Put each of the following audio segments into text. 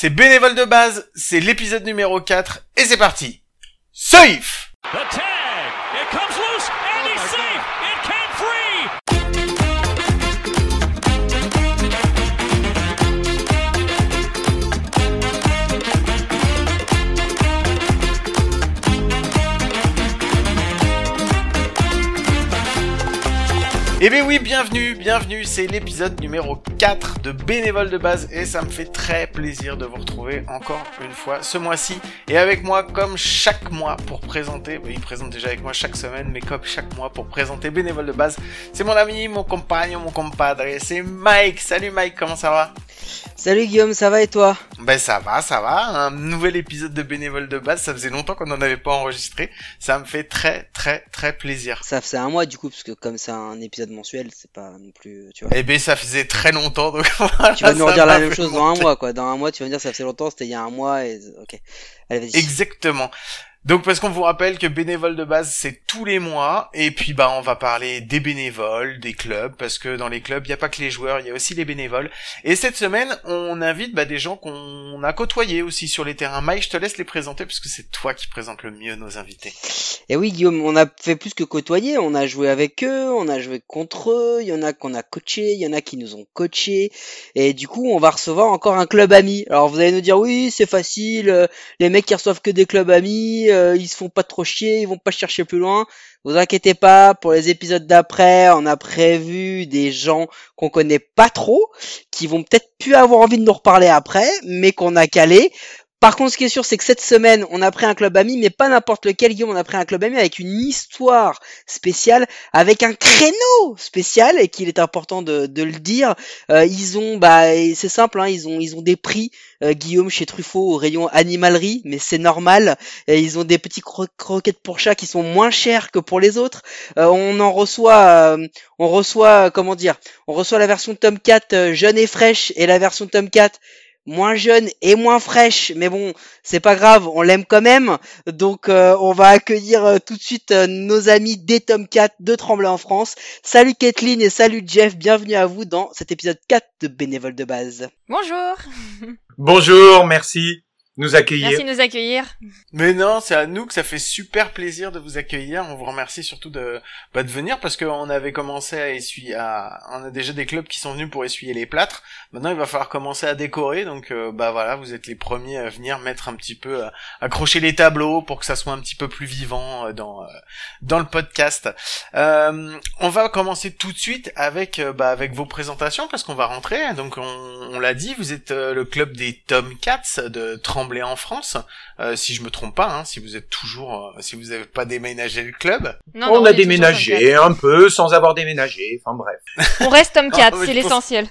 c'est bénévole de base, c'est l'épisode numéro 4 et c'est parti. Safe Eh bien oui, bienvenue, bienvenue, c'est l'épisode numéro 4 de Bénévole de base et ça me fait très plaisir de vous retrouver encore une fois ce mois-ci et avec moi comme chaque mois pour présenter, il présente déjà avec moi chaque semaine mais comme chaque mois pour présenter Bénévole de base, c'est mon ami, mon compagnon, mon compadre, c'est Mike. Salut Mike, comment ça va? Salut Guillaume, ça va et toi? Ben ça va, ça va. Un nouvel épisode de bénévole de base. Ça faisait longtemps qu'on n'en avait pas enregistré. Ça me fait très très très plaisir. Ça faisait un mois du coup parce que comme c'est un épisode mensuel, c'est pas non plus, tu vois. Eh ben ça faisait très longtemps donc. tu vas nous redire la même chose dans un mois quoi. Dans un mois tu vas me dire ça faisait longtemps, c'était il y a un mois et ok. Allez vas-y. Exactement. Donc parce qu'on vous rappelle que bénévole de base c'est tous les mois et puis bah on va parler des bénévoles, des clubs parce que dans les clubs il n'y a pas que les joueurs, il y a aussi les bénévoles. Et cette semaine on invite bah, des gens qu'on a côtoyés aussi sur les terrains. Mike, je te laisse les présenter puisque c'est toi qui présente le mieux nos invités. Et oui Guillaume, on a fait plus que côtoyer, on a joué avec eux, on a joué contre eux, il y en a qu'on a coaché, il y en a qui nous ont coachés et du coup on va recevoir encore un club ami. Alors vous allez nous dire oui c'est facile, les mecs qui reçoivent que des clubs amis euh, ils se font pas trop chier, ils vont pas chercher plus loin. Vous inquiétez pas, pour les épisodes d'après, on a prévu des gens qu'on connaît pas trop, qui vont peut-être plus avoir envie de nous reparler après, mais qu'on a calé. Par contre, ce qui est sûr, c'est que cette semaine, on a pris un club ami, mais pas n'importe lequel, Guillaume, on a pris un club ami avec une histoire spéciale, avec un créneau spécial, et qu'il est important de, le dire. Euh, ils ont, bah, c'est simple, hein, ils ont, ils ont des prix, euh, Guillaume, chez Truffaut, au rayon animalerie, mais c'est normal. Ils ont des petits croquettes pour chat qui sont moins chères que pour les autres. Euh, on en reçoit, on reçoit, comment dire, on reçoit la version Tomcat jeune et fraîche, et la version Tomcat moins jeune et moins fraîche, mais bon, c'est pas grave, on l'aime quand même. Donc euh, on va accueillir euh, tout de suite euh, nos amis des Tomcat de Tremblay en France. Salut Kathleen et salut Jeff, bienvenue à vous dans cet épisode 4 de Bénévole de base. Bonjour. Bonjour, merci nous accueillir. Merci de nous accueillir. Mais non, c'est à nous que ça fait super plaisir de vous accueillir. On vous remercie surtout de, bah, de venir parce qu'on avait commencé à essuyer, à, on a déjà des clubs qui sont venus pour essuyer les plâtres. Maintenant, il va falloir commencer à décorer. Donc, euh, bah voilà, vous êtes les premiers à venir mettre un petit peu, euh, accrocher les tableaux pour que ça soit un petit peu plus vivant euh, dans dans le podcast. on va commencer tout de suite avec bah avec vos présentations parce qu'on va rentrer. Donc, on, on l'a dit, vous êtes le club des Tomcats de Tremblay en France, euh, si je me trompe pas, hein, si vous êtes toujours, euh, si vous n'avez pas déménagé le club. on, a déménagé un peu sans avoir déménagé, enfin bref. On reste Tom 4, c'est l'essentiel.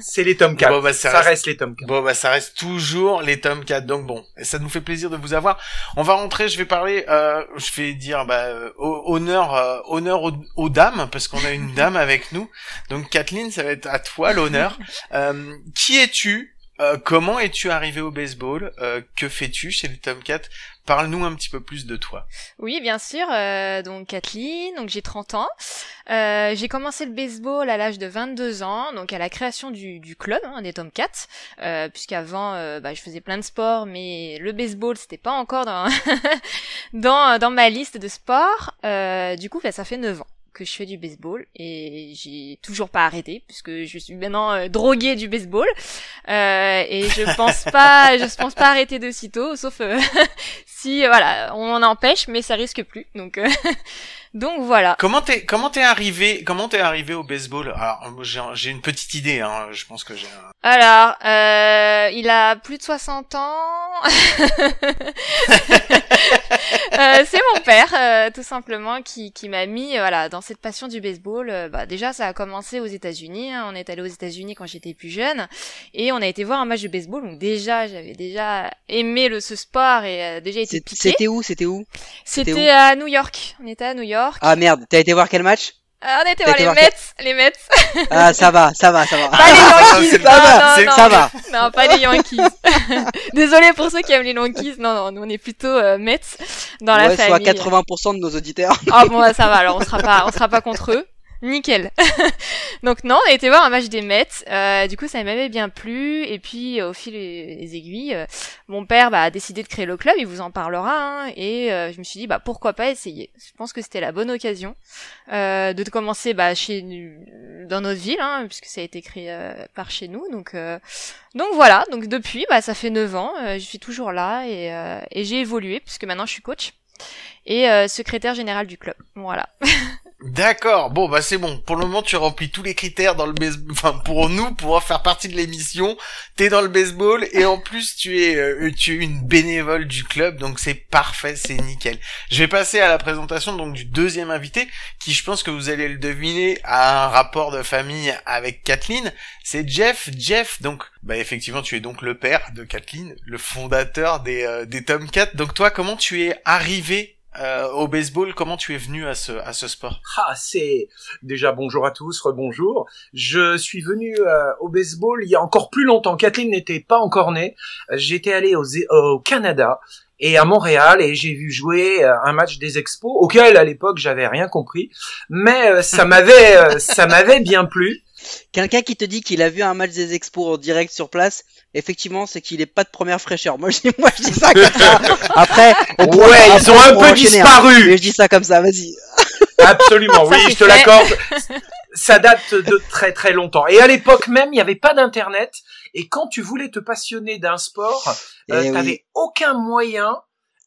C'est les Tom 4. Bah, ça, reste... les Tom 4. Bon bah ça reste toujours les Tom 4. Donc bon, ça nous fait plaisir de vous avoir. On va rentrer, je vais parler, euh, je vais dire bah, honneur, honneur aux, dames parce qu'on a une dame avec nous. Donc Kathleen, ça va être à toi l'honneur. qui es-tu? Euh, comment es-tu arrivé au baseball? Euh, Que fais-tu chez les Tomcats? Parle-nous un petit peu plus de toi. Oui, bien sûr. Euh, donc Kathleen, donc j'ai 30 ans. j'ai commencé le baseball à l'âge de 22 ans, donc à la création du, club hein, des Tomcats, puisqu'avant bah, je faisais plein de sports, mais le baseball c'était pas encore dans dans, dans ma liste de sports. du coup, bah, ça fait 9 ans que je fais du baseball et j'ai toujours pas arrêté puisque je suis maintenant euh, droguée du baseball. Euh, et je pense pas je pense pas arrêter de sitôt sauf euh, si voilà on en empêche mais ça risque plus donc donc voilà. Comment t'es comment t'es arrivé comment t'es arrivé au baseball? Alors j'ai une petite idée hein, je pense que j'ai. Alors euh, il a plus de 60 ans. euh, c'est mon père euh, tout simplement qui qui m'a mis voilà dans cette passion du baseball. Euh, bah déjà ça a commencé aux États-Unis. Hein. On est allé aux États-Unis quand j'étais plus jeune et on a été voir un match de baseball. Donc déjà j'avais déjà aimé le ce sport et euh, déjà été piqué. C'était où C'était où? C'était à New York. On était à New York. Ah merde, t'as été voir quel match? Ah, on était voir les Mets, les Mets. Ah, ça va, ça va, ça va. Pas les Yankees. ça va, ça va. Non, pas les Yankees. Désolé pour ceux qui aiment les Yankees. Non, non, nous on est plutôt euh, Mets dans la famille. Soit 80% de nos auditeurs. Ah bon, ça va. Alors on sera pas, on sera pas contre eux. Nickel. Donc non, on a été voir un match des Mets. Euh, du coup, ça m'avait bien plu. Et puis, au fil des aiguilles, euh, mon père bah, a décidé de créer le club. Il vous en parlera. Hein, et euh, je me suis dit, bah pourquoi pas essayer. Je pense que c'était la bonne occasion de commencer bah, chez dans notre ville, hein, puisque ça a été créé par chez nous. Donc donc voilà. Donc depuis, bah ça fait 9 ans. je suis toujours là et, et j'ai évolué puisque maintenant je suis coach et secrétaire général du club. Voilà. D'accord. Bon, bah c'est bon. Pour le moment, tu remplis tous les critères dans le baseball. Enfin, pour nous, pour faire partie de l'émission, t'es dans le baseball et en plus tu es euh, tu une bénévole du club, donc c'est parfait, c'est nickel. Je vais passer à la présentation donc du deuxième invité, qui je pense que vous allez le deviner a un rapport de famille avec Kathleen. C'est Jeff. Jeff, donc bah effectivement, tu es donc le père de Kathleen, le fondateur des euh, des. Donc toi, comment tu es arrivé euh, au baseball, comment tu es venu à ce, à ce sport? Ah, c'est déjà bonjour à tous, rebonjour. Je suis venu euh, au baseball il y a encore plus longtemps. Kathleen n'était pas encore née. J'étais allé au, au Canada et à Montréal et j'ai vu jouer euh, un match des Expos auquel à l'époque j'avais rien compris, mais ça m'avait ça m'avait bien plu. Quelqu'un qui te dit qu'il a vu un match des Expos en direct sur place, effectivement, c'est qu'il est pas de première fraîcheur. Moi, je dis, moi, je dis ça comme ça. Après, ouais, ils ont un peu hein. disparu. Mais je dis ça comme ça, vas-y. Absolument, oui, je te l'accorde. Ça date de très très longtemps. Et à l'époque même, il n'y avait pas d'internet. Et quand tu voulais te passionner d'un sport, euh, eh t'avais aucun moyen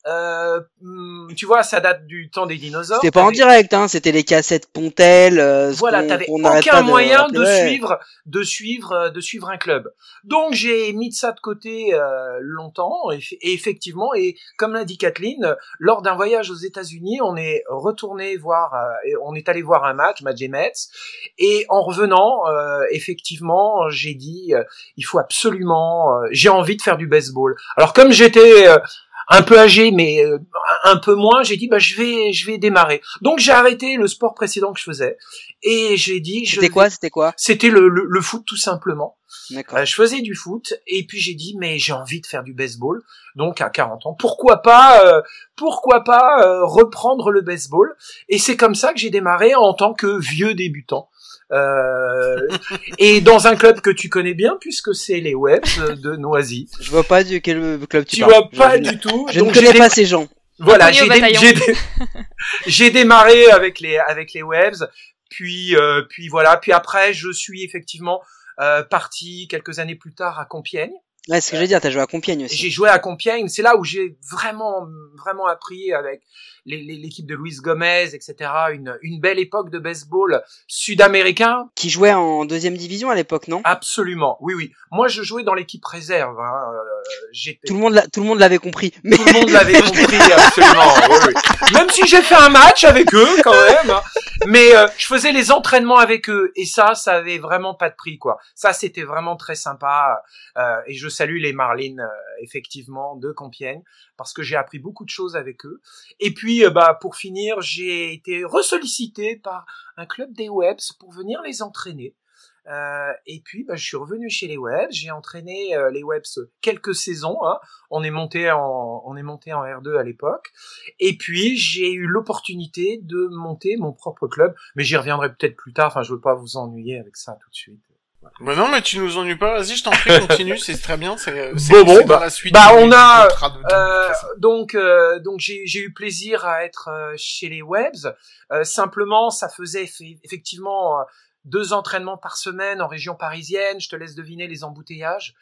euh, hmm, tu vois, ça date du temps des dinosaures. C'était pas en direct, hein, c'était les cassettes Pontel. Euh, voilà, t'avais aucun moyen de, suivre, de suivre, euh, de suivre un club. Donc j'ai mis ça de côté euh, longtemps, et, effectivement, et comme l'a dit Kathleen, lors d'un voyage aux États-Unis, on est retourné voir, euh, on est allé voir un match, match Mets, et en revenant, effectivement, j'ai dit, il faut absolument, j'ai envie de faire du baseball. Alors comme j'étais un peu âgé, mais euh, un peu moins, j'ai dit bah je vais je vais démarrer. Donc j'ai arrêté le sport précédent que je faisais et j'ai dit c'était quoi c'était quoi? C'était le, le, foot tout simplement. Euh, je faisais du foot et puis j'ai dit mais j'ai envie de faire du baseball. Donc à 40 ans, pourquoi pas euh, pourquoi pas reprendre le baseball? Et c'est comme ça que j'ai démarré en tant que vieux débutant. Euh, et dans un club que tu connais bien puisque c'est les Webs de Noisy. Je vois pas du quel club tu, tu vois pas du tout. Je ne connais pas ces gens. Voilà, j'ai démarré avec les avec les Webs, puis euh, puis voilà, puis après je suis effectivement euh, parti quelques années plus tard à Compiègne. Ouais, ce que je veux dire, t'as joué à Compiègne aussi. J'ai joué à Compiègne, c'est là où j'ai vraiment vraiment appris avec l'équipe de Luis Gomez, etc. Une, une belle époque de baseball sud-américain. Qui jouait en deuxième division à l'époque, non? Absolument, oui, oui. Moi, je jouais dans l'équipe réserve. Hein. Euh, tout le monde, tout le monde l'avait compris. Mais... Tout le monde l'avait compris, absolument. Oui, oui. Même si j'ai fait un match avec eux, quand même. Hein. Mais euh, je faisais les entraînements avec eux, et ça, ça avait vraiment pas de prix, quoi. Ça, c'était vraiment très sympa. Euh, et je salue les Marlins, euh, effectivement, de Compiègne, parce que j'ai appris beaucoup de choses avec eux. Et puis euh, bah, pour finir, j'ai été ressollicité par un club des Webs pour venir les entraîner. Euh, et puis, bah, je suis revenu chez les Webs. J'ai entraîné euh, les Webs quelques saisons. Hein. On est monté en, on est monté en R2 à l'époque. Et puis, j'ai eu l'opportunité de monter mon propre club. Mais j'y reviendrai peut-être plus tard. Enfin, je veux pas vous ennuyer avec ça tout de suite. Bah non, mais tu nous ennuies pas. Vas-y, je t'en prie, continue. c'est très bien. C'est bon, bon, bah, la suite. Bah, on a euh, donc euh, donc j'ai j'ai eu plaisir à être euh, chez les Webs. Euh, simplement, ça faisait effectivement deux entraînements par semaine en région parisienne. Je te laisse deviner les embouteillages.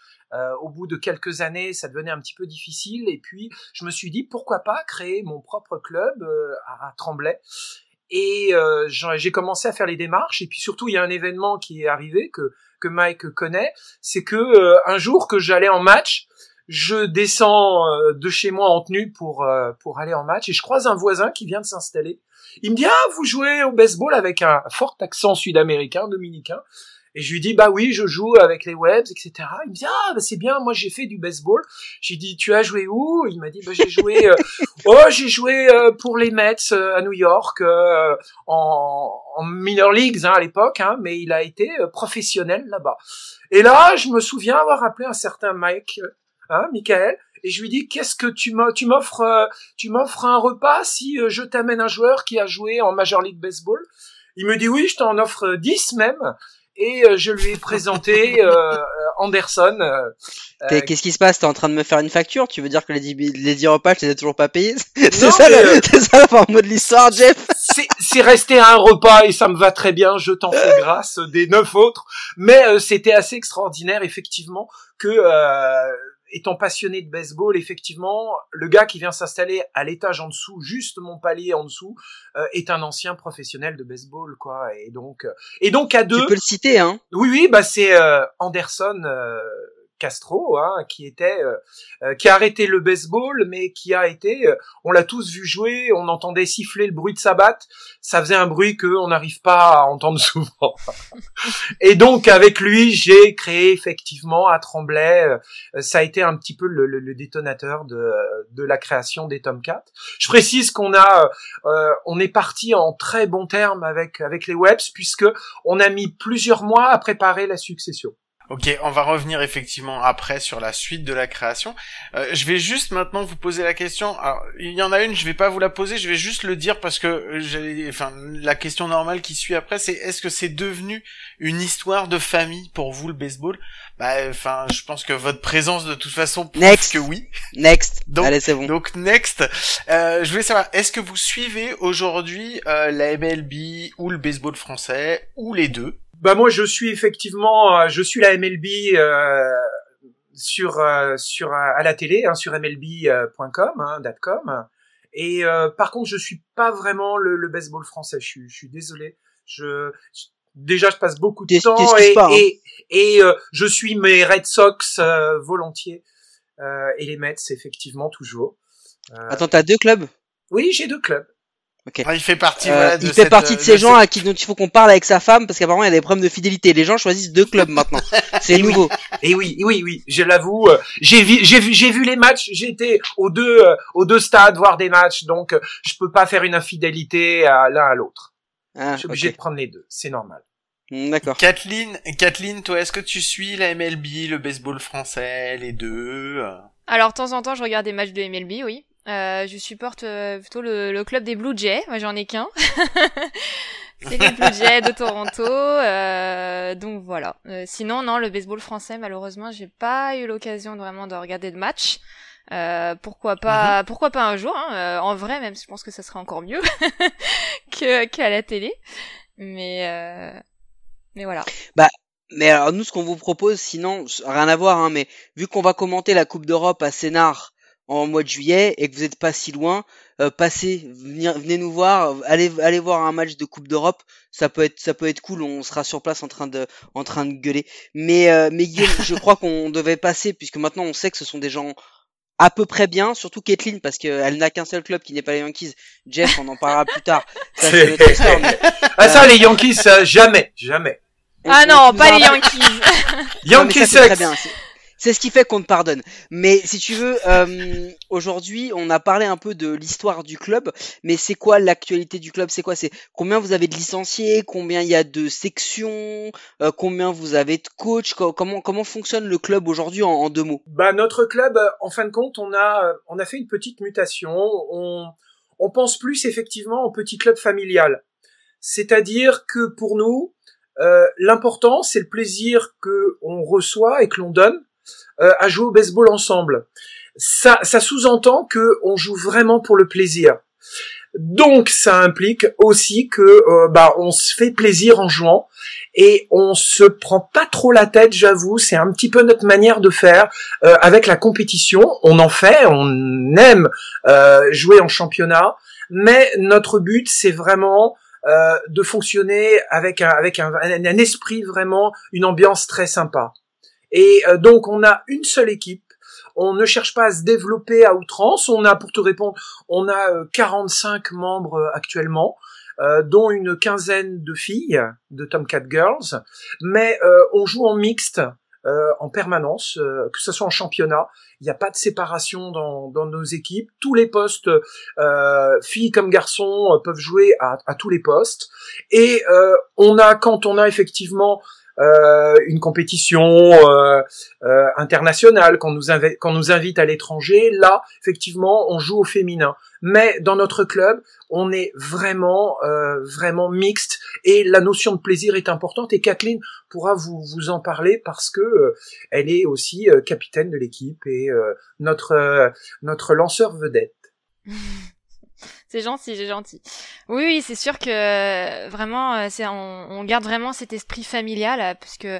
au bout de quelques années, ça devenait un petit peu difficile. Et puis, je me suis dit pourquoi pas créer mon propre club à Tremblay. Et j'ai commencé à faire les démarches. Et puis surtout, il y a un événement qui est arrivé que que Mike connaît, c'est que euh, un jour que j'allais en match, je descends euh, de chez moi en tenue pour euh, pour aller en match et je croise un voisin qui vient de s'installer. Il me dit ah vous jouez au baseball avec un fort accent sud-américain dominicain. Et je lui dis bah oui, je joue avec les Webs, etc. Il me dit ah bah c'est bien, moi j'ai fait du baseball. J'ai dit tu as joué où? Il m'a dit bah j'ai joué euh, oh j'ai joué euh, pour les Mets euh, à New York en, en minor leagues hein, à l'époque, hein, mais il a été professionnel là-bas. Et là je me souviens avoir appelé un certain Mike, hein, Michael, et je lui dis qu'est-ce que tu m'offres tu m'offres un repas si je t'amène un joueur qui a joué en Major League Baseball? Il me dit oui, je t'en offre 10 même et euh, je lui ai présenté euh, Anderson. Euh, qu'est-ce qui se passe? T'es en train de me faire une facture? Tu veux dire que les 10, les 10 repas, je les ai toujours pas payés? C'est ça, le, ça mot de l'histoire, Jeff C'est resté un repas et ça me va très bien, je t'en fais grâce des neuf autres. Mais c'était assez extraordinaire, effectivement, que étant passionné de baseball, effectivement, le gars qui vient s'installer à l'étage en dessous, juste mon palier en dessous, euh, est un ancien professionnel de baseball, quoi. Et donc, euh, et donc à deux. Tu peux le citer, hein Oui, oui, bah c'est euh, Anderson. Castro, hein, qui était, euh, euh, qui a arrêté le baseball, mais qui a été, euh, on l'a tous vu jouer, on entendait siffler le bruit de sa batte, ça faisait un bruit que on n'arrive pas à entendre souvent. Et donc avec lui, j'ai créé effectivement à Tremblay, ça a été un petit peu le, le, détonateur de, de la création des Tomcats. Je précise qu'on a, on est parti en très bons termes avec avec les Webs puisque on a mis plusieurs mois à préparer la succession. Ok, on va revenir effectivement après sur la suite de la création. Euh, je vais juste maintenant vous poser la question. Alors, il y en a une, je vais pas vous la poser, je vais juste le dire parce que j'ai, enfin, la question normale qui suit après, c'est est-ce que c'est devenu une histoire de famille pour vous le baseball? Bah, enfin, je pense que votre présence de toute façon prouve next. que oui. Next. donc, Allez, c'est bon. Donc next. Euh, je voulais savoir, est-ce que vous suivez aujourd'hui euh, la MLB ou le baseball français ou les deux? Bah moi je suis effectivement, euh, je suis la MLB euh, sur euh, sur à la télé, hein, sur MLB.com, hein, .com. Et par contre je suis pas vraiment le, le baseball français. Je suis, je suis désolé. Je, déjà je passe beaucoup de temps et, hein et, et, je suis mes Red Sox volontiers et les Mets effectivement toujours. Attends, t'as deux clubs? Oui, j'ai deux clubs. Ah, il fait partie. Euh, il fait partie de, ces gens à qui dont il faut qu'on parle avec sa femme parce qu'apparemment il y a des problèmes de fidélité. Les gens choisissent deux clubs maintenant. C'est nouveau. Et oui, oui, oui, je l'avoue. Euh, j'ai vu, j'ai vu, j'ai vu les matchs. J'ai été aux deux, euh, aux deux stades voir des matchs, donc je peux pas faire une infidélité à l'un à l'autre. Ah, je suis obligé de prendre les deux. C'est normal. Hmm, d'accord. Kathleen, Kathleen, toi, est-ce que tu suis la MLB, le baseball français, les deux Alors, de temps en temps, je regarde des matchs de MLB, oui. Euh, je supporte euh, plutôt le, club des Blue Jays. Moi, j'en ai qu'un. c'est les Blue Jays de Toronto. Euh, donc voilà. sinon, non, le baseball français, malheureusement, j'ai pas eu l'occasion vraiment de regarder de match. pourquoi pas, mhm. pourquoi pas un jour. Hein, en vrai, même, je pense que ça serait encore mieux que qu'à la télé. Mais mais voilà. Bah. Mais alors nous, ce qu'on vous propose, sinon, rien à voir, hein, mais vu qu'on va commenter la Coupe d'Europe à Sénart en mois de juillet et que vous n'êtes pas si loin, euh, passez, venez, venez nous voir, allez, allez voir un match de Coupe d'Europe, ça peut être, ça peut être cool, on sera sur place en train de, en train de gueuler. Mais, euh, mais Guillaume, je crois qu'on devait passer puisque maintenant on sait que ce sont des gens à peu près bien, surtout Kathleen parce qu'elle n'a qu'un seul club qui n'est pas les Yankees. Jeff, on en parlera plus tard. Ça, ah ça, les Yankees, jamais, jamais. Ah non, pas les Yankees. Yankees, c'est très bien. C'est ce qui fait qu'on te pardonne. Mais si tu veux, euh, aujourd'hui, on a parlé un peu de l'histoire du club, mais c'est quoi l'actualité du club? C'est quoi? C'est combien vous avez de licenciés? Combien il y a de sections? Euh, Combien vous avez de coachs? Comment comment fonctionne le club aujourd'hui en, deux mots? Bah notre club, euh, en fin de compte, on a on a fait une petite mutation. On on pense plus effectivement au petit club familial. C'est-à-dire que pour nous, euh, l'important, c'est le plaisir que on reçoit et que l'on donne euh, à jouer au baseball ensemble. Ça, ça sous-entend que on joue vraiment pour le plaisir. Donc ça implique aussi que euh, bah on se fait plaisir en jouant et on se prend pas trop la tête, j'avoue, c'est un petit peu notre manière de faire euh, avec la compétition. On en fait, on aime jouer en championnat, mais notre but c'est vraiment de fonctionner avec un avec un, un, esprit vraiment, une ambiance très sympa. Et euh, donc on a une seule équipe. On ne cherche pas à se développer à outrance. On a, pour te répondre, on a 45 euh, membres euh, actuellement. dont une quinzaine de filles de Tomcat Girls, mais on joue en mixte en permanence, que ce soit en championnat. Il n'y a pas de séparation dans, dans, nos équipes. Tous les postes, filles comme garçons, peuvent jouer à, à, tous les postes. Et on a, quand on a effectivement euh, une compétition euh, euh, internationale, quand nous, invite à l'étranger, là, effectivement, on joue au féminin. Mais dans notre club, on est vraiment, vraiment mixte et la notion de plaisir est importante. Et Kathleen pourra vous, vous en parler parce que elle est aussi capitaine de l'équipe et notre notre lanceur vedette. C'est gentil, c'est gentil. Oui, oui, c'est sûr que euh, vraiment, euh, c'est on, on, garde vraiment cet esprit familial, euh, parce que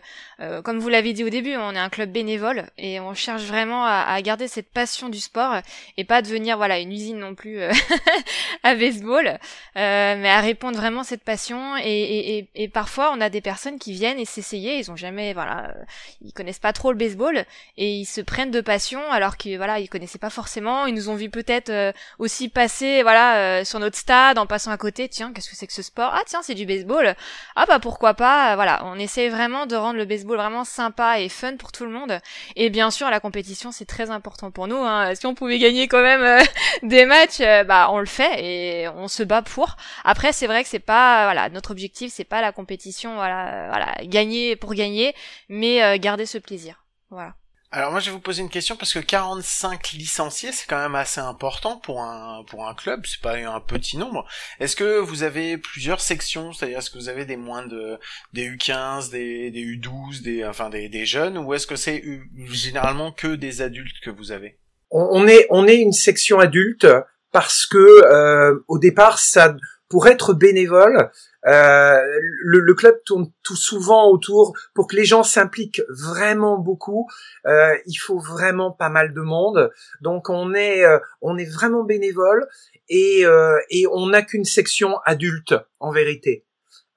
comme vous l'avez dit au début, on est un club bénévole et on cherche vraiment à, à garder cette passion du sport et pas devenir voilà une usine non plus à baseball, mais à répondre vraiment cette passion. Et, et, et, parfois, on a des personnes qui viennent et s'essayer, ils ont jamais voilà, ils connaissent pas trop le baseball et ils se prennent de passion alors que voilà, ils connaissaient pas forcément. Ils nous ont vu peut-être aussi passer voilà euh, sur notre stade en passant à côté, tiens, qu'est-ce que c'est que ce sport? Ah tiens, c'est du baseball. Ah bah pourquoi pas? Voilà, on essaie vraiment de rendre le baseball vraiment sympa et fun pour tout le monde. Et bien sûr, la compétition, c'est très important pour nous. Hein. Si on pouvait gagner quand même euh, des matchs, euh, bah on le fait et on se bat pour. Après, c'est vrai que c'est pas voilà notre objectif, c'est pas la compétition, voilà, voilà, gagner pour gagner, mais garder ce plaisir. Voilà. Alors moi je vais vous poser une question parce que 45 licenciés c'est quand même assez important pour un pour un club, c'est pas un petit nombre. Est-ce que vous avez plusieurs sections, c'est-à-dire est-ce que vous avez des moins de des U15, des, des U12, des enfin des, des jeunes ou est-ce que c'est généralement que des adultes que vous avez? On, est on est une section adulte parce que euh, au départ ça pour être bénévole, euh, le, le, club tourne tout souvent autour pour que les gens s'impliquent vraiment beaucoup. Euh, il faut vraiment pas mal de monde, donc on est euh, on est vraiment bénévole et euh, et on n'a qu'une section adulte en vérité.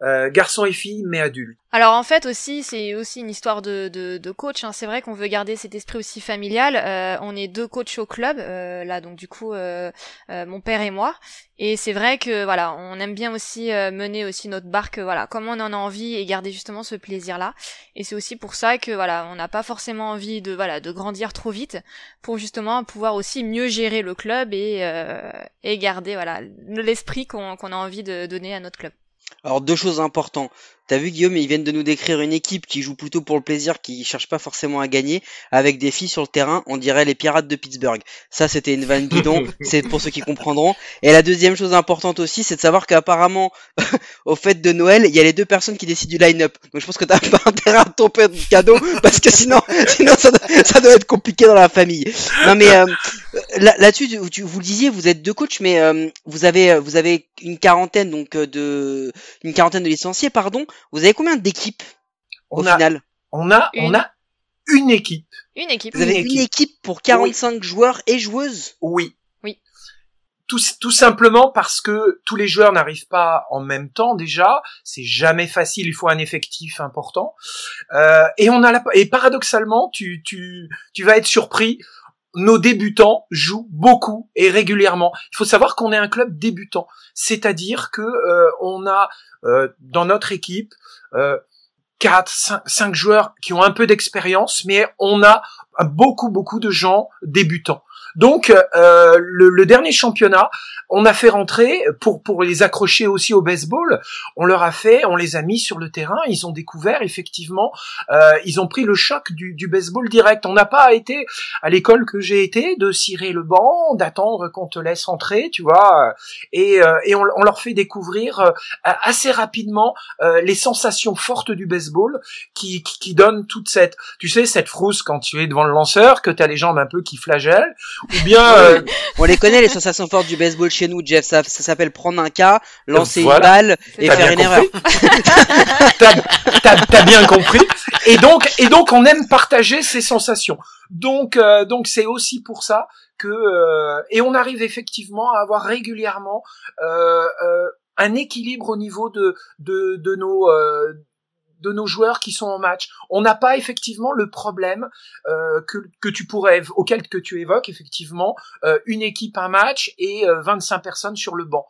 Euh, garçons et filles, mais adultes. Alors en fait aussi, c'est aussi une histoire de, de, de coach. Hein. C'est vrai qu'on veut garder cet esprit aussi familial. Euh, on est deux coachs au club, euh, là donc du coup mon père et moi. Et c'est vrai que voilà, on aime bien aussi mener aussi notre barque, voilà, comme on en a envie et garder justement ce plaisir-là. Et c'est aussi pour ça que voilà, on n'a pas forcément envie de voilà de grandir trop vite pour justement pouvoir aussi mieux gérer le club et et garder voilà l'esprit qu'on qu'on a envie de donner à notre club. Alors deux choses importantes. T'as vu Guillaume, ils viennent de nous décrire une équipe qui joue plutôt pour le plaisir, qui cherche pas forcément à gagner, avec des filles sur le terrain, on dirait les pirates de Pittsburgh. Ça c'était une vanne bidon, c'est pour ceux qui comprendront. Et la deuxième chose importante aussi, c'est de savoir qu'apparemment, au fait de Noël, il y a les deux personnes qui décident du line-up. Donc je pense que t'as pas intérêt à tomber de cadeau, parce que sinon, sinon ça, doit, être compliqué dans la famille. Non mais euh, là-dessus, vous le disiez, vous êtes deux coachs, mais euh, vous avez vous avez une quarantaine donc euh, de une quarantaine de licenciés, pardon. Vous avez combien d'équipes au final On a, on a une équipe. Une équipe. Vous avez une équipe, pour 45 joueurs et joueuses Oui. Oui. Tout, tout simplement parce que tous les joueurs n'arrivent pas en même temps déjà. C'est jamais facile. Il faut un effectif important. Euh, et on a la, et paradoxalement, tu, tu, tu vas être surpris nos débutants jouent beaucoup et régulièrement. Il faut savoir qu'on est un club débutant, c'est-à-dire que euh, on a euh, dans notre équipe euh, 4, 5, joueurs qui ont un peu d'expérience, mais on a beaucoup, beaucoup de gens débutants. Donc euh, le, le, dernier championnat, on a fait rentrer pour pour les accrocher aussi au baseball. On leur a fait, on les a mis sur le terrain. Ils ont découvert effectivement, euh, ils ont pris le choc du, du baseball direct. On n'a pas été à l'école que j'ai été de cirer le banc, d'attendre qu'on te laisse entrer, tu vois. Et, euh, et on, on, leur fait découvrir euh, assez rapidement euh, les sensations fortes du baseball qui, qui, qui donnent toute cette, tu sais, cette frousse quand tu es devant le lanceur, que tu as les jambes un peu qui flagellent, ou bien euh, on les connaît les sensations fortes du baseball chez nous Jeff. Ça, ça s'appelle prendre un cas lancer une balle et faire une erreur. T'as bien compris. Et donc et donc on aime partager ces sensations. Donc euh, donc c'est aussi pour ça que euh, et on arrive effectivement à avoir régulièrement un équilibre au niveau de de, de nos de nos joueurs qui sont en match. On n'a pas effectivement le problème euh, que, que tu pourrais auquel que tu évoques effectivement euh, une équipe un match et 25 euh, personnes sur le banc.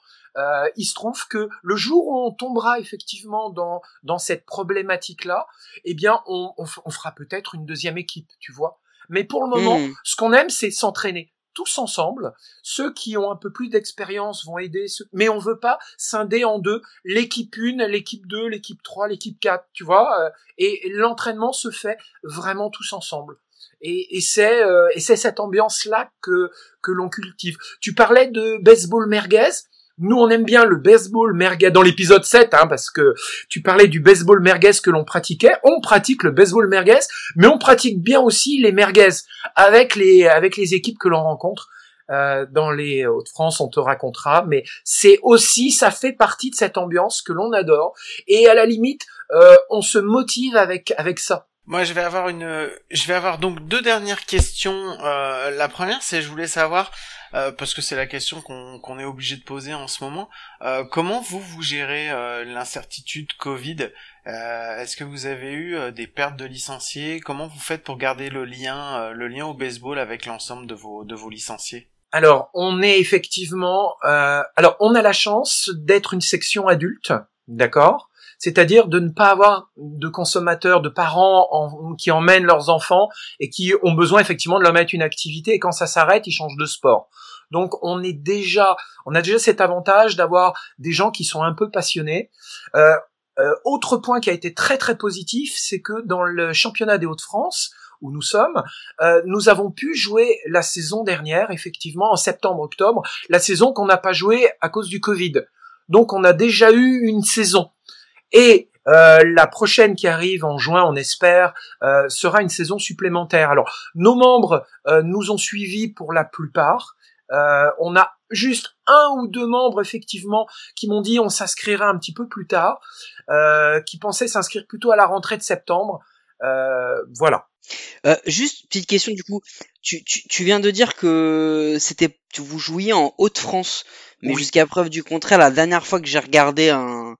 il se trouve que le jour où on tombera effectivement dans dans cette problématique là, eh bien on, on, fera peut-être une deuxième équipe, tu vois. Mais pour le moment, hmm. ce qu'on aime, c'est s'entraîner tous ensemble. Ceux qui ont un peu plus d'expérience vont aider, mais on veut pas scinder en deux l'équipe 1, l'équipe 2, l'équipe 3, l'équipe 4, tu vois. Euh, et l'entraînement se fait vraiment tous ensemble. Et, et c'est euh, et c'est cette ambiance là que que l'on cultive. Tu parlais de baseball merguez. Nous, on aime bien le baseball merguez dans l'épisode 7, hein, parce que tu parlais du baseball merguez que l'on pratiquait. On pratique le baseball merguez, mais on pratique bien aussi les merguez avec les avec les équipes que l'on rencontre. Euh, dans les Hauts-de-France, on te racontera, mais c'est aussi, ça fait partie de cette ambiance que l'on adore, et à la limite, euh, on se motive avec avec ça. Moi, je vais avoir une, je vais avoir donc deux dernières questions. Euh, la première, c'est je voulais savoir, euh, parce que c'est la question qu'on est obligé de poser en ce moment, euh, comment vous vous gérez euh, l'incertitude Covid? Est-ce que vous avez eu des pertes de licenciés? Comment vous faites pour garder le lien, le lien au baseball avec l'ensemble de vos de vos licenciés? Alors, on est effectivement, alors on a la chance d'être une section adulte, d'accord? C'est-à-dire de ne pas avoir de consommateurs, de parents qui emmènent leurs enfants et qui ont besoin effectivement de leur mettre une activité et quand ça s'arrête, ils changent de sport. Donc on est déjà, on a déjà cet avantage d'avoir des gens qui sont un peu passionnés. Euh, euh, autre point qui a été très très positif, c'est que dans le championnat des Hauts-de-France, où nous sommes, euh, nous avons pu jouer la saison dernière, effectivement, en septembre-octobre, la saison qu'on n'a pas jouée à cause du Covid. Donc on a déjà eu une saison. Et euh, la prochaine qui arrive en juin, on espère, euh, sera une saison supplémentaire. Alors, nos membres euh, nous ont suivis pour la plupart. on a juste un ou deux membres effectivement qui m'ont dit on s'inscrira un petit peu plus tard, qui pensaient s'inscrire plutôt à la rentrée de septembre. voilà. juste petite question du coup, tu, tu, viens de dire que c'était vous jouiez en Haute-France, mais jusqu'à preuve du contraire, la dernière fois que j'ai regardé un,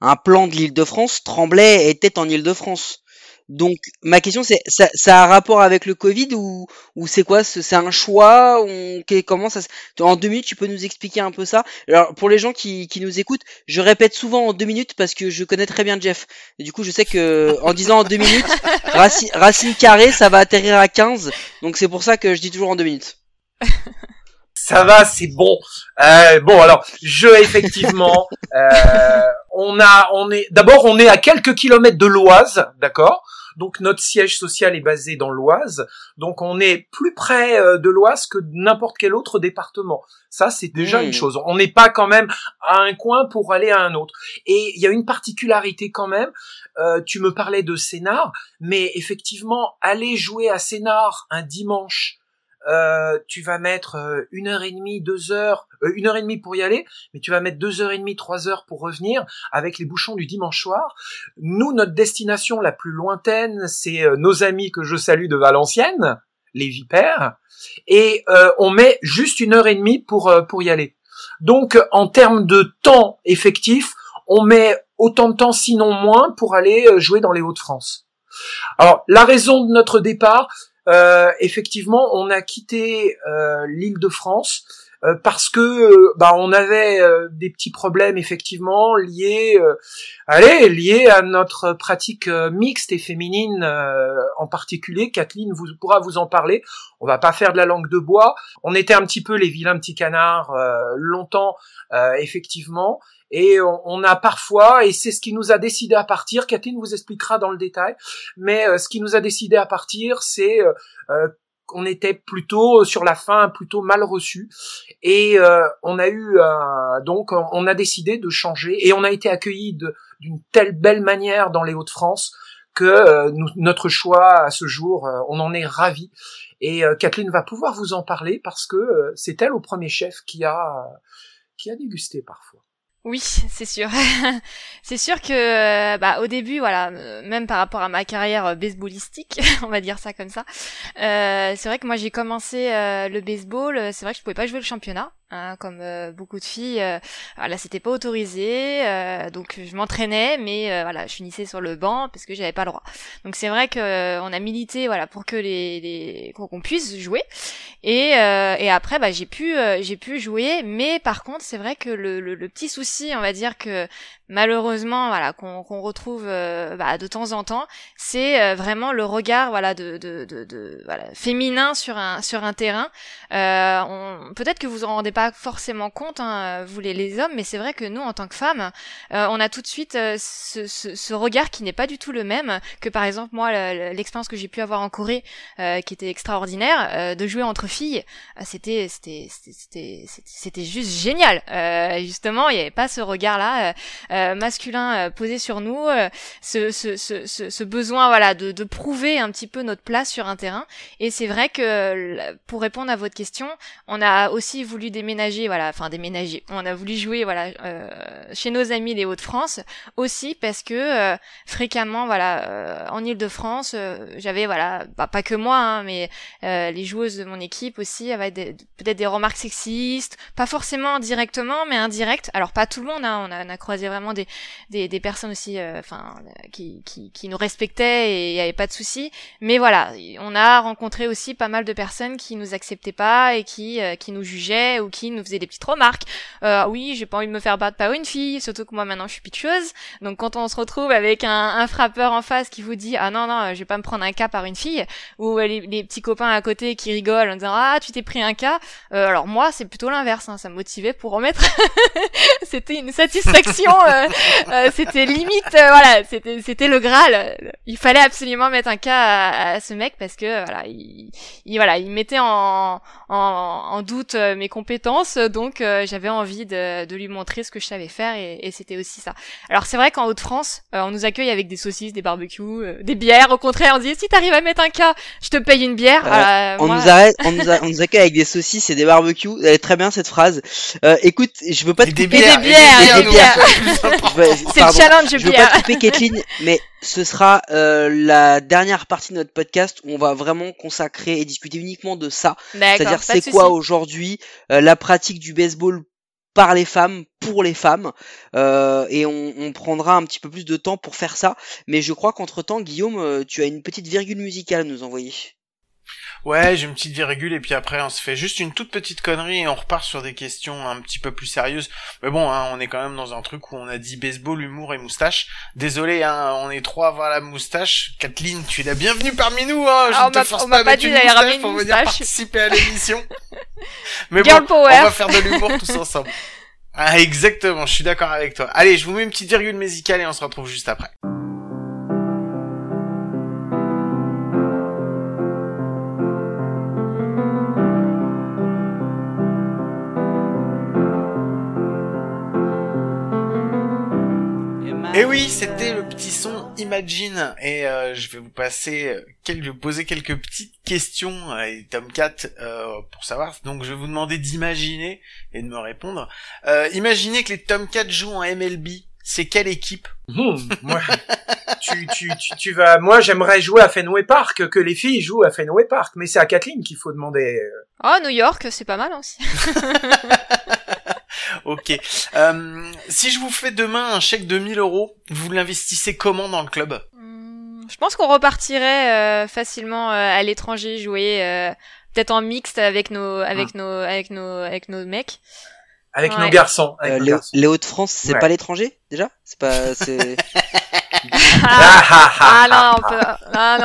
un plan de l'Île-de-France, Tremblay était en Île-de-France. Donc ma question c'est ça, ça, a un rapport avec le Covid ou, ou c'est quoi? C'est un choix on, Comment ça En deux minutes tu peux nous expliquer un peu ça? Alors pour les gens qui, qui nous écoutent, je répète souvent en deux minutes parce que je connais très bien Jeff. Et du coup je sais que en disant en deux minutes, racine, racine carrée ça va atterrir à 15. Donc c'est pour ça que je dis toujours en deux minutes. ça va, c'est bon. Euh, bon, alors, je effectivement, euh, on a, on est, d'abord, on est à quelques kilomètres de l'Oise, d'accord? Donc notre siège social est basé dans l'Oise, donc on est plus près euh, de l'Oise que n'importe quel autre département. Ça, c'est déjà une mmh. chose. On n'est pas quand même à un coin pour aller à un autre. Et il y a une particularité quand même. Euh, tu me parlais de Sénard, mais effectivement, aller jouer à Sénard un dimanche euh, tu vas mettre euh, une heure et demie, deux heures, euh, une heure et demie pour y aller, mais tu vas mettre deux heures et demie, trois heures pour revenir avec les bouchons du dimanche soir. Nous, notre destination la plus lointaine, c'est nos amis que je salue de Valenciennes, les Vipères, et on met juste une heure et demie pour pour y aller. Donc, en termes de temps effectif, on met autant de temps, sinon moins, pour aller jouer dans les Hauts-de-France. Alors, la raison de notre départ, euh, effectivement, on a quitté euh, l'île de France euh, parce que bah on avait des petits problèmes effectivement liés allez liés à notre pratique mixte et féminine en particulier. Kathleen vous pourra vous en parler. On va pas faire de la langue de bois. On était un petit peu les vilains petits canards longtemps effectivement et on, a parfois, et c'est ce qui nous a décidé à partir, Catherine vous expliquera dans le détail, mais euh, ce qui nous a décidé à partir, c'est euh, euh, qu'on était plutôt sur la fin plutôt mal reçu et on a eu donc on a décidé de changer et on a été accueillis d'une telle belle manière dans les Hauts-de-France que notre choix à ce jour on en est ravi et Kathleen va pouvoir vous en parler parce que c'est elle au premier chef qui a qui a dégusté parfois. Oui, c'est sûr. c'est sûr que, euh, bah, au début, voilà, euh, même par rapport à ma carrière euh, baseballistique, on va dire ça comme ça, euh, c'est vrai que moi j'ai commencé le baseball. C'est vrai que je pouvais pas jouer le championnat, hein, comme beaucoup de filles. voilà, c'était pas autorisé, donc je m'entraînais, mais voilà, je finissais sur le banc parce que j'avais pas le droit. Donc c'est vrai que on a milité, voilà, pour que les, les qu'on puisse jouer. Et, euh, et après, bah, j'ai pu, euh, j'ai pu jouer. Mais par contre, c'est vrai que le, le, le, petit souci, on va dire que malheureusement, voilà, qu'on retrouve euh, bah, de temps en temps, c'est euh, vraiment le regard, voilà, de, de, de, de voilà, féminin sur un sur un terrain. Euh, Peut-être que vous en rendez pas forcément compte, hein, vous les, hommes, mais c'est vrai que nous, en tant que femmes, on a tout de suite ce, ce, regard qui n'est pas du tout le même que par exemple moi l'expérience que j'ai pu avoir en Corée, qui était extraordinaire, de jouer entre filles, c'était c'était c'était c'était juste génial. justement, il n'y avait pas ce regard là. Euh, masculin euh, posé sur nous, euh, ce, besoin voilà de, de, prouver un petit peu notre place sur un terrain. Et c'est vrai que pour répondre à votre question, on a aussi voulu voilà, enfin déménager. On a voulu jouer voilà chez nos amis les Hauts-de-France aussi parce que fréquemment voilà en Île-de-France, j'avais voilà bah, pas que moi hein, mais les joueuses de mon équipe aussi avaient peut-être des remarques sexistes, pas forcément directement mais indirect. Alors pas tout le monde, hein, on, a, croisé vraiment des, des, des personnes aussi, euh, enfin, qui, qui, nous respectaient et il n'y avait pas de souci. Mais voilà, on a rencontré aussi pas mal de personnes qui nous acceptaient pas et qui, euh, qui nous jugeaient ou nous faisaient des petites remarques. Euh, oui, j'ai pas envie de me faire battre par une fille, surtout que moi maintenant je suis pitcheuse. Donc quand on se retrouve avec un, un frappeur en face qui vous dit ah non non, je vais pas me prendre un cas par une fille, ou les, les petits copains à côté qui rigolent en disant ah tu t'es pris un cas. Euh, alors moi c'est plutôt l'inverse, hein, ça me motivait pour remettre. C'était une satisfaction euh, euh, c'était limite, euh, voilà, c'était c'était le Graal. Il fallait absolument mettre un cas à, ce mec parce que voilà, il, voilà, il mettait en, en, doute mes compétences, donc j'avais envie de, de lui montrer ce que je savais faire et, et c'était aussi ça. Alors c'est vrai qu'en Haute-France, on nous accueille avec des saucisses, des barbecues, des bières. Au contraire, on dit si t'arrives à mettre un cas, je te paye une bière. on nous arrête, on nous, on nous accueille avec des saucisses et des barbecues. Elle est très bien cette phrase. écoute, je veux pas te couper des bières, des bières, des bières. C'est le challenge Je veux pas couper Kathleen, mais ce sera euh, la dernière partie de notre podcast où on va vraiment consacrer et discuter uniquement de ça. C'est-à-dire c'est quoi aujourd'hui euh, la pratique du baseball par les femmes, pour les femmes, euh, et on, on, prendra un petit peu plus de temps pour faire ça. Mais je crois qu'entre temps, Guillaume, tu as une petite virgule musicale à nous envoyer. Ouais, j'ai une petite virgule et puis après on se fait juste une toute petite connerie et on repart sur des questions un petit peu plus sérieuses. Mais bon, hein, on est quand même dans un truc où on a dit baseball, humour et moustache. Désolé, hein, on est trois la moustache. Kathleen, tu es la bienvenue parmi nous. Hein. Je ah, te force pas, pas dit pour venir participer à l'émission. Mais bon, on va faire de l'humour tous ensemble. Ah, exactement, je suis d'accord avec toi. Allez, je vous mets une petite virgule musicale et on se retrouve juste après. Et oui, c'était le petit son Imagine et euh, je vais vous passer euh, quelques, poser quelques petites questions à Tomcat euh, pour savoir. Donc je vais vous demander d'imaginer et de me répondre. Euh, imaginez que les Tomcats jouent en MLB. C'est quelle équipe? Hmm, moi, tu, tu, tu, tu, vas. Moi, j'aimerais jouer à Fenway Park, que les filles jouent à Fenway Park, mais c'est à Kathleen qu'il faut demander. Oh, New York, c'est pas mal aussi. ok. Euh, si je vous fais demain un chèque de 1000 euros, vous l'investissez comment dans le club? Hmm, Je pense qu'on repartirait euh, facilement euh, à l'étranger jouer, euh, peut-être en mixte avec nos, avec ah. nos, avec nos, avec nos mecs. Avec nos garçons. Avec les, les Hauts-de-France, c'est pas l'étranger déjà? C'est pas. C'est... ah, non, on peut... ah,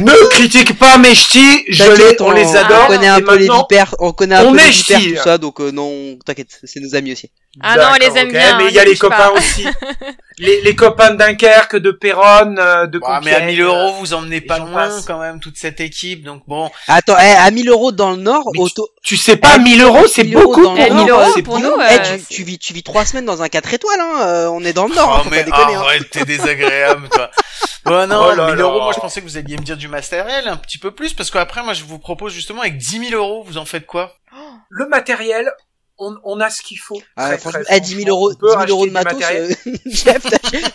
non. ne critique pas mes ch'tis, je les, on, les adore. On connaît un peu les vipères, on connaît un peu les vipères, tout ça, donc euh, non, t'inquiète, c'est nos amis aussi. Ah non, on les aime bien. Mais il y a les copains aussi. les, les copains de Dunkerque, de Péronne, euh, de bah, Mais à 1000 euros, vous emmenez pas loin quand même toute cette équipe, donc bon. Attends, eh, à 1000 euros dans le Nord, auto... tu, sais pas, 1000 euros, c'est beaucoup pour nous. 1000 euros pour nous. Eh, tu, tu, vis, tu vis trois semaines dans un 4 étoiles, hein. Euh, on est dans le Nord. Oh, hein, mais déconner, hein. arrête, t'es désagréable, toi. Bon, non, oh 1000 euros, moi je pensais que vous alliez me dire du matériel un petit peu plus, parce qu'après, moi je vous propose justement avec 10 000 euros, vous en faites quoi? Le matériel, on, on, a ce qu'il faut. Ah, franchement, eh, 10 000 euros, 10 000 euros de matos, euh, Jeff,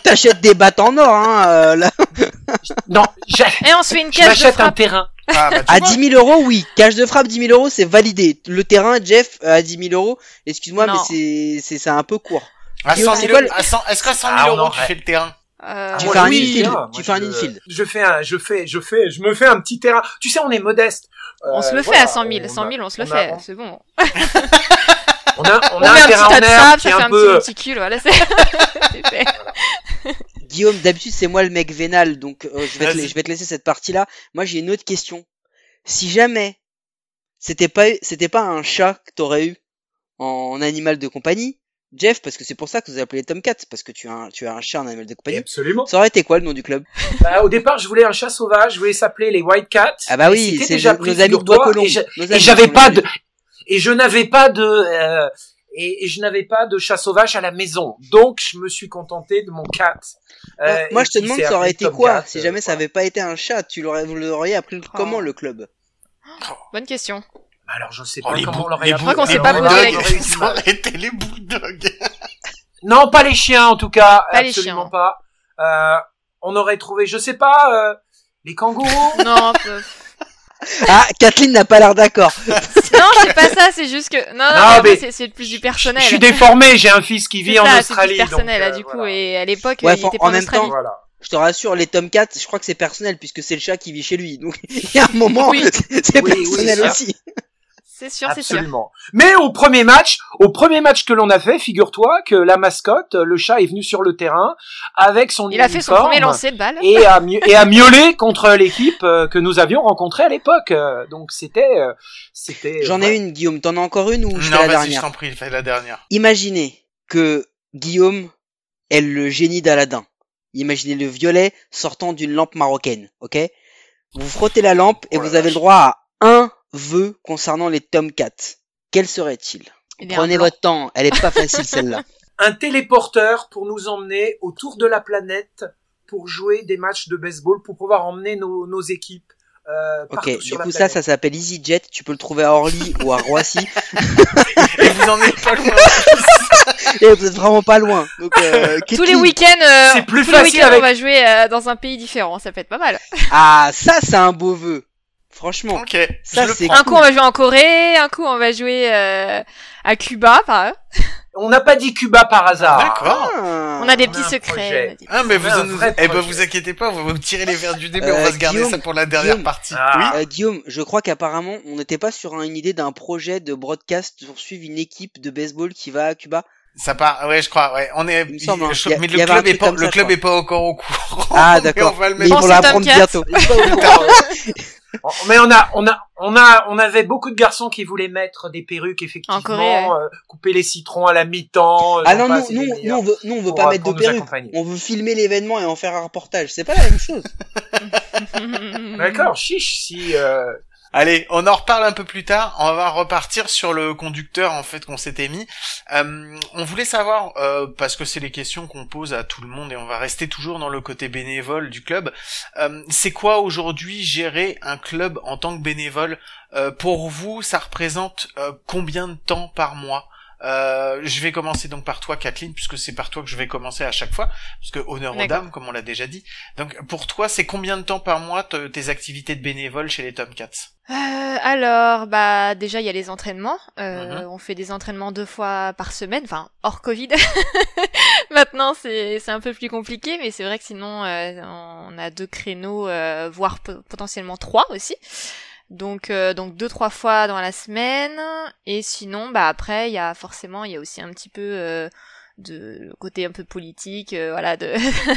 t'achètes des battes en or, hein, euh, là. non, Et on se fait une cache de un terrain. Ah, bah, à 10 000 euros, oui. Cash de frappe, 10 000 euros, c'est validé. Le terrain, Jeff, à 10 000 euros, excuse-moi, mais c'est, c'est, c'est un peu court. À 100 000 euros, est-ce qu'à 100 000 euros, tu fais le terrain? Euh... Tu fais un infield. tu fais un infield. Je fais un, je fais, je fais, je me fais un petit terrain. Tu sais, on est modeste. on se le fait à 100 000. 100 000, on se le fait. C'est bon. on a, on, a un, terrain en herbe qui est un, peu. Petit, voilà, c'est fait. Guillaume, d'habitude c'est moi le mec vénal, donc euh, je, vais te, je vais te laisser cette partie-là. Moi j'ai une autre question. Si jamais c'était pas c'était pas un chat que t'aurais eu en animal de compagnie, Jeff, parce que c'est pour ça que vous appelez Tomcat, parce que tu as un, tu as un chat en animal de compagnie. Absolument. Ça aurait été quoi le nom du club? Bah, Au départ, je voulais un chat sauvage, je voulais s'appeler les White Cats. Ah bah oui, c'est déjà nos amis de Bois Et j'avais pas de, et je n'avais pas de, euh, et, je n'avais pas de chat sauvage à la maison. Donc, je me suis contenté de mon cat. Euh, moi, je te demande, ça aurait été quoi Si jamais ça avait pas été un chat, tu l'aurais, vous l'auriez appelé comment le club? Bonne question. Alors, je sais oh, pas comment on l'aurait appelé. Je crois qu'on s'est pas posé Ça aurait été les bulldogs. non, pas les chiens, en tout cas. Pas absolument les chiens. pas. Euh, on aurait trouvé, je sais pas, euh, les kangourous. non, ah, Kathleen n'a pas l'air d'accord. non, c'est pas ça, c'est juste que non, non, mais c'est plus du personnel. Je suis déformé, j'ai un fils qui vit en Australie. C'est personnel, là, euh, du coup, et à l'époque, il était pas en, même Temps, voilà. Je te rassure, les Tomcats, je crois que c'est personnel puisque c'est le chat qui vit chez lui. Donc il y a un moment, c'est personnel aussi. C'est sûr, c'est sûr. Absolument. Mais au premier match, au premier match que l'on a fait, figure-toi que la mascotte, le chat est venu sur le terrain avec son Il a fait son premier lancer de balle. Et a, et a miaulé contre l'équipe euh, que nous avions rencontrée à l'époque. Euh, donc c'était, euh, c'était. J'en ai une, Guillaume. T'en as encore une ou je fais la dernière Non, prie, fais la dernière. Imaginez que Guillaume est le génie d'Aladin. Imaginez le violet sortant d'une lampe marocaine, ok? Vous frottez la lampe et oh vous avez le droit à un vœu concernant les Tomcats. Quel serait-il? Eh Prenez votre temps, elle est pas facile celle-là. Un téléporteur pour nous emmener autour de la planète pour jouer des matchs de baseball, pour pouvoir emmener nos, nos équipes. Euh, ok, du coup ça, ça s'appelle EasyJet. Tu peux le trouver à Orly ou à Roissy. Et vous en êtes pas loin. Et vous êtes vraiment pas loin. Donc, euh, tous les week-ends, euh, c'est plus facile. on va jouer euh, dans un pays différent. Ça peut être pas mal. Ah, ça c'est un beau vœu. Franchement, ça c'est un coup on va jouer en Corée, un coup on va jouer euh, à Cuba, par On n'a pas dit Cuba par hasard. D'accord. Ah. on a des petits secrets. Ah mais vous, en... eh ben, vous inquiétez pas, vous me tirer les verres du début, on va se garder ça pour la dernière partie. Ah. Oui. Euh, Guillaume, je crois qu'apparemment on n'était pas sur une idée d'un projet de broadcast pour suivre une équipe de baseball qui va à Cuba. Ça part, ouais, je crois, ouais. On est, mais le club est pas, le club est pas encore au courant. Ah, d'accord. Mais, mais on va l'apprendre bientôt. mais on a, on a, on a, on avait beaucoup de garçons qui voulaient mettre des perruques effectivement, euh, couper les citrons à la mi-temps. Euh, ah non, non, non, non, on veut, non, on veut pas mettre de perruques. On veut filmer l'événement et en faire un reportage. C'est pas la même chose. D'accord, chiche. Si euh, Allez, on en reparle un peu plus tard. On va repartir sur le conducteur en fait qu'on s'était mis. Euh, on voulait savoir euh, parce que c'est les questions qu'on pose à tout le monde et on va rester toujours dans le côté bénévole du club. Euh, c'est quoi aujourd'hui gérer un club en tant que bénévole? Pour vous, ça représente combien de temps par mois? Euh, je vais commencer donc par toi, Kathleen, puisque c'est par toi que je vais commencer à chaque fois, parce que honneur aux dames, comme on l'a déjà dit. Donc, pour toi, c'est combien de temps par mois tes activités de bénévole chez les Tomcats? Euh, Alors, bah déjà, il y a les entraînements. Euh, mhm. On fait des entraînements deux fois par semaine, enfin hors Covid. Maintenant, c'est c'est un peu plus compliqué, mais c'est vrai que sinon, euh, on a deux créneaux, euh, voire potentiellement trois aussi. Donc euh, donc deux trois fois dans la semaine. Et sinon bah après il y a forcément il y a aussi un petit peu euh, de côté un peu politique euh, voilà de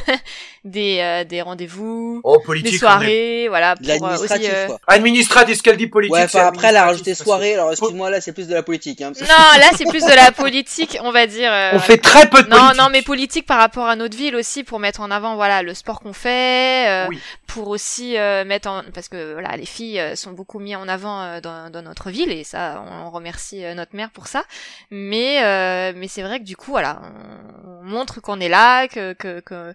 des euh, des rendez-vous oh, politique, des soirées voilà pour euh, aussi administratif ce qu'elle dit politique ouais, après elle a rajouté soirée alors excuse-moi là c'est plus de la politique hein, non là c'est plus de la politique on va dire on fait très peu de non non mais politique par rapport à notre ville aussi pour mettre en avant voilà le sport qu'on fait oui. pour aussi mettre en parce que voilà les filles sont beaucoup mis en avant dans, dans notre ville et ça on remercie notre mère pour ça. Mais mais c'est vrai que du coup voilà on, montre qu'on est là, que, que, que,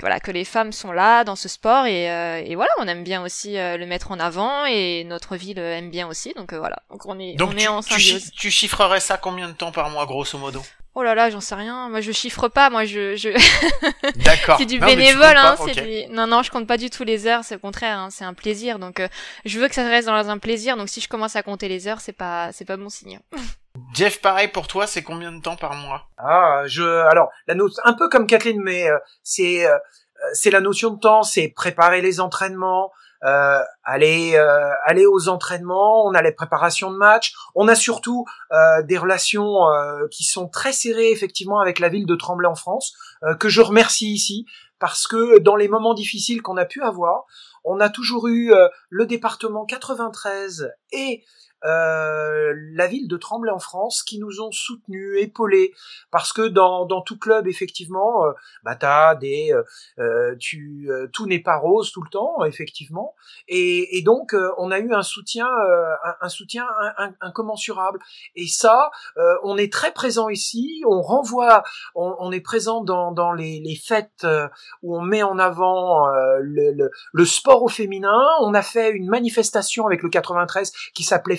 voilà, que les femmes sont là dans ce sport et, euh, et voilà, on aime bien aussi euh, le mettre en avant et notre ville aime bien aussi, donc euh, voilà, donc on est, on est en symbiose. Tu, tu chiffrerais ça combien de temps par mois, grosso modo? Oh là là, j'en sais rien. Moi, je chiffre pas. Moi, je. je... D'accord. c'est du bénévole, hein. C'est Non, non, je compte pas du tout les heures. C'est au contraire, hein, c'est un plaisir. Donc, je veux que ça reste dans un plaisir. Donc, si je commence à compter les heures, c'est pas, c'est pas bon signe. Jeff, pareil pour toi, c'est combien de temps par mois? Ah, je alors la note un peu comme Kathleen, mais euh, c'est euh, c'est la notion de temps, c'est préparer les entraînements, euh, aller euh, aller aux entraînements, on a les préparations de match, on a surtout euh, des relations qui sont très serrées effectivement avec la ville de Tremblay en France, que je remercie ici parce que dans les moments difficiles qu'on a pu avoir, on a toujours eu le département 93 et euh, la ville de Tremblay en France qui nous ont soutenus, épaulés, parce que dans, dans tout club effectivement, euh, bah t'as des, euh, euh tu, tout n'est pas rose tout le temps effectivement, et, donc on a eu un soutien, un, soutien incommensurable, et ça, on est très présent ici, on renvoie, on, est présent dans, les, fêtes où on met en avant le, le, le sport au féminin, on a fait une manifestation avec le 93 qui s'appelait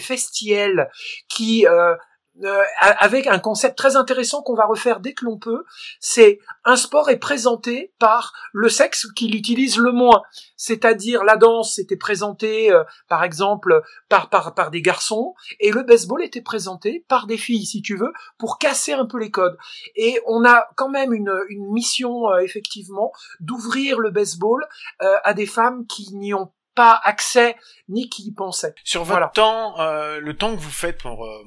Qui euh, euh, avec un concept très intéressant qu'on va refaire dès que l'on peut, c'est un sport est présenté par le sexe qui l'utilise le moins. C'est-à-dire la danse était présentée euh, par exemple par, par, par des garçons et le baseball était présenté par des filles si tu veux pour casser un peu les codes. Et on a quand même une, une mission effectivement d'ouvrir le baseball à des femmes qui n'y ont pas accès ni qui y pensait. Sur votre temps, euh, le temps que vous faites pour euh,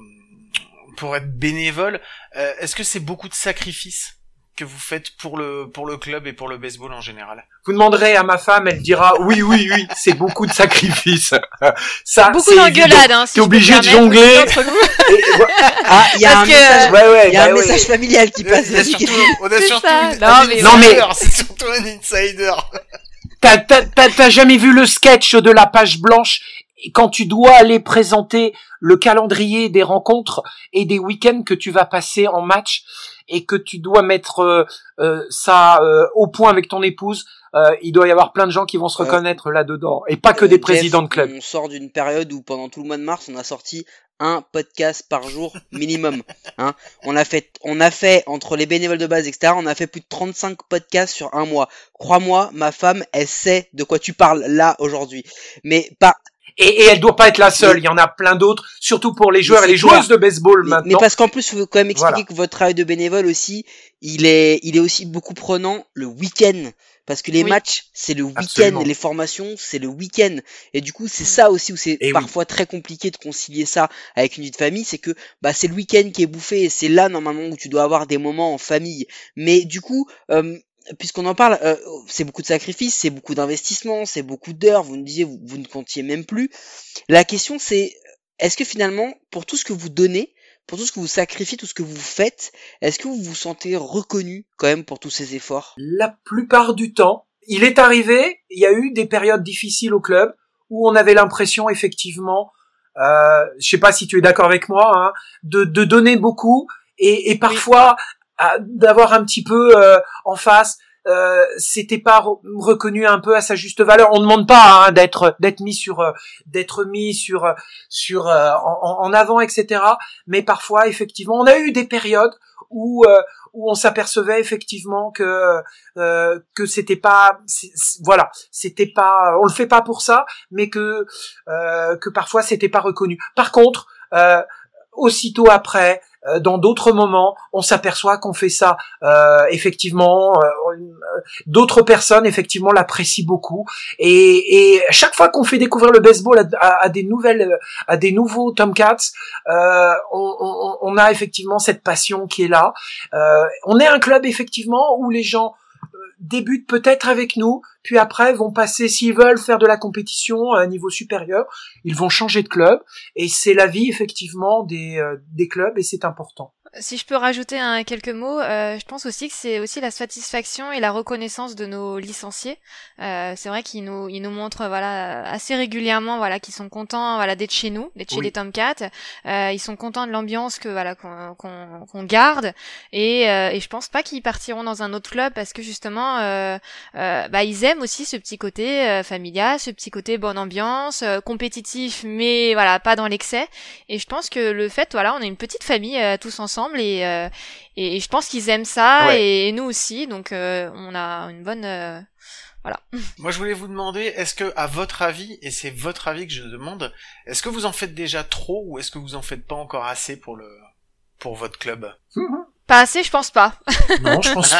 pour être bénévole, euh, est-ce que c'est beaucoup de sacrifices que vous faites pour le pour le club et pour le baseball en général? Vous demanderez à ma femme, elle dira oui oui oui, c'est beaucoup de sacrifices. Ça, beaucoup d'engueulades. Hein, si T'es obligé de jongler. ah, il y a un message, ouais, ouais, y a bah un message familial qui passe. on a surtout, non, mais, non, mais... c'est surtout un insider. T'as jamais vu le sketch de la page blanche? Quand tu dois aller présenter le calendrier des rencontres et des week-ends que tu vas passer en match et que tu dois mettre euh, euh, ça euh, au point avec ton épouse, il doit y avoir plein de gens qui vont se reconnaître là-dedans et pas que des présidents de club. On sort d'une période où pendant tout le mois de mars, on a sorti un podcast par jour minimum. Hein. On a fait, on a fait entre les bénévoles de base, etc. On a fait plus de 35 podcasts sur un mois. Crois-moi, ma femme, elle sait de quoi tu parles là aujourd'hui. Mais pas. Et, et, elle doit pas être la seule. Il y en a plein d'autres, surtout pour les joueurs et les joueuses de baseball mais, maintenant. Mais parce qu'en plus, faut quand même expliquer que votre travail de bénévole aussi, il est, il est aussi beaucoup prenant le week-end. Parce que les matchs, c'est le week-end, les formations, c'est le week-end. Et du coup, c'est ça aussi où c'est parfois très compliqué de concilier ça avec une vie de famille, c'est que bah c'est le week-end qui est bouffé et c'est là normalement où tu dois avoir des moments en famille. Mais du coup, euh, puisqu'on en parle, euh, c'est beaucoup de sacrifices, c'est beaucoup d'investissements, c'est beaucoup d'heures. Vous nous disiez, vous, vous ne comptiez même plus. La question, c'est est-ce que finalement, pour tout ce que vous donnez, pour tout ce que vous sacrifiez, tout ce que vous faites, est-ce que vous vous sentez reconnu quand même pour tous ces efforts? La plupart du temps, il est arrivé, il y a eu des périodes difficiles au club où on avait l'impression effectivement, euh, je sais pas si tu es d'accord avec moi, hein, de, de, donner beaucoup et, et parfois d'avoir un petit peu euh, en face euh, c'était pas reconnu un peu à sa juste valeur. On ne demande pas hein, d'être d'être mis sur euh, d'être mis sur sur euh, en, avant, etc. Mais parfois, effectivement, on a eu des périodes où où on s'apercevait effectivement que que c'était pas voilà c'était pas on le fait pas pour ça mais que que parfois c'était pas reconnu par contre aussitôt après euh, dans d'autres moments, on s'aperçoit qu'on fait ça euh, effectivement. Euh, d'autres personnes effectivement l'apprécient beaucoup et, et, chaque fois qu'on fait découvrir le baseball à, à, des nouvelles, à des nouveaux Tomcats, euh, on, on, on, a effectivement cette passion qui est là. On est un club effectivement où les gens débutent peut-être avec nous, puis après vont passer, s'ils veulent faire de la compétition à un niveau supérieur, ils vont changer de club, et c'est la vie effectivement des, euh, des clubs, et c'est important. Si je peux rajouter un, quelques mots, euh, je pense aussi que c'est aussi la satisfaction et la reconnaissance de nos licenciés. Euh, c'est vrai qu'ils nous, ils nous montrent voilà assez régulièrement voilà qu'ils sont contents voilà d'être chez nous, d'être chez les Tomcats. Euh, ils sont contents de l'ambiance que voilà qu'on qu'on garde et, euh, et je pense pas qu'ils partiront dans un autre club parce que justement euh, euh, bah ils aiment aussi ce petit côté familial, ce petit côté bonne ambiance, compétitif mais voilà pas dans l'excès. Et je pense que le fait voilà on est une petite famille tous ensemble euh, et, et, je pense qu'ils aiment ça et, nous aussi donc euh, on a une bonne euh, voilà. Moi, je voulais vous demander, est-ce que, à votre avis, et c'est votre avis que je demande, est-ce que vous en faites déjà trop ou est-ce que vous en faites pas encore assez pour le, pour votre club? Pas assez, je pense pas. non, je pense.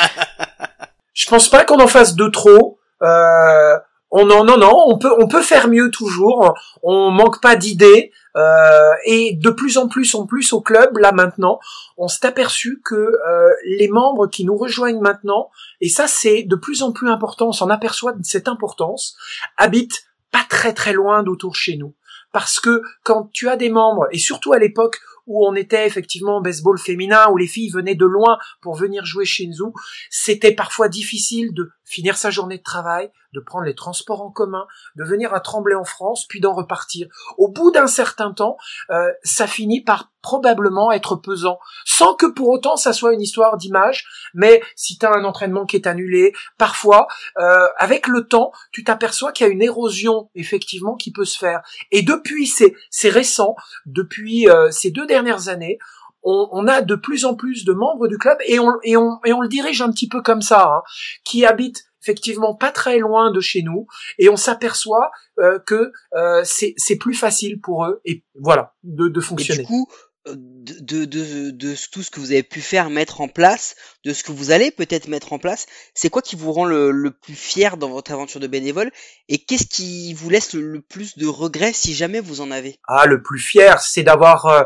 je pense pas qu'on en fasse de trop. Euh, on non non non, on peut on peut faire mieux toujours. On manque pas d'idées euh, et de plus en plus en plus au club là maintenant, on s'est aperçu que euh, les membres qui nous rejoignent maintenant et ça c'est de plus en plus important, on s'en aperçoit de cette importance, habitent pas très très loin d'autour chez nous parce que quand tu as des membres, et surtout à l'époque où on était effectivement en baseball féminin, où les filles venaient de loin pour venir jouer chez nous, c'était parfois difficile de finir sa journée de travail, de prendre les transports en commun, de venir à Tremblay en France, puis d'en repartir. Au bout d'un certain temps, euh, ça finit par probablement être pesant, sans que pour autant ça soit une histoire d'image, mais si tu as un entraînement qui est annulé, parfois, euh, avec le temps, tu t'aperçois qu'il y a une érosion effectivement qui peut se faire. Et depuis, c'est récent, depuis euh, ces deux dernières années, on, on, a de plus en plus de membres du club et on, et on, et on le dirige un petit peu comme ça, hein, qui habitent effectivement pas très loin de chez nous et on s'aperçoit euh, que euh, c'est plus facile pour eux et voilà de, de fonctionner. Et du coup, euh, de, de, de, tout ce que vous avez pu faire, mettre en place, de ce que vous allez peut-être mettre en place, c'est quoi qui vous rend le, le, plus fier dans votre aventure de bénévole et qu'est-ce qui vous laisse le, plus de regrets si jamais vous en avez? Ah, le plus fier, c'est d'avoir, euh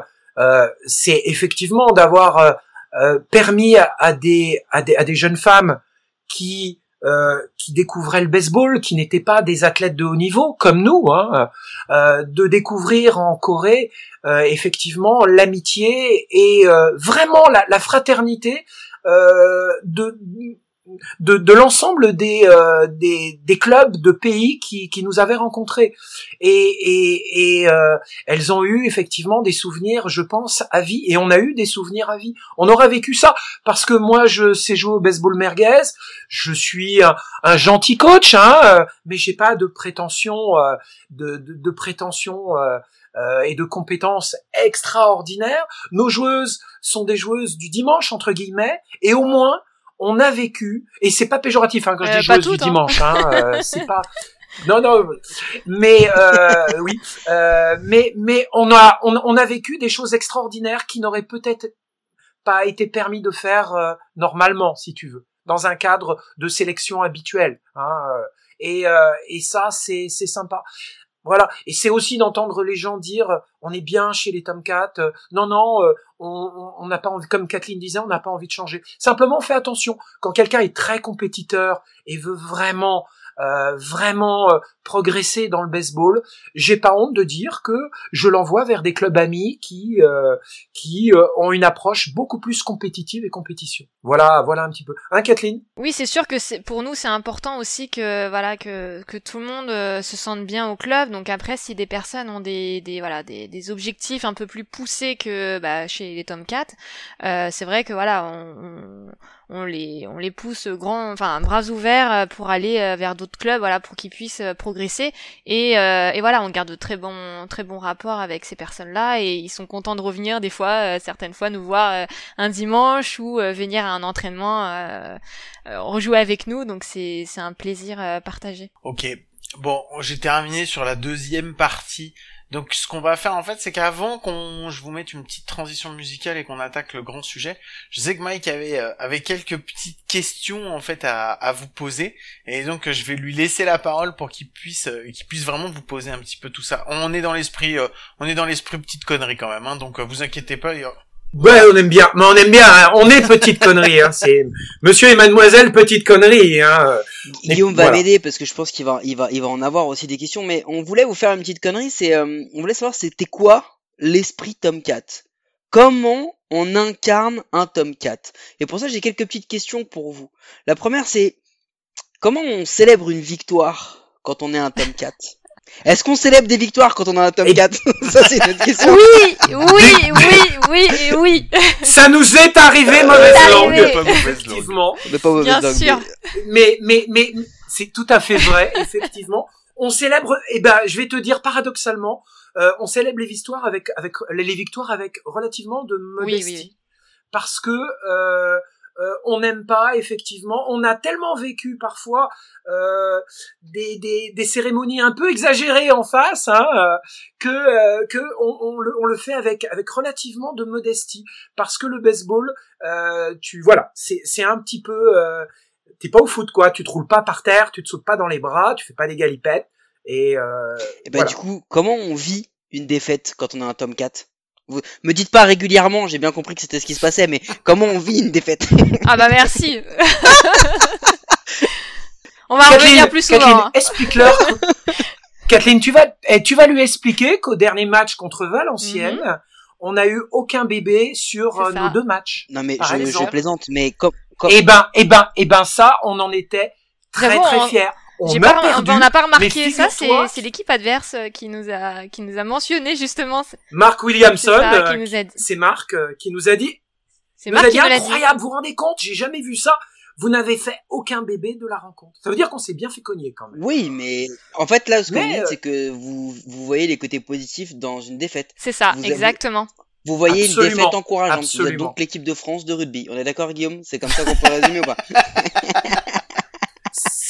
c'est effectivement d'avoir euh, permis à, des, à, des, à des jeunes femmes qui euh, qui découvraient le baseball, qui n'étaient pas des athlètes de haut niveau comme nous, hein, euh, de découvrir en Corée euh, effectivement l'amitié et vraiment la, fraternité de, de l'ensemble des, euh, des, des clubs de pays qui, qui nous avaient rencontrés. Et, et, et euh, elles ont eu effectivement des souvenirs je pense à vie. Et on a eu des souvenirs à vie. On aura vécu ça. Parce que moi je sais jouer au baseball merguez. Je suis un, gentil coach hein, euh, mais j'ai pas de prétention de, de, de prétention et de compétences extraordinaires. Nos joueuses sont des joueuses du dimanche entre guillemets. Et au moins on a vécu, et c'est pas péjoratif hein, quand je euh, dis joueuse du hein. dimanche, hein, euh, c'est pas. Non, non, mais euh, oui, mais mais on a on, a vécu des choses extraordinaires qui n'auraient peut-être pas été permis de faire normalement, si tu veux, dans un cadre de sélection habituel. Hein, et, et ça, c'est c'est sympa. Voilà. Et c'est aussi d'entendre les gens dire on est bien chez les Tomcats. Euh, non, non, euh, on n'a pas envie, comme Kathleen disait, on n'a pas envie de changer. Simplement, fais attention. Quand quelqu'un est très compétiteur et veut vraiment euh, vraiment euh, progresser dans le baseball, j'ai pas honte de dire que je l'envoie vers des clubs amis qui euh, qui ont une approche beaucoup plus compétitive et compétition. Voilà, voilà un petit peu. Hein, Kathleen? Oui, c'est sûr que c'est pour nous c'est important aussi que voilà que que tout le monde se sente bien au club. Donc après, si des personnes ont des des voilà des, des objectifs un peu plus poussés que bah, chez les Tomcats, euh, c'est vrai que voilà on, on les on les pousse grand enfin bras ouverts euh, pour aller euh, vers d'autres clubs voilà pour qu'ils puissent euh, progresser. Et, et voilà on garde de très bons très bons rapports avec ces personnes là et ils sont contents de revenir des fois certaines fois nous voir un dimanche ou venir à un entraînement rejouer avec nous. Donc c'est c'est un plaisir partagé. Ok bon j'ai terminé sur la deuxième partie. Donc ce qu'on va faire en fait, c'est qu'avant qu'on je vous mette une petite transition musicale et qu'on attaque le grand sujet, je sais que Mike avait euh, avait quelques petites questions en fait à, à vous poser. Et donc je vais lui laisser la parole pour qu'il puisse euh, qu'il puisse vraiment vous poser un petit peu tout ça. On est dans l'esprit euh, on est dans l'esprit petite connerie quand même hein, donc vous inquiétez pas, Ouais, on aime bien, mais on aime bien. Hein. On est petite connerie. Hein. C'est Monsieur et Mademoiselle petite connerie. Hein. Guillaume va m'aider parce que je pense qu'il va, il va, il va en avoir aussi des questions. Mais on voulait vous faire une petite connerie. C'est, euh, on voulait savoir c'était quoi l'esprit Tomcat. Comment on incarne un Tomcat? Et pour ça, j'ai quelques petites questions pour vous. La première, c'est comment on célèbre une victoire quand on est un Tomcat? Est-ce qu'on célèbre des victoires quand on a un tome 4 Ça, c'est une question. Oui, oui, oui, oui, oui. Ça nous est arrivé, mauvaise langue. Pas effectivement. Pas Bien sûr. Mais, mais, mais, c'est tout à fait vrai, effectivement. On célèbre, eh ben, je vais te dire paradoxalement, euh, on célèbre les victoires avec, avec, les victoires avec relativement de modestie. Oui, oui, Parce que, euh, euh, on n'aime pas effectivement. On a tellement vécu parfois euh, des, des, des, cérémonies un peu exagérées en face hein, euh, que euh, que on, on, le, on, le, fait avec avec relativement de modestie parce que le baseball, tu voilà, c'est c'est un petit peu t'es pas au foot quoi. Tu te roules pas par terre, tu te sautes pas dans les bras, tu fais pas des galipettes. Et, euh, et ben du coup, comment on vit une défaite quand on a un tome 4 vous me dites pas régulièrement, j'ai bien compris que c'était ce qui se passait, mais comment on vit une défaite Ah bah merci. on va revenir plus souvent. Kathleen, hein. explique-leur. Kathleen, tu vas, eh, tu vas lui expliquer qu'au dernier match contre Valenciennes, mhm. on n'a eu aucun bébé sur euh, nos deux matchs. Non mais je, je, plaisante, mais comme. Eh ben, eh ben, eh ben, ça, on en était très très hein. fiers on n'a pas remarqué ça, c'est l'équipe adverse euh, qui nous a qui nous a mentionné justement. Mark Williamson, euh, c'est Marc euh, qui nous a dit. C'est Marc qui incroyable, vous vous rendez compte, j'ai jamais vu ça. Vous n'avez fait aucun bébé de la rencontre. Ça veut dire qu'on s'est bien fait cogner quand même. Oui, mais en fait là, ce que vous dites, c'est que vous vous voyez les côtés positifs dans une défaite. C'est ça, exactement. Vous voyez une défaite encourageante. Vous êtes donc l'équipe de France de rugby. On est d'accord, Guillaume? C'est comme ça qu'on peut résumer ou pas?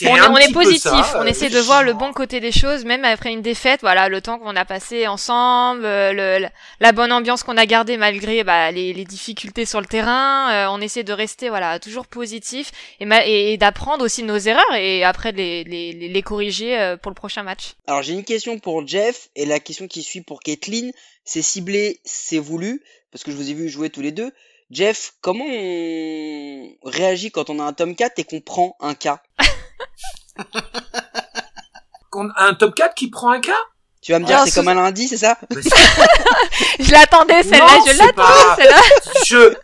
on, est positif, on essaie de voir le bon côté des choses, même après une défaite. Voilà, le temps qu'on a passé ensemble, euh, la bonne ambiance qu'on a gardée malgré bah, les, difficultés sur le terrain. Euh, on essaie de rester voilà toujours positif et, d'apprendre aussi nos erreurs et après les, les, corriger euh, pour le prochain match. Alors j'ai une question pour Jeff et la question qui suit pour Kathleen. C'est ciblé, c'est voulu parce que je vous ai vu jouer tous les deux. Jeff, comment on réagit quand on a un tome 4 et qu'on prend un cas un top 4 qui prend un cas Tu vas me dire, c'est comme un lundi, c'est ça Je l'attendais, celle-là, je l'attendais, celle-là. Je...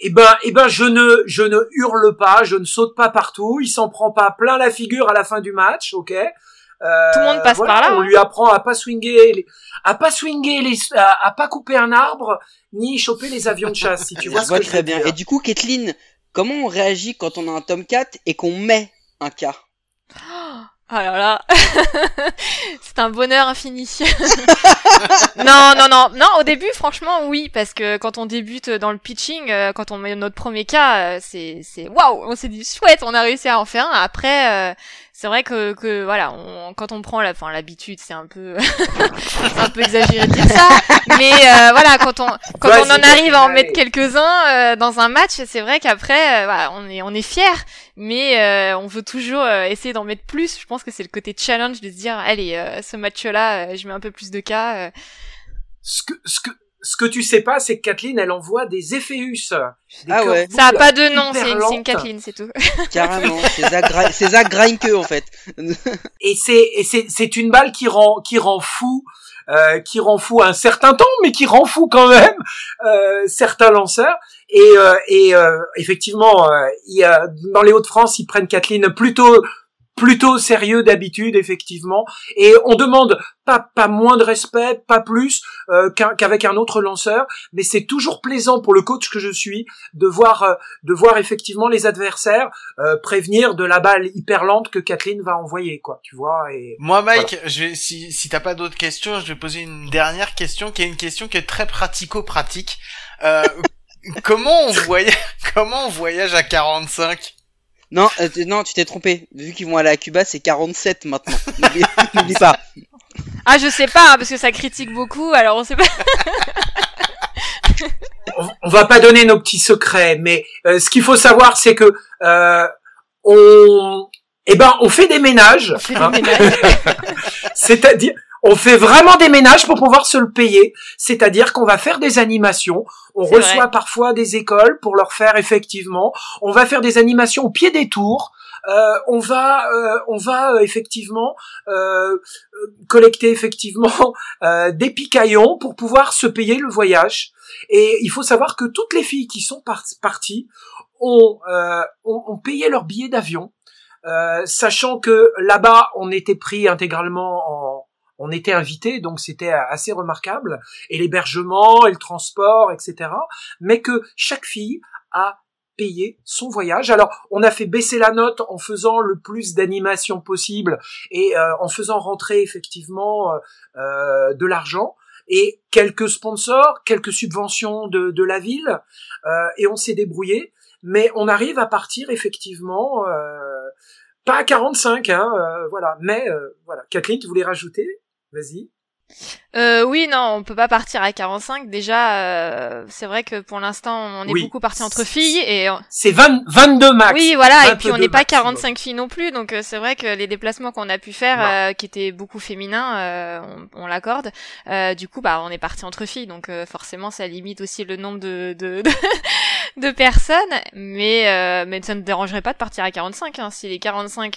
Eh ben, eh ben, je ne, je ne hurle pas, je ne saute pas partout, il s'en prend pas plein la figure à la fin du match, ok? Euh, Tout le monde passe par là. On hein. lui apprend à pas swinger, à pas swinger, les, à, pas couper un arbre, ni choper les avions de chasse, si tu vois ce que très bien. Et du coup, Kathleen, comment on réagit quand on a un tome 4 et qu'on met un cas. Alors ah là, c'est un bonheur infini. non, non, non, non. Au début, franchement, oui, parce que quand on débute dans le pitching, euh, quand on met notre premier cas, euh, c'est, c'est waouh, on s'est dit chouette, on a réussi à en faire un. Après, euh, c'est vrai que, que voilà, on, quand on prend la, enfin l'habitude, c'est un peu, c'est un peu exagéré de dire ça, mais euh, voilà, quand on, quand on en arrive à en mettre quelques-uns euh, dans un match, c'est vrai qu'après, euh, voilà, on est, on est fier, mais on veut toujours essayer d'en mettre plus. Je pense que c'est le côté challenge de se dire, allez, ce match-là, je mets un peu plus de cas. Ce que, ce que, ce que tu sais pas, c'est que Kathleen, elle envoie des Ephéus. ah ouais. Ça a pas de nom, c'est une, Kathleen, c'est tout. Carrément, c'est Zach Greinke en fait. et c'est et c'est c'est une balle qui rend qui rend fou. Euh, qui rend fou un certain temps, mais qui rend fou quand même euh, certains lanceurs. Et, euh, et euh, effectivement, euh, il y a, dans les Hauts-de-France, ils prennent Kathleen plutôt plutôt sérieux d'habitude effectivement. Et on demande pas pas moins de respect pas plus euh, qu'avec un autre lanceur. Mais c'est toujours plaisant pour le coach que je suis de voir euh, de voir effectivement les adversaires euh, prévenir de la balle hyper lente que Kathleen va envoyer quoi tu vois et moi Mike je vais, si si t'as pas d'autres questions je vais poser une dernière question qui est une question qui est très pratico-pratique. Comment on voyage comment on voyage à 45 non, euh, non, tu t'es trompé. Vu qu'ils vont aller à Cuba, c'est 47 maintenant. N'oublie pas. Ah, je sais pas, parce que ça critique beaucoup, alors on sait pas. on, va pas donner nos petits secrets, mais euh, ce qu'il faut savoir, c'est que euh, on, eh ben, on fait des ménages. Hein. C'est-à-dire, on fait vraiment des ménages pour pouvoir se le payer. C'est-à-dire qu'on va faire des animations. On reçoit parfois des écoles pour leur faire effectivement. On va faire des animations au pied des tours. Euh, on va, euh, on va euh, effectivement collecter effectivement des picaillons pour pouvoir se payer le voyage. Et il faut savoir que toutes les filles qui sont parties ont, ont, ont payé leur billet d'avion. sachant que là-bas on était pris intégralement en, on était invité, donc c'était assez remarquable, et l'hébergement, et le transport, etc. Mais que chaque fille a payé son voyage. Alors, on a fait baisser la note en faisant le plus d'animation possible et euh, en faisant rentrer effectivement euh, euh, de l'argent et quelques sponsors, quelques subventions de, la ville, et on s'est débrouillé. Mais on arrive à partir effectivement, pas à 45, hein, voilà. Mais voilà, Kathleen, tu voulais rajouter? Vas-y. Euh, oui, non, on peut pas partir à 45. Déjà, euh, c'est vrai que pour l'instant, on est beaucoup parti entre filles et c'est 22 max. Oui, voilà, et puis on n'est pas 45 filles non plus, donc euh, c'est vrai que les déplacements qu'on a pu faire, euh, qui étaient beaucoup féminins, euh, on, on l'accorde. du coup, bah, on est parti entre filles, donc forcément, ça limite aussi le nombre de de, de, personnes, mais mais ça ne dérangerait pas de partir à 45 hein, si les 45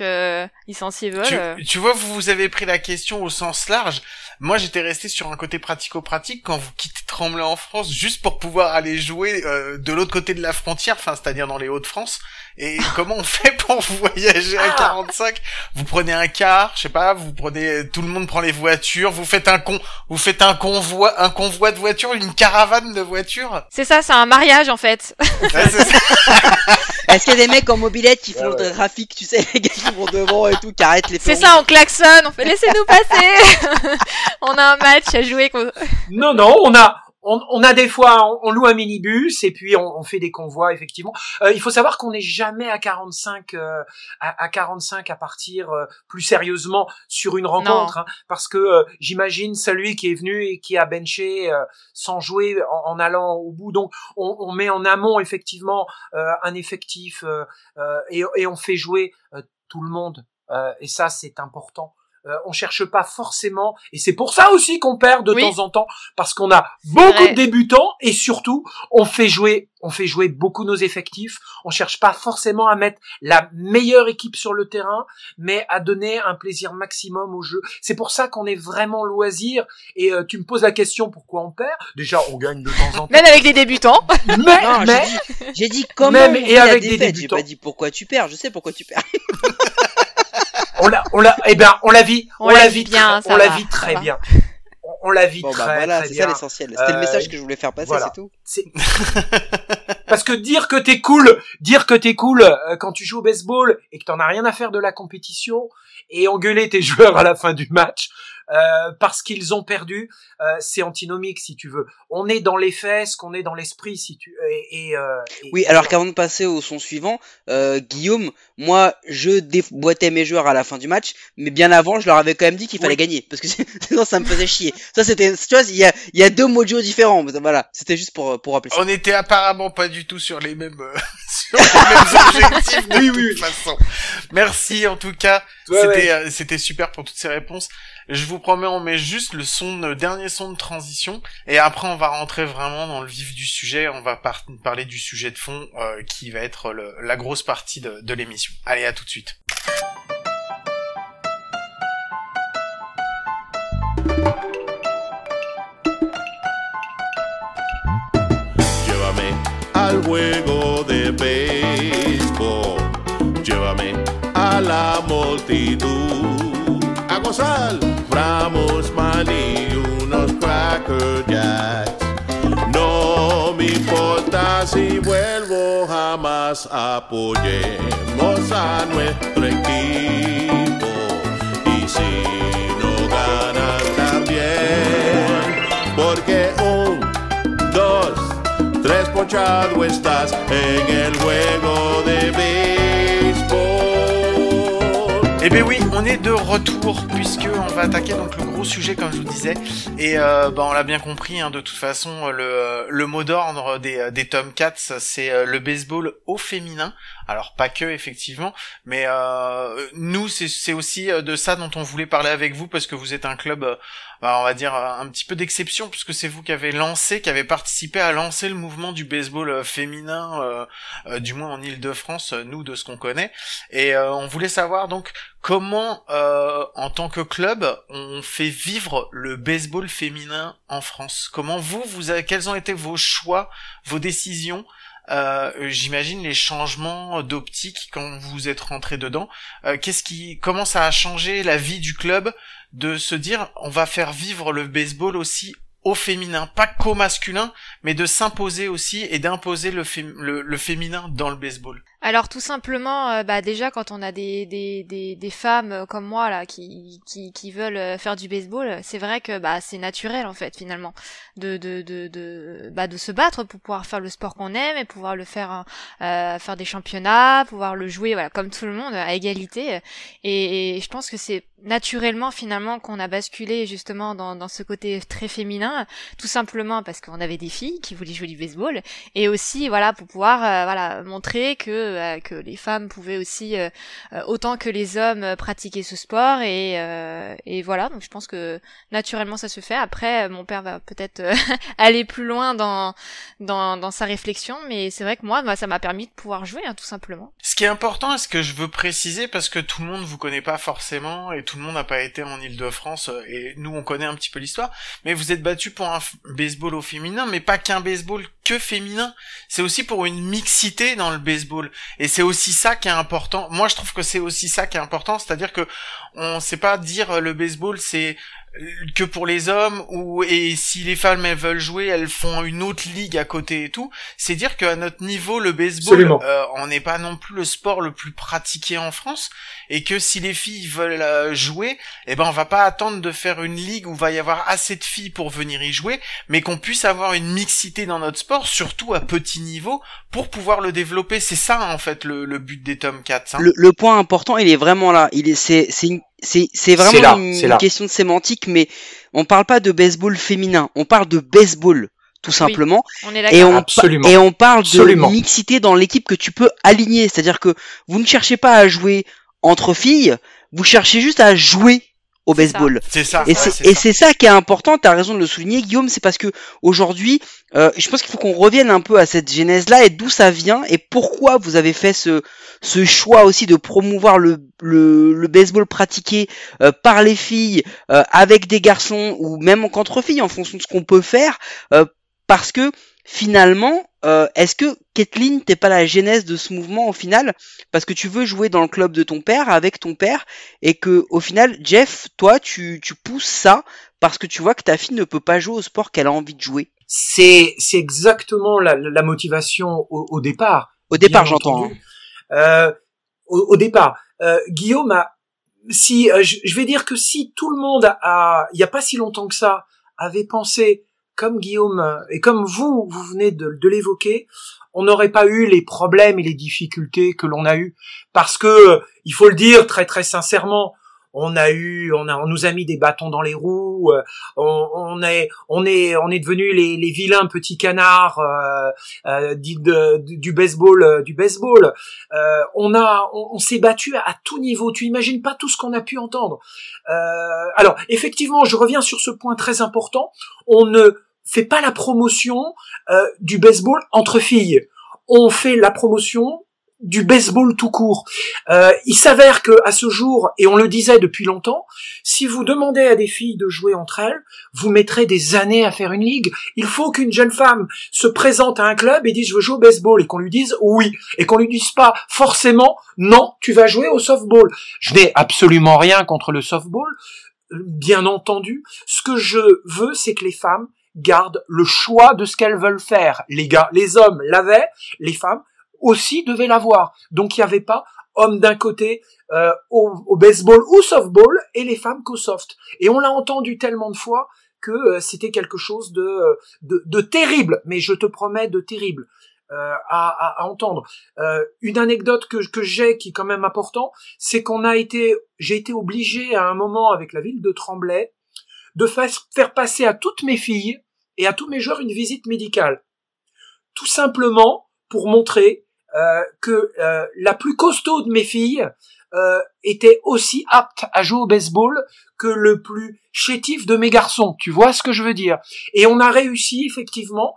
licenciés veulent. Tu, tu vois, vous vous avez pris la question au sens large. Moi, j'étais resté sur un côté pratico-pratique quand vous quittez Tremblay en France, juste pour pouvoir aller jouer euh, de l'autre côté de la frontière, enfin, c'est-à-dire dans les Hauts-de-France. Et comment on fait pour voyager à 45 Vous prenez un car, je sais pas, vous prenez, tout le monde prend les voitures, vous faites un con, vous faites un convoi, un convoi de voitures, une caravane de voitures? C'est ça, c'est un mariage en fait. Est-ce qu'il y a des mecs en mobilette qui font le trafic, tu sais, les gars qui vont devant et tout, qui arrêtent les C'est ça, on klaxonne, on fait laissez-nous passer. on a un match à jouer. Non, non, on a, on, a des fois, on, loue un minibus et puis on, fait des convois effectivement. Euh, il faut savoir qu'on n'est jamais à 45 euh, à, 45 à partir euh, plus sérieusement sur une rencontre, hein, parce que j'imagine celui qui est venu et qui a benché sans jouer en, allant au bout. Donc on, met en amont effectivement un effectif et, et, on fait jouer tout le monde. et ça c'est important. Euh, on cherche pas forcément, et c'est pour ça aussi qu'on perd de temps en temps, parce qu'on a beaucoup de débutants et surtout on fait jouer, on fait jouer beaucoup nos effectifs. On cherche pas forcément à mettre la meilleure équipe sur le terrain, mais à donner un plaisir maximum au jeu. C'est pour ça qu'on est vraiment loisir. Et euh, tu me poses la question pourquoi on perd? Déjà, on gagne de temps en temps. Même avec des débutants. Mais, mais j'ai dit, comment même et avec des débutants. J'ai pas dit pourquoi tu perds. Je sais pourquoi tu perds. on l'a, on l'a, eh ben, on la vit, on, la vit, bien, on la vit très bien. On, la vit bon, bah, très, voilà, c'est ça l'essentiel. C'était le message que je voulais faire passer, c'est tout. Parce que dire que t'es cool, dire que t'es cool euh, quand tu joues au baseball et que t'en as rien à faire de la compétition et engueuler tes joueurs à la fin du match, euh, parce qu'ils ont perdu, euh, c'est antinomique si tu veux. On est dans les fesses, qu'on est dans l'esprit si tu et, euh, oui. Alors qu'avant de passer au son suivant, Guillaume, moi je déboîtais mes joueurs à la fin du match, mais bien avant je leur avais quand même dit qu'il fallait gagner parce que sinon ça me faisait chier. Ça c'était, tu vois, il y a, il y a deux modules différents. Voilà, c'était juste pour pour rappeler. On était apparemment pas du tout sur les mêmes sur les mêmes objectifs de oui, toute façon. Merci en tout cas. c'était c'était super pour toutes ces réponses. Je vous promets, on met juste le son, le dernier son de transition, et après on va rentrer vraiment dans le vif du sujet. On va parler du sujet de fond, euh, qui va être la grosse partie de, de l'émission. Allez, à tout de suite. al juego béisbol, llévame a la multitud a gozar. compramos maní unos Cracker Jacks. No me importa si vuelvo jamás, apoyemos a nuestro equipo. Y si no ganas también, porque dos, Eh bien oui, on est de retour puisque on va attaquer donc le gros sujet comme je vous disais. Et euh, bah, on l'a bien compris hein, de toute façon le, le mot d'ordre des, des Tomcats c'est euh, le baseball au féminin alors pas que effectivement mais euh, nous c'est aussi euh, de ça dont on voulait parler avec vous parce que vous êtes un club bah, on va dire un petit peu d'exception puisque c'est vous qui avez lancé, qui avez participé à lancer le mouvement du baseball euh, féminin, euh, euh, du moins en Île-de-France, nous de ce qu'on connaît. Et on voulait savoir donc comment, en tant que club, on fait vivre le baseball féminin en France? Comment vous, vous avez, quels ont été vos choix, vos décisions j'imagine les changements d'optique quand vous êtes rentré dedans. Qu'est-ce qui, comment ça a la vie du club de se dire on va faire vivre le baseball aussi au féminin, pas qu'au masculin, mais de s'imposer aussi et d'imposer le, le, féminin dans le baseball? Alors tout simplement, euh, bah déjà quand on a des, des, des, femmes euh, comme moi là qui, qui, veulent euh, faire du baseball, c'est vrai que bah c'est naturel en fait finalement de de, de, de, bah, de se battre pour pouvoir faire le sport qu'on aime et pouvoir le faire euh, faire des championnats, pouvoir le jouer voilà comme tout le monde à égalité. Et, je pense que c'est naturellement finalement qu'on a basculé justement dans, dans ce côté très féminin, tout simplement parce qu'on avait des filles qui voulaient jouer du baseball et aussi voilà pour pouvoir voilà montrer que euh, que les femmes pouvaient aussi euh, euh, autant que les hommes pratiquer ce sport et, et voilà. Donc je pense que naturellement ça se fait. Après mon père va peut-être aller plus loin dans, dans dans sa réflexion. Mais c'est vrai que moi bah, ça m'a permis de pouvoir jouer hein, tout simplement. Ce qui est important et ce que je veux préciser parce que tout le monde vous connaît pas forcément et tout le monde n'a pas été en Ile-de-France et nous on connaît un petit peu l'histoire mais vous êtes battu pour un baseball au féminin mais pas qu'un baseball que féminin. C'est aussi pour une mixité dans le baseball. Et c'est aussi ça qui est important. Moi, je trouve que c'est aussi ça qui est important, c'est-à-dire que on sait pas dire euh, le baseball c'est que pour les hommes ou et si les femmes elles veulent jouer elles font une autre ligue à côté et tout. C'est dire qu'à notre niveau le baseball euh, on n'est pas non plus le sport le plus pratiqué en France. Et que si les filles veulent euh, jouer eh ben on va pas attendre de faire une ligue où va y avoir assez de filles pour venir y jouer mais qu'on puisse avoir une mixité dans notre sport surtout à petit niveau pour pouvoir le développer. C'est ça en fait le, le but des tomes 4 hein. le, le, point important il est vraiment là. Il est c'est c'est une c'est vraiment une, question de sémantique, mais on parle pas de baseball féminin, on parle de baseball tout simplement. on est et, on et on parle de mixité dans l'équipe que tu peux aligner, c'est-à-dire que vous ne cherchez pas à jouer entre filles, vous cherchez juste à jouer au baseball. C'est ça. Et c'est ça. qui est important. T'as raison de le souligner, Guillaume. C'est parce que aujourd'hui, euh, je pense qu'il faut qu'on revienne un peu à cette genèse-là et d'où ça vient et pourquoi vous avez fait ce ce choix aussi de promouvoir le le, le baseball pratiqué euh, par les filles euh, avec des garçons ou même qu'entre filles en fonction de ce qu'on peut faire parce que finalement, euh, est-ce que Kathleen, t'es pas la genèse de ce mouvement au final? Parce que tu veux jouer dans le club de ton père, avec ton père, et que au final, Jeff, toi, tu, tu pousses ça parce que tu vois que ta fille ne peut pas jouer au sport qu'elle a envie de jouer. C'est c'est exactement la, la motivation au, au, départ. Au départ, j'entends. Hein. Euh, au, départ, euh, Guillaume a si euh, je, vais dire que si tout le monde a il y a pas si longtemps que ça avait pensé comme Guillaume euh, et comme vous, vous venez de, l'évoquer, on n'aurait pas eu les problèmes et les difficultés que l'on a eu parce que euh, il faut le dire très très sincèrement, on a eu, on, a, on nous a mis des bâtons dans les roues, euh, on, est, on est, on est devenu les, vilains petits canards euh, du baseball, du baseball. on a, on, s'est battu à, tout niveau. Tu imagines pas tout ce qu'on a pu entendre. alors effectivement, je reviens sur ce point très important. On ne fait pas la promotion euh, du baseball entre filles. On fait la promotion du baseball tout court. Euh, il s'avère que à ce jour, et on le disait depuis longtemps, si vous demandez à des filles de jouer entre elles, vous mettrez des années à faire une ligue. Il faut qu'une jeune femme se présente à un club et dise je veux jouer au baseball et qu'on lui dise oui et qu'on lui dise pas forcément non tu vas jouer au softball. Je n'ai absolument rien contre le softball, bien entendu. Ce que je veux, c'est que les femmes gardent le choix de ce qu'elles veulent faire. Les gars, les hommes l'avaient, les femmes aussi devaient l'avoir. Donc il n'y avait pas hommes d'un côté euh, au, baseball ou softball et les femmes qu'au soft. Et on l'a entendu tellement de fois que euh, c'était quelque chose de, de, terrible, mais je te promets de terrible. Euh, à, à, entendre. une anecdote que, que j'ai qui est quand même important, c'est qu'on a été, j'ai été obligé à un moment avec la ville de Tremblay de faire passer à toutes mes filles et à tous mes joueurs une visite médicale. Tout simplement pour montrer euh, que euh, la plus costaud de mes filles euh, était aussi apte à jouer au baseball que le plus chétif de mes garçons. Tu vois ce que je veux dire? Et on a réussi effectivement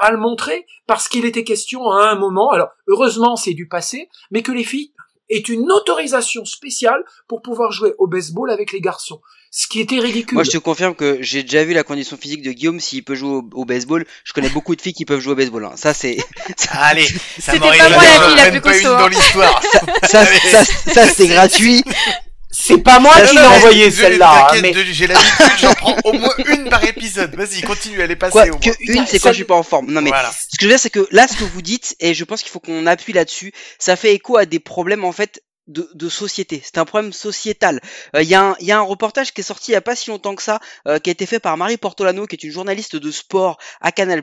à le montrer parce qu'il était question à un moment, alors heureusement c'est du passé, mais que les filles est une autorisation spéciale pour pouvoir jouer au baseball avec les garçons. Ce qui était ridicule. Moi, je te confirme que j'ai déjà vu la condition physique de Guillaume s'il peut jouer au, baseball. Je connais beaucoup de filles qui peuvent jouer au baseball. Hein. Ça, c'est. Allez, ça m'aurait pas moi la fille la plus costaud. dans l'histoire. ça, ça, ça, c'est gratuit. C'est pas moi qui l'ai envoyé celle-là. Hein, mais... J'ai l'habitude, j'en prends au moins une par épisode. Vas-y, continue, elle est passée. Quoi, que une, c'est quand je suis pas en forme. Non mais Ce que je veux dire, c'est que là, ce que vous dites, et je pense qu'il faut qu'on appuie là-dessus, ça fait écho à des problèmes en fait de, de société. C'est un problème sociétal. Il y, a un, y a un reportage qui est sorti il y a pas si longtemps que ça, euh, qui a été fait par Marie Portolano, qui est une journaliste de sport à Canal+,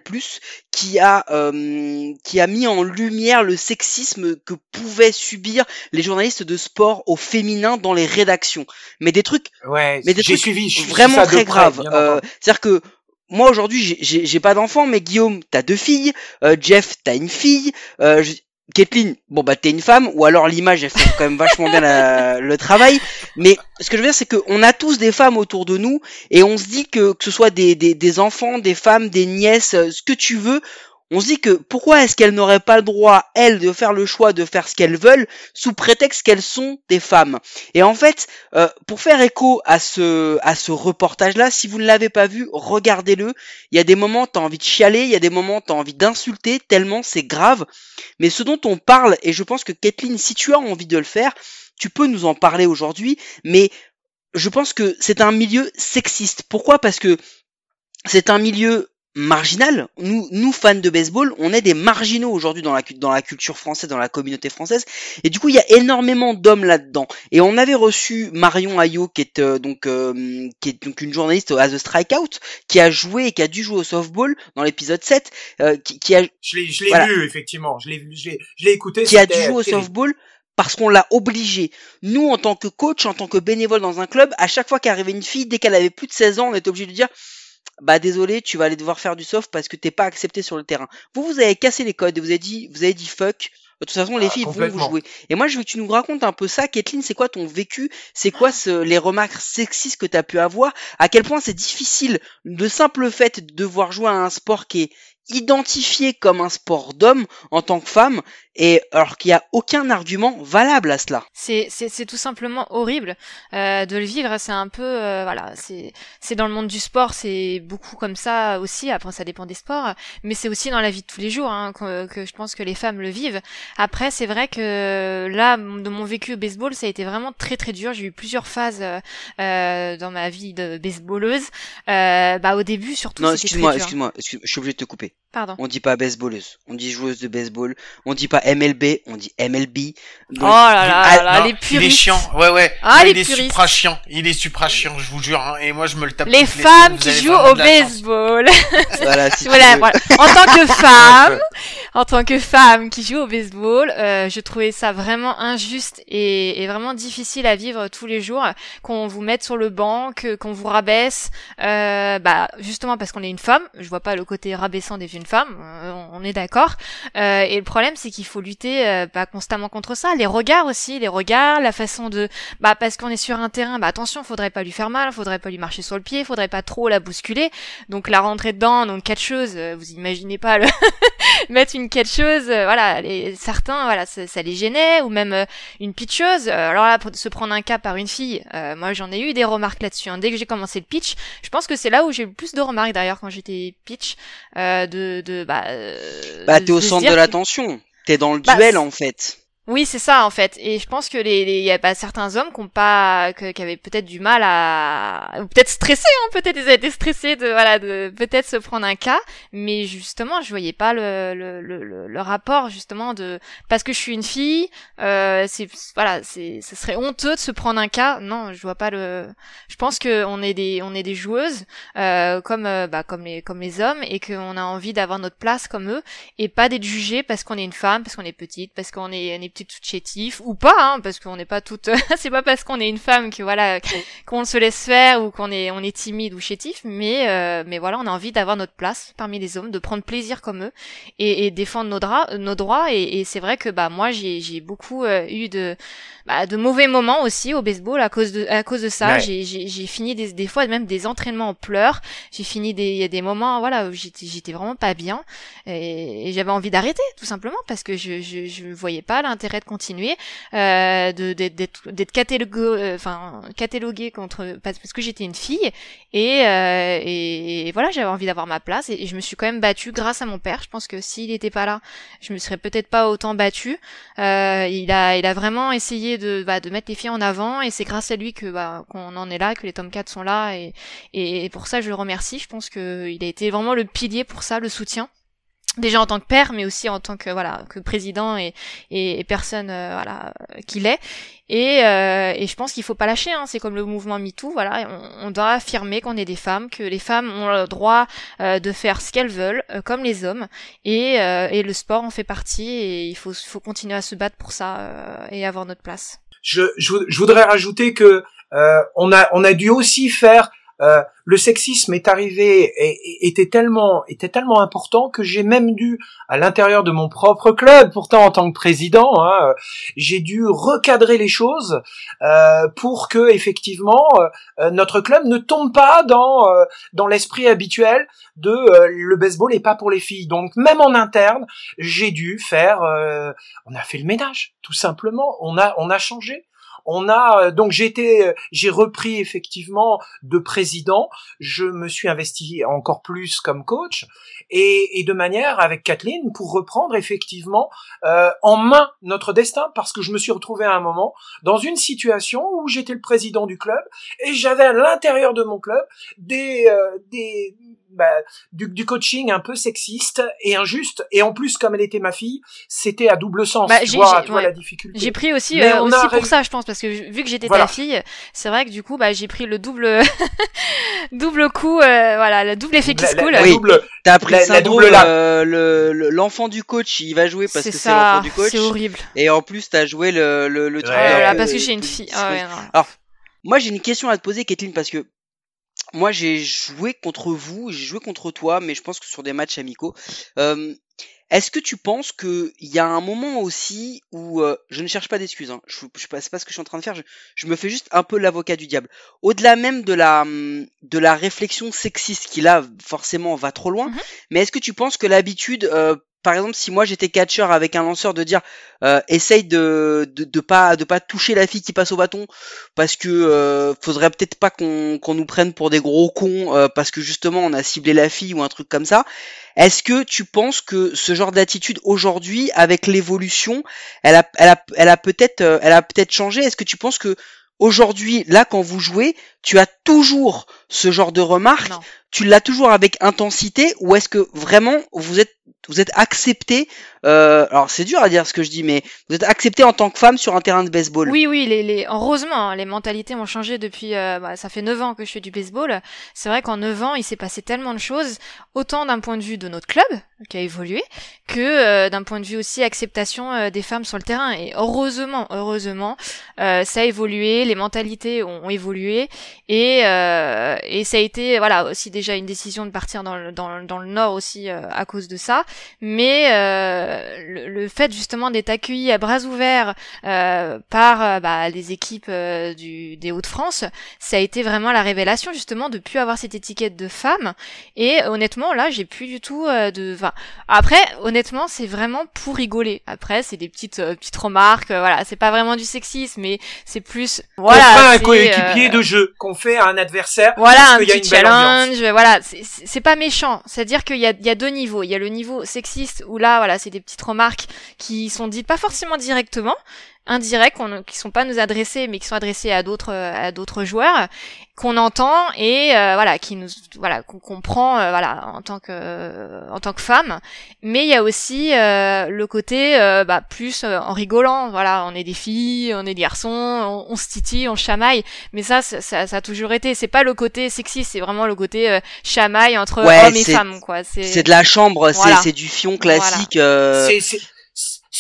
qui a euh, qui a mis en lumière le sexisme que pouvaient subir les journalistes de sport au féminin dans les rédactions. Mais des trucs, ouais, mais des trucs suivi, vraiment très graves. Euh, C'est-à-dire que moi aujourd'hui j'ai pas d'enfant mais Guillaume t'as deux filles euh, Jeff t'as une fille euh, Kathleen, bon bah t'es une femme, ou alors l'image elle fait quand même vachement bien le travail, mais ce que je veux dire c'est qu'on a tous des femmes autour de nous, et on se dit que que ce soit des, des, des enfants, des femmes, des nièces, ce que tu veux, on se dit que pourquoi est-ce qu'elles n'auraient pas le droit, elles, de faire le choix de faire ce qu'elles veulent, sous prétexte qu'elles sont des femmes. Et en fait, euh, pour faire écho à ce, à ce reportage-là, si vous ne l'avez pas vu, regardez-le. Il y a des moments, t'as envie de chialer, il y a des moments, t'as envie d'insulter, tellement c'est grave. Mais ce dont on parle, et je pense que Kathleen, si tu as envie de le faire, tu peux nous en parler aujourd'hui, mais je pense que c'est un milieu sexiste. Pourquoi? Parce que c'est un milieu marginal. Nous, nous fans de baseball, on est des marginaux aujourd'hui dans la, dans la culture française, dans la communauté française. Et du coup, il y a énormément d'hommes là-dedans. Et on avait reçu Marion Ayot, qui est euh, donc euh, qui est donc une journaliste à The Strikeout, qui a joué et qui a dû jouer au softball dans l'épisode 7, euh, qui, qui, a je l'ai je l'ai vu effectivement, je l'ai je l'ai je l'ai écouté. Qui a dû jouer au softball parce qu'on l'a obligé. Nous, en tant que coach, en tant que bénévole dans un club, à chaque fois qu'arrivait une fille, dès qu'elle avait plus de 16 ans, on était obligé de dire bah désolé, tu vas aller devoir faire du soft parce que t'es pas accepté sur le terrain. Vous, vous avez cassé les codes et vous avez dit, vous avez dit fuck. De toute façon, les ah, filles vont vous jouer. Et moi, je veux que tu nous racontes un peu ça, Kathleen. C'est quoi ton vécu? C'est quoi ce, les remarques sexistes que tu as pu avoir? À quel point c'est difficile, le simple fait de devoir jouer à un sport qui est identifié comme un sport d'homme en tant que femme, et alors qu'il n'y a aucun argument valable à cela. C'est c'est tout simplement horrible euh, de le vivre. C'est un peu euh, voilà, c'est c'est dans le monde du sport, c'est beaucoup comme ça aussi. Après, ça dépend des sports, mais c'est aussi dans la vie de tous les jours hein, que, que, je pense que les femmes le vivent. Après, c'est vrai que là, de mon vécu au baseball, ça a été vraiment très très dur. J'ai eu plusieurs phases euh, dans ma vie de baseballeuse. Euh, bah au début, surtout. Non, excuse-moi, excuse-moi, excuse je suis obligé de te couper. Pardon. On dit pas baseballeuse, on dit joueuse de baseball, on dit pas MLB, on dit MLB. oh là là, là, les puristes. Il est chiant, ouais ouais. Ah, il est supra chiant, il est supra chiant, je vous jure, hein, et moi je me le tape. Les femmes qui jouent au baseball. voilà, voilà, En tant que femme, en tant que femme qui joue au baseball, euh, je trouvais ça vraiment injuste et, et, vraiment difficile à vivre tous les jours, qu'on vous mette sur le banc, qu'on vous rabaisse, euh, bah justement parce qu'on est une femme. Je vois pas le côté rabaissant des jeunes femmes, euh, on est d'accord. Euh, et le problème c'est qu'il faut lutter euh, bah, constamment contre ça. Les regards aussi, les regards, la façon de, bah parce qu'on est sur un terrain, bah attention, faudrait pas lui faire mal, faudrait pas lui marcher sur le pied, faudrait pas trop la bousculer. Donc la rentrer dedans, donc quatre choses, vous imaginez pas le mettre une catcheuse, euh, voilà, les, certains, voilà, ça, les gênait, ou même euh, une pitcheuse. Euh, alors là, pour se prendre un cas par une fille, moi j'en ai eu des remarques là-dessus. Hein. Dès que j'ai commencé le pitch, je pense que c'est là où j'ai eu le plus de remarques d'ailleurs quand j'étais pitch, de, de, bah, bah t'es au centre de l'attention, t'es dans le bah, duel en fait. Oui, c'est ça en fait. Et je pense que les, il y a pas certains hommes qui ont pas, qui avaient peut-être du mal à, ou peut-être stressés, hein, peut-être ils étaient stressés de, voilà, de peut-être se prendre un cas. Mais justement, je voyais pas le, le, le, le rapport justement de, parce que je suis une fille, euh, c'est, voilà, c'est, ce serait honteux de se prendre un cas. Non, je vois pas le. Je pense que on est des, on est des joueuses, euh, comme, euh, bah, comme les, comme les hommes, et qu'on a envie d'avoir notre place comme eux, et pas d'être jugé parce qu'on est une femme, parce qu'on est petite, parce qu'on est, on est tout chétif ou pas, hein, parce qu'on n'est pas toutes. c'est pas parce qu'on est une femme que voilà qu'on se laisse faire ou qu'on est on est timide ou chétif, mais euh, mais voilà, on a envie d'avoir notre place parmi les hommes, de prendre plaisir comme eux et, et défendre nos, droits nos droits. Et, et c'est vrai que bah moi j'ai j'ai beaucoup euh, eu de bah, de mauvais moments aussi au baseball à cause de à cause de ça. J'ai j'ai fini des des fois même des entraînements en pleurs. J'ai fini des des moments voilà où j'étais j'étais vraiment pas bien et, et j'avais envie d'arrêter tout simplement parce que je je je voyais pas l'intérêt de continuer, euh, de d'être catalogué, euh, enfin catalogué contre parce que j'étais une fille et, euh, et, voilà j'avais envie d'avoir ma place et, je me suis quand même battue grâce à mon père. Je pense que s'il n'était pas là, je me serais peut-être pas autant battue. Euh, il a il a vraiment essayé de bah, de mettre les filles en avant et c'est grâce à lui que bah, qu'on en est là, que les tomes 4 sont là et, et pour ça je le remercie. Je pense que il a été vraiment le pilier pour ça, le soutien. Déjà en tant que père, mais aussi en tant que voilà que président et, et, personne euh, voilà qu'il est. Et, euh, et je pense qu'il faut pas lâcher. Hein. C'est comme le mouvement MeToo. Voilà, on, on doit affirmer qu'on est des femmes, que les femmes ont le droit euh, de faire ce qu'elles veulent, euh, comme les hommes. Et, et le sport en fait partie. Et il faut, faut continuer à se battre pour ça et avoir notre place. Je, je, je voudrais rajouter que on a on a dû aussi faire euh, le sexisme est arrivé et, était tellement était tellement important que j'ai même dû à l'intérieur de mon propre club, pourtant en tant que président, hein, j'ai dû recadrer les choses euh, pour que effectivement euh, notre club ne tombe pas dans dans l'esprit habituel de le baseball est pas pour les filles. Donc même en interne, j'ai dû faire on a fait le ménage tout simplement, on a on a changé on a euh, donc euh, j'ai repris effectivement de président. Je me suis investi encore plus comme coach et, et de manière avec Kathleen pour reprendre effectivement euh, en main notre destin parce que je me suis retrouvé à un moment dans une situation où j'étais le président du club et j'avais à l'intérieur de mon club des des bah, du, du, coaching un peu sexiste et injuste. Et en plus comme elle était ma fille c'était à double sens bah, tu vois, la difficulté. J'ai pris aussi, euh, aussi pour ça je pense parce que vu que j'étais ta fille c'est vrai que du coup bah j'ai pris le double double coup euh, voilà le double effet qui se coule. oui, t'as pris la, double euh, l'enfant du coach il va jouer parce que c'est l'enfant du coach. c'est horrible. Et en plus t'as joué le le, le truc voilà, parce que j'ai une fille. ah alors moi j'ai une question à te poser Kathleen parce que moi, j'ai joué contre vous, j'ai joué contre toi, mais je pense que sur des matchs amicaux. Euh, est-ce que tu penses qu'il y a un moment aussi où euh, je ne cherche pas d'excuses, hein, je, je pas, pas ce que je suis en train de faire, je, me fais juste un peu l'avocat du diable. Au-delà même de la de la réflexion sexiste qui là forcément va trop loin, mm-hmm. mais est-ce que tu penses que l'habitude euh, par exemple, si moi j'étais catcheur avec un lanceur de dire euh, essaye de, de, pas de pas toucher la fille qui passe au bâton parce que euh, faudrait peut-être pas qu'on qu'on nous prenne pour des gros cons euh, parce que justement on a ciblé la fille ou un truc comme ça. Est-ce que tu penses que ce genre d'attitude aujourd'hui avec l'évolution, elle a elle a elle a peut-être euh, elle a peut-être changé? Est-ce que tu penses que aujourd'hui là quand vous jouez, tu as toujours ce genre de remarques Tu l'as toujours avec intensité ou est-ce que vraiment vous êtes vous êtes accepté. Euh, alors c'est dur à dire ce que je dis, mais vous êtes accepté en tant que femme sur un terrain de baseball? Oui, oui, les, les... heureusement, hein, les mentalités ont changé depuis. Euh, bah, ça fait 9 ans que je fais du baseball. C'est vrai qu'en 9 ans, il s'est passé tellement de choses, autant d'un point de vue de notre club qui a évolué, que euh, d'un point de vue aussi acceptation des femmes sur le terrain. Et heureusement, heureusement, ça a évolué, les mentalités ont, évolué, et et ça a été voilà aussi déjà une décision de partir dans le dans, dans le nord aussi à cause de ça mais euh, le, fait justement d'être accueilli à bras ouverts euh, par euh, bah, les équipes du, des Hauts-de-France, ça a été vraiment la révélation justement de plus avoir cette étiquette de femme. Et honnêtement, là, j'ai plus du tout de. Enfin, après, honnêtement, c'est vraiment pour rigoler. Après, c'est des petites petites remarques. voilà, c'est pas vraiment du sexisme, mais c'est plus. Voilà. Fait un coéquipier de jeu, qu'on fait un adversaire. Voilà, un petit challenge. Voilà, c'est pas méchant. C'est-à-dire qu'il y a, y a deux niveaux. Il y a le niveau sexiste où là voilà c'est des petites remarques qui sont dites pas forcément directement indirects qui sont pas nous adressés mais qui sont adressés à d'autres à d'autres joueurs qu'on entend et euh, voilà qui nous voilà qu'on comprend euh, voilà en tant que en tant que femme. Mais il y a aussi euh, le côté bah, plus en rigolant. Voilà on est des filles on est des garçons on, se titille on chamaille. Mais ça ça, ça a toujours été. C'est pas le côté sexiste c'est vraiment le côté chamaille entre hommes et femmes quoi. C'est de la chambre c'est du fion classique c'est c'est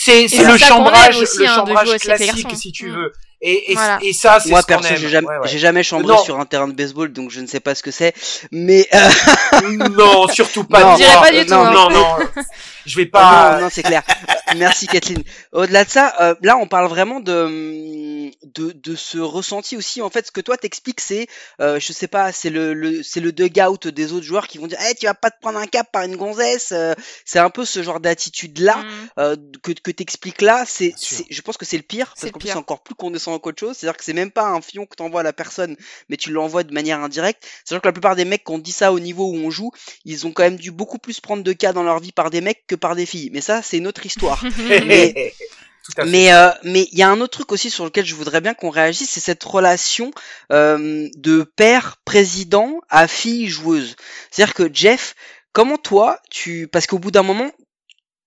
le chambrage le hein, chambrage classique si tu mm. veux et, et, et ça, c'est Moi, perso, j'ai jamais, j'ai jamais chambré sur un terrain de baseball, donc je ne sais pas ce que c'est. Mais euh... non, surtout pas. Non, pas du tout. Non, non, non. je vais pas. Non, non, c'est clair. Merci Kathleen. Au-delà de ça, euh, là, on parle vraiment de, de, de ce ressenti aussi. En fait, ce que toi t'expliques, c'est, euh, je sais pas, c'est le, le c'est le dugout des autres joueurs qui vont dire, hey, tu vas pas te prendre un cap par une gonzesse. Euh, c'est un peu ce genre d'attitude là mm. euh, que que t'expliques là. C'est, je pense que c'est le pire parce qu'en plus c'est encore plus condescendant qu'autre chose. C'est-à-dire que c'est même pas un fion que t'envoies à la personne, mais tu l'envoies de manière indirecte. C'est-à-dire que la plupart des mecs qui ont dit ça au niveau où on joue, ils ont quand même dû beaucoup plus prendre de cas dans leur vie par des mecs que par des filles. Mais ça, c'est une autre histoire. mais mais euh, mais il y a un autre truc aussi sur lequel je voudrais bien qu'on réagisse, c'est cette relation euh, de père président à fille joueuse. C'est-à-dire que Jeff, comment toi tu parce qu'au bout d'un moment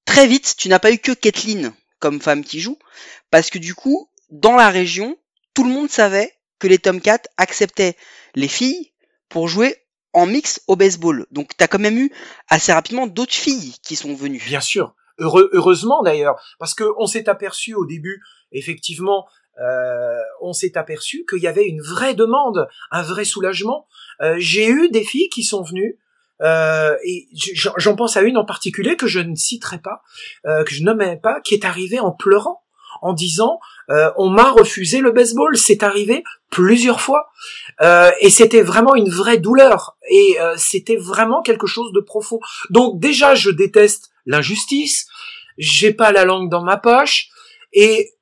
très vite, tu n'as pas eu que Kathleen comme femme qui joue, parce que du coup, dans la région, tout le monde savait que les Tomcats acceptaient les filles pour jouer en mix au baseball. Donc tu as quand même eu assez rapidement d'autres filles qui sont venues. Bien sûr. heureusement d'ailleurs, parce que on s'est aperçu au début, effectivement, euh, on s'est aperçu qu'il y avait une vraie demande, un vrai soulagement. Euh, j'ai eu des filles qui sont venues, euh, et j'en pense à une en particulier que je ne citerai pas, que je nommais pas, qui est arrivée en pleurant, en disant on m'a refusé le baseball. C'est arrivé plusieurs fois, et c'était vraiment une vraie douleur, et c'était vraiment quelque chose de profond. Donc déjà, je déteste l'injustice. J'ai pas la langue dans ma poche. Et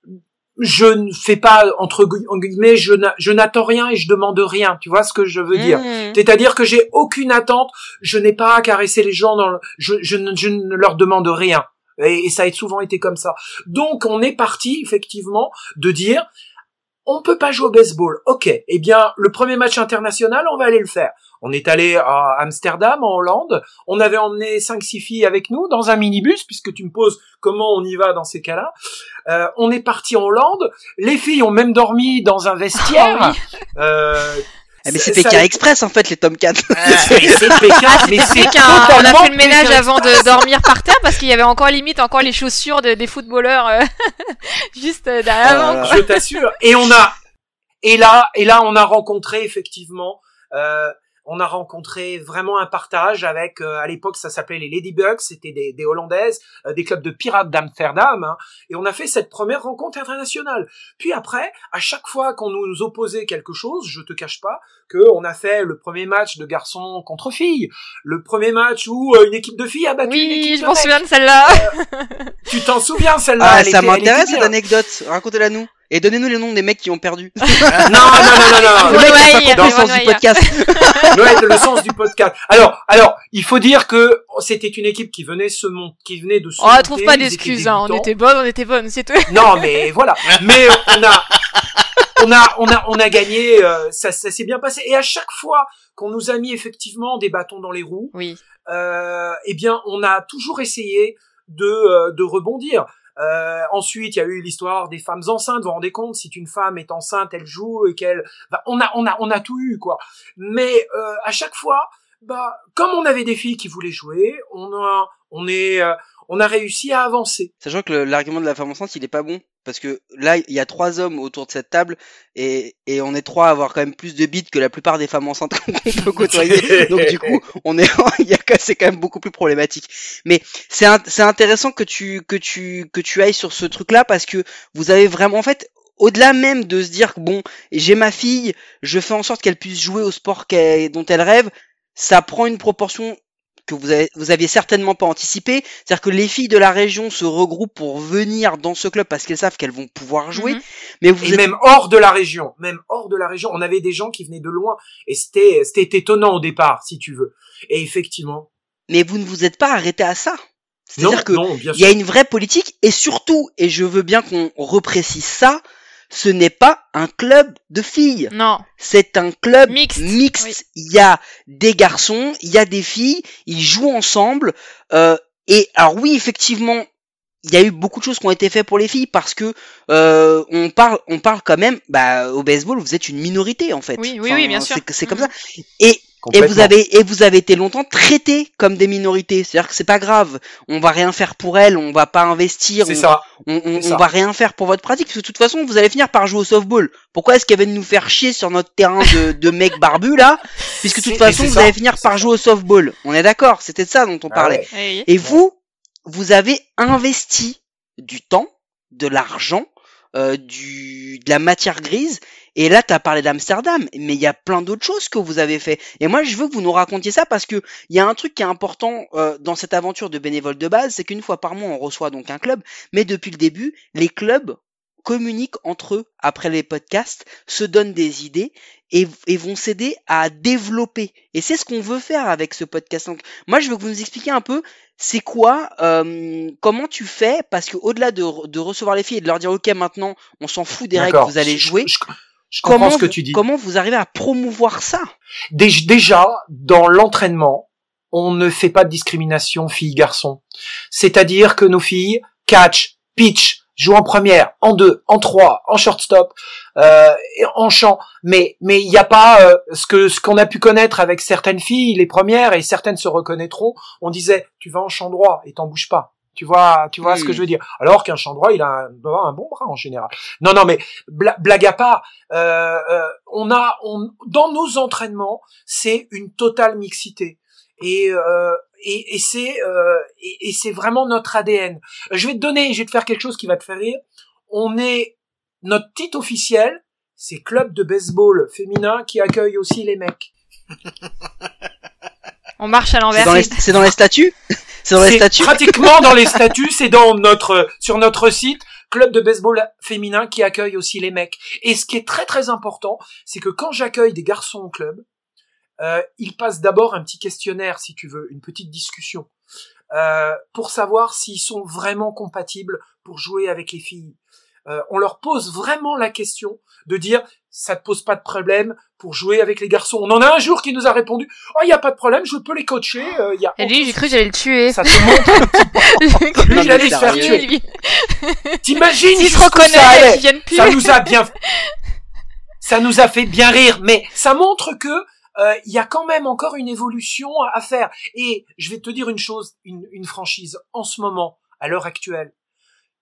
je ne fais pas entre guillemets je n'attends rien et je demande rien tu vois ce que je veux dire? Mmh. c'est-à-dire que j'ai aucune attente je n'ai pas à caresser les gens dans le, je, je, ne, je ne leur demande rien et, ça a souvent été comme ça donc on est parti effectivement de dire on peut pas jouer au baseball ok eh bien le premier match international on va aller le faire on est allé à Amsterdam, en Hollande. On avait emmené cinq six filles avec nous dans un minibus, puisque tu me poses comment on y va dans ces cas-là. Euh, on est parti en Hollande. Les filles ont même dormi dans un vestiaire. Ah euh, mais c'est Pékin Express en fait les Tomcats. c'est Pékin, ah, mais c'est On a fait le ménage avant de dormir par terre parce qu'il y avait encore limite encore les chaussures des footballeurs euh, juste derrière. Je t'assure. Et on a et là et là on a rencontré effectivement euh, on a rencontré vraiment un partage avec, euh, à l'époque ça s'appelait les Ladybugs, c'était des, des Hollandaises, euh, des clubs de pirates d'Amsterdam, hein, et on a fait cette première rencontre internationale. Puis après, à chaque fois qu'on nous opposait quelque chose, je te cache pas que on a fait le premier match de garçons contre filles, le premier match où euh, une équipe de filles a battu une équipe je m'en souviens de celle-là. tu t'en souviens celle-là? Ah, ça m'intéresse cette anecdote, racontez-la nous. Et donnez-nous les noms des mecs qui ont perdu. non, non, non, non, non. Le mec dans le sens du podcast. le sens du podcast. Alors, alors, il faut dire que c'était une équipe qui venait se mon... qui venait de se. Oh, trouve pas d'excuses, hein. On était bonnes, on était bonnes, c'est tout. Non, mais voilà. Mais on a, on a, on a, on a gagné. Euh, ça, ça s'est bien passé. Et à chaque fois qu'on nous a mis effectivement des bâtons dans les roues, oui. euh, eh bien, on a toujours essayé de, euh, de rebondir. Euh, ensuite, il y a eu l'histoire des femmes enceintes. Vous vous rendez compte, si une femme est enceinte, elle joue et qu'elle, bah, on a, on a, on a tout eu quoi. Mais euh, à chaque fois, bah, comme on avait des filles qui voulaient jouer, on a, on est, euh, on a réussi à avancer. Sachant que l'argument de la femme enceinte, il est pas bon. Parce que là, il y a trois hommes autour de cette table et, et on est trois à avoir quand même plus de bits que la plupart des femmes enceintes qu'on peut côtoyer. Donc du coup, on est, c'est quand même beaucoup plus problématique. Mais c'est, c'est intéressant que tu, que tu, que tu ailles sur ce truc-là parce que vous avez vraiment, en fait, au-delà même de se dire que bon, j'ai ma fille, je fais en sorte qu'elle puisse jouer au sport dont elle rêve, ça prend une proportion que vous, avez, vous aviez certainement pas anticipé, c'est-à-dire que les filles de la région se regroupent pour venir dans ce club parce qu'elles savent qu'elles vont pouvoir jouer. Mhm. Mais vous et même hors de la région, même hors de la région, on avait des gens qui venaient de loin et c'était c'était étonnant au départ, si tu veux. Et effectivement. Mais vous ne vous êtes pas arrêté à ça. C'est-à-dire que il y a une vraie politique et surtout, et je veux bien qu'on reprécise ça, ce n'est pas un club de filles. Non. C'est un club mixte. Il y a des garçons, il y a des filles, ils jouent ensemble. Euh, et alors oui, effectivement, il y a eu beaucoup de choses qui ont été faites pour les filles parce que euh, on parle, on parle quand même. Bah, au baseball, vous êtes une minorité en fait. Oui, oui, oui, bien sûr. C'est comme mm-hmm. ça. Et et vous avez et vous avez été longtemps traité comme des minorités. C'est-à-dire que c'est pas grave. On va rien faire pour elles. On va pas investir. C'est ça. On, on, on va rien faire pour votre pratique parce que de toute façon vous allez finir par jouer au softball. Pourquoi est-ce qu'il y avait de nous faire chier sur notre terrain de, de mecs barbus là Puisque de toute façon vous allez finir par jouer au softball. On est d'accord. C'était de ça dont on ah parlait. Et vous, vous avez investi du temps, de l'argent, euh, du de la matière grise et là, tu as parlé d'Amsterdam, mais il y a plein d'autres choses que vous avez fait. Et moi, je veux que vous nous racontiez ça parce que il y a un truc qui est important euh, dans cette aventure de bénévole de base, c'est qu'une fois par mois, on reçoit donc un club, mais depuis le début, les clubs communiquent entre eux après les podcasts, se donnent des idées et, vont s'aider à développer. Et c'est ce qu'on veut faire avec ce podcast. Donc, moi, je veux que vous nous expliquiez un peu c'est quoi, euh, comment tu fais, parce que au-delà de, de, recevoir les filles et de leur dire ok maintenant on s'en fout des règles, vous allez jouer comment, ce que tu dis. Comment vous arrivez à promouvoir ça? Déjà, dans l'entraînement, on ne fait pas de discrimination filles-garçons. C'est-à-dire que nos filles catch, pitch, jouent en première, en deux, en trois, en shortstop, euh, en chant. Mais mais il n'y a pas euh, ce que ce qu'on a pu connaître avec certaines filles, les premières et certaines se reconnaîtront. On disait tu vas en chant droit et t'en bouges pas. Tu vois, tu vois ce que je veux dire. Alors qu'un chant droit, il a un, un bon bras en général. Non, non, mais blague à part, euh, euh, on a, on, dans nos entraînements, c'est une totale mixité. Et, euh, et, et c'est euh, et, et c'est vraiment notre ADN. Je vais te donner, je vais te faire quelque chose qui va te faire rire. On est notre titre officiel, c'est club de baseball féminin qui accueille aussi les mecs. On marche à l'envers. C'est dans, les statuts C'est dans les statuts Pratiquement dans les statuts, c'est dans notre sur notre site club de baseball féminin qui accueille aussi les mecs. Et ce qui est très très important, c'est que quand j'accueille des garçons au club, euh, ils passent d'abord un petit questionnaire, si tu veux, une petite discussion, euh, pour savoir s'ils sont vraiment compatibles pour jouer avec les filles. Euh, on leur pose vraiment la question de dire ça te pose pas de problème pour jouer avec les garçons. On en a un jour qui nous a répondu oh il y a pas de problème, je peux les coacher. Euh, y a Et lui j'ai cru que j'allais le tuer. Ça te montre. lui j'allais se faire tuer. T'imagines S'il se reconnaît, ça, ça nous a bien, ça nous a fait bien rire, mais ça montre que euh, il y a quand même encore une évolution à faire. Et je vais te dire une chose, une, une franchise en ce moment, à l'heure actuelle,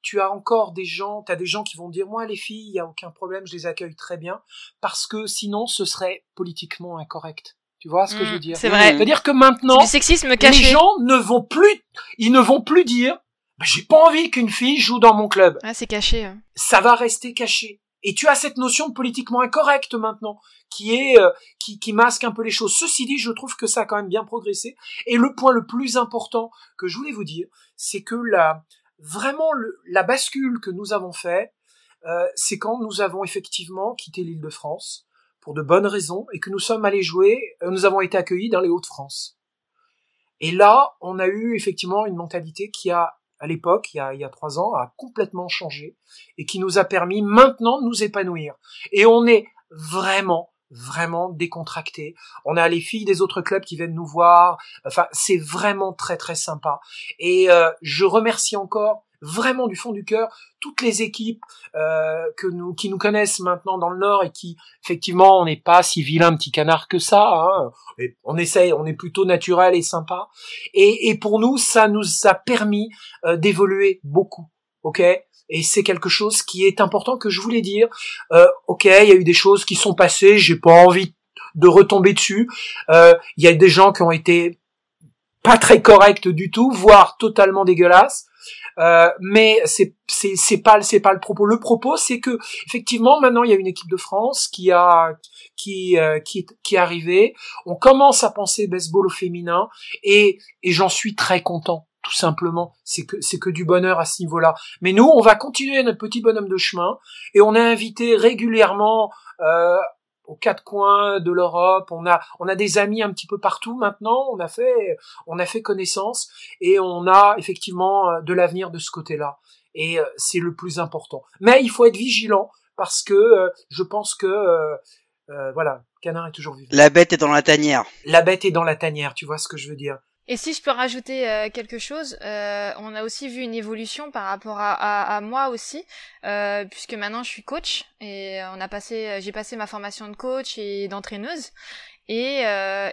tu as encore des gens, tu as des gens qui vont dire moi les filles, il y a aucun problème, je les accueille très bien parce que sinon ce serait politiquement incorrect. Tu vois ce que je veux mmh, dire? C'est vrai. C'est-à-dire que maintenant sexisme les gens ne vont plus ils ne vont plus dire bah, j'ai pas envie qu'une fille joue dans mon club. Ah, c'est caché. Hein. Ça va rester caché. Et tu as cette notion de politiquement incorrect maintenant, qui est euh, qui, qui masque un peu les choses. Ceci dit, je trouve que ça a quand même bien progressé. Et le point le plus important que je voulais vous dire, c'est que la vraiment la bascule que nous avons fait, euh, c'est quand nous avons effectivement quitté l'île de France pour de bonnes raisons et que nous sommes allés jouer, euh, nous avons été accueillis dans les Hauts-de-France. Et là, on a eu effectivement une mentalité qui a, à l'époque, il y a, il y a trois ans, a complètement changé et qui nous a permis maintenant de nous épanouir. Et on est vraiment vraiment décontracté. On a les filles des autres clubs qui viennent nous voir. Enfin, c'est vraiment très très sympa. Et euh, je remercie encore vraiment du fond du cœur toutes les équipes euh, que nous qui nous connaissent maintenant dans le Nord et qui effectivement on n'est pas si vilain petit canard que ça. Hein. On essaye, on est plutôt naturel et sympa. Et, et pour nous, ça nous a permis euh, d'évoluer beaucoup. Ok? Et c'est quelque chose qui est important que je voulais dire. Euh, ok, il y a eu des choses qui sont passées, j'ai pas envie de retomber dessus. Euh, il y a des gens qui ont été pas très corrects du tout, voire totalement dégueulasses. Euh, mais c'est c'est c'est pas c'est pas le propos. Le propos c'est que effectivement maintenant il y a une équipe de France qui a qui euh, qui qui est arrivée. On commence à penser baseball au féminin et et j'en suis très content tout simplement. C'est que c'est que du bonheur à ce niveau-là. Mais nous, on va continuer notre petit bonhomme de chemin et on est invité régulièrement euh, aux quatre coins de l'Europe. On a on a des amis un petit peu partout maintenant. On a fait on a fait connaissance et on a effectivement euh, de l'avenir de ce côté-là. Et euh, c'est le plus important. Mais il faut être vigilant parce que euh, je pense que voilà, canard est toujours vivant. La bête est dans la tanière. La bête est dans la tanière, tu vois ce que je veux dire. Et si je peux rajouter euh, quelque chose, euh, on a aussi vu une évolution par rapport à, moi aussi, euh, puisque maintenant je suis coach et on a passé, j'ai passé ma formation de coach et d'entraîneuse. Et,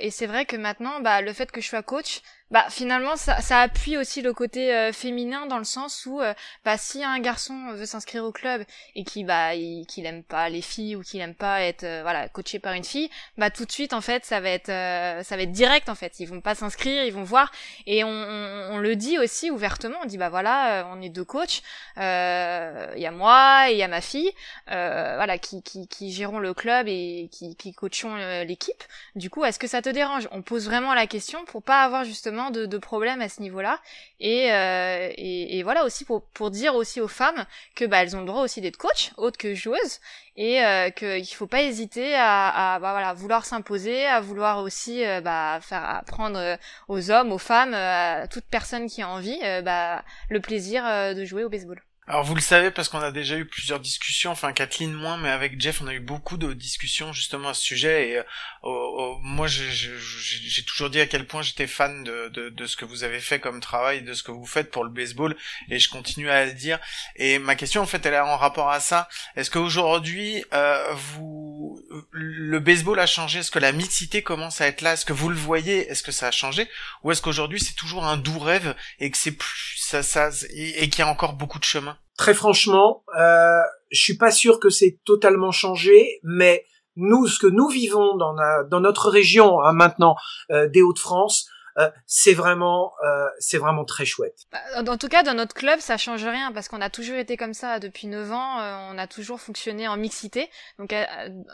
et c'est vrai que maintenant, bah, le fait que je sois coach, bah finalement ça, ça appuie aussi le côté euh, féminin dans le sens où euh, bah si un garçon veut s'inscrire au club et qui bah qu'il aime pas les filles ou qu'il aime pas être euh, voilà coaché par une fille bah tout de suite en fait ça va être ça va être direct en fait. Ils vont pas s'inscrire ils vont voir. Et on, on, le dit aussi ouvertement. On dit bah voilà on est deux coachs. Il y a moi et il y a ma fille voilà qui, qui qui gérons le club et qui qui coachons l'équipe. Du coup est-ce que ça te dérange? On pose vraiment la question pour pas avoir justement de, problèmes à ce niveau-là. Euh, et, et, voilà aussi pour, pour dire aussi aux femmes que bah, elles ont le droit aussi d'être coach, autre que joueuses, et euh, qu'il faut pas hésiter à, à bah, voilà, vouloir s'imposer, à vouloir aussi euh, bah, faire apprendre aux hommes, aux femmes, à toute personne qui a envie, bah, le plaisir de jouer au baseball. Alors vous le savez parce qu'on a déjà eu plusieurs discussions, enfin Kathleen moins, mais avec Jeff on a eu beaucoup de discussions justement à ce sujet et euh, moi j'ai toujours dit à quel point j'étais fan de, de, de, ce que vous avez fait comme travail, de ce que vous faites pour le baseball et je continue à le dire. Et ma question en fait elle est en rapport à ça. Est-ce qu'aujourd'hui euh, vous le baseball a changé? Est-ce que la mixité commence à être là? Est-ce que vous le voyez? Est-ce que ça a changé? Ou est-ce qu'aujourd'hui c'est toujours un doux rêve et que c'est plus ça, ça et, qu'il y a encore beaucoup de chemin? Très franchement, euh, je suis pas sûr que c'est totalement changé, mais nous, ce que nous vivons dans, notre région hein, maintenant euh, des Hauts-de-France, euh, c'est vraiment euh, c'est vraiment très chouette. Bah, en tout cas, dans notre club, ça change rien parce qu'on a toujours été comme ça depuis 9 ans. Euh, on a toujours fonctionné en mixité. Donc,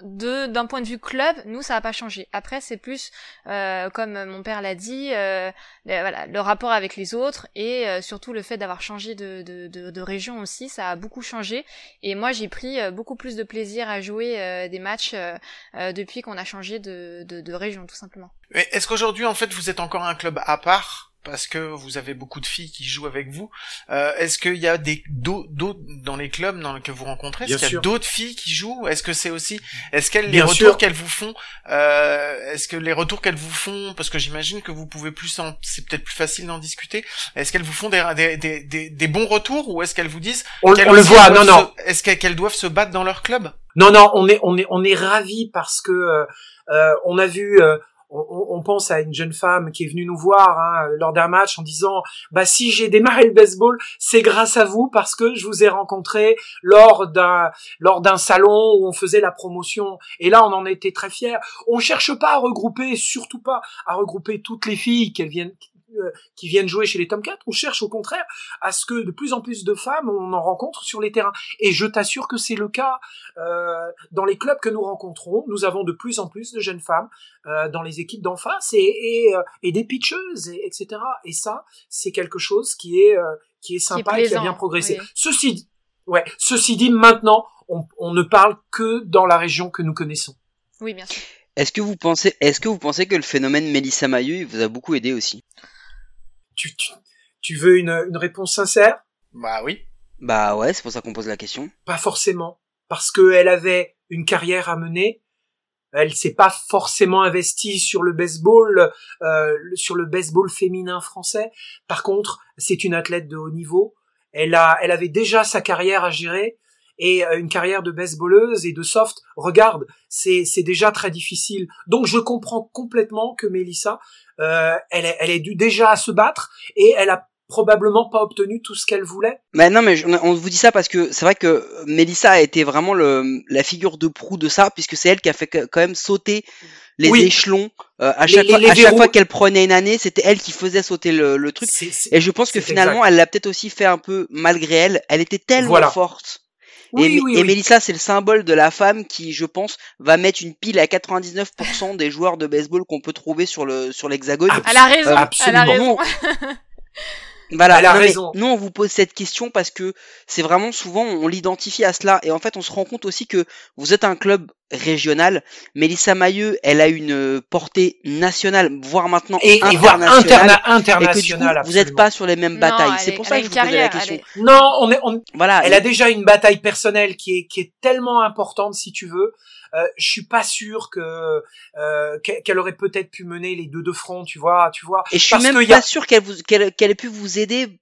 de d'un point de vue club, nous, ça a pas changé. Après, c'est plus comme mon père l'a dit, le, voilà, le rapport avec les autres et surtout le fait d'avoir changé de, de, de, de, région aussi, ça a beaucoup changé. Et moi, j'ai pris beaucoup plus de plaisir à jouer des matchs depuis qu'on a changé de, de, de région, tout simplement. Est-ce qu'aujourd'hui, en fait, vous êtes encore un club à part parce que vous avez beaucoup de filles qui jouent avec vous. Euh, est-ce qu'il y a des d'autres dans les clubs dans lesquels vous rencontrez Est-ce qu'il y a d'autres filles qui jouent Est-ce que c'est aussi Est-ce qu'elles les retours qu'elles vous font euh, Est-ce que les retours qu'elles vous font Parce que j'imagine que vous pouvez plus, c'est peut-être plus facile d'en discuter. Est-ce qu'elles vous font des, des, des, des, bons retours ou est-ce qu'elles vous disent On, le voit. Non non. Est-ce qu'elles doivent se battre dans leur club? Non non. On est on est on est ravis parce que euh, euh on a vu on, pense à une jeune femme qui est venue nous voir hein, lors d'un match en disant bah si j'ai démarré le baseball c'est grâce à vous parce que je vous ai rencontré lors d'un lors d'un salon où on faisait la promotion et là on en était très fiers. On cherche pas à regrouper surtout pas à regrouper toutes les filles qu'elles viennent euh, qui viennent jouer chez les Tomcats, on cherche au contraire à ce que de plus en plus de femmes on en rencontre sur les terrains. Et je t'assure que c'est le cas euh, dans les clubs que nous rencontrons. Nous avons de plus en plus de jeunes femmes euh, dans les équipes d'en face et, et, euh, et, des pitcheuses, et, etc. Et ça, c'est quelque chose qui est euh, qui est sympa et qui a bien progressé. Ceci, ouais, ceci dit, maintenant, on, on ne parle que dans la région que nous connaissons. Oui, bien sûr. Est-ce que vous pensez, est-ce que vous pensez que le phénomène Mélissa Maillot vous a beaucoup aidé aussi? Tu, tu, veux une, une réponse sincère? Bah oui. Bah ouais, c'est pour ça qu'on pose la question. Pas forcément, parce qu'elle avait une carrière à mener. Elle s'est pas forcément investie sur le baseball, euh, sur le baseball féminin français. Par contre, c'est une athlète de haut niveau. Elle a, elle avait déjà sa carrière à gérer et euh, une carrière de baseballeuse et de soft. Regarde, c'est c'est déjà très difficile. Donc je comprends complètement que Melissa euh, elle, est, elle est due déjà à se battre et elle a probablement pas obtenu tout ce qu'elle voulait. Mais non, mais on vous dit ça parce que c'est vrai que Melissa a été vraiment le, la figure de proue de ça, puisque c'est elle qui a fait quand même sauter les échelons euh, à chaque fois, à chaque fois qu'elle prenait une année, c'était elle qui faisait sauter le, le truc. et je pense que finalement, elle l'a peut-être aussi fait un peu malgré elle. Elle était tellement forte et, et Mélissa, c'est le symbole de la femme qui, je pense, va mettre une pile à 99% des joueurs de baseball qu'on peut trouver sur le sur l'hexagone. Elle a raison. Elle a raison. Voilà, Elle a raison. nous on vous pose cette question parce que c'est vraiment souvent on l'identifie à cela et en fait on se rend compte aussi que vous êtes un club régional. Mélissa Mailleux, elle a une portée nationale, voire maintenant et, internationale. internationale. vous n'êtes pas sur les mêmes batailles. C'est pour ça que je vous pose la question. Non, on est, on... voilà. Elle a déjà une bataille personnelle qui est qui est tellement importante si tu veux. Euh, je suis pas sûr que euh, qu'elle aurait peut-être pu mener les deux de front, tu vois, tu vois. Et je suis même pas sûr qu'elle vous qu'elle qu'elle ait pu vous aider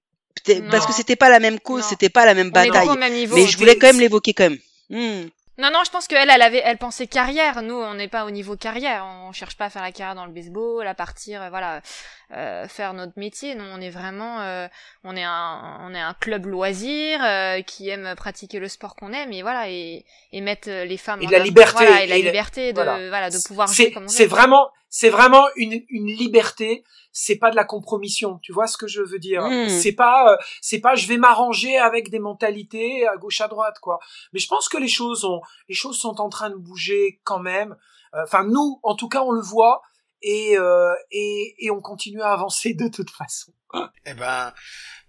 parce que c'était pas la même cause, c'était pas la même bataille. Mais je voulais quand même l'évoquer quand même. Hmm. Non, non, je pense qu'elle, elle avait, elle pensait carrière. Nous, on n'est pas au niveau carrière. On cherche pas à faire la carrière dans le baseball, à partir, euh, voilà, euh, faire notre métier. Non, on est vraiment, euh, on est un, on est un club loisir euh, qui aime pratiquer le sport qu'on aime et voilà et, et mettre les femmes et la liberté voilà, et la liberté de, voilà. de pouvoir jouer comme C'est vraiment, c'est vraiment une, une liberté. C'est pas de la compromission. Tu vois ce que je veux dire? Mmh. C'est pas, c'est pas, je vais m'arranger avec des mentalités à gauche à droite quoi. Mais je pense que les choses ont, les choses sont en train de bouger quand même. Enfin nous, en tout cas, on le voit et, euh, et, et on continue à avancer de toute façon. Eh ben,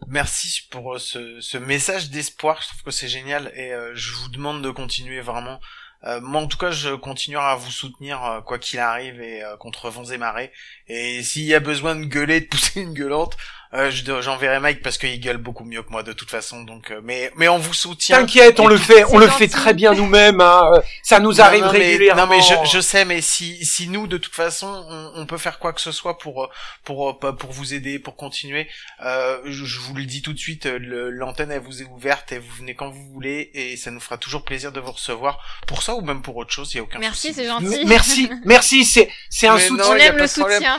merci pour ce, ce message d'espoir. Je trouve que c'est génial et euh, je vous demande de continuer vraiment. Euh, moi, en tout cas, je continuerai à vous soutenir euh, quoi qu'il arrive et contre vents et marées. Et s'il y a besoin de gueuler, de pousser une gueulante, Euh, J'enverrai Mike parce qu'il gueule beaucoup mieux que moi de toute façon. Donc, euh, mais mais on vous soutient. T'inquiète, on le fait, on le fait très bien nous-mêmes. Hein. Ça nous arrive régulièrement. non mais je, je, sais, mais si si nous de toute façon on, on, peut faire quoi que ce soit pour pour pour vous aider, pour continuer. Euh, je, je, vous le dis tout de suite, l'antenne elle vous est ouverte et vous venez quand vous voulez et ça nous fera toujours plaisir de vous recevoir pour ça ou même pour autre chose. Il y a aucun Merci, c'est gentil. Merci, merci. C'est c'est un soutien. on aime le soutien.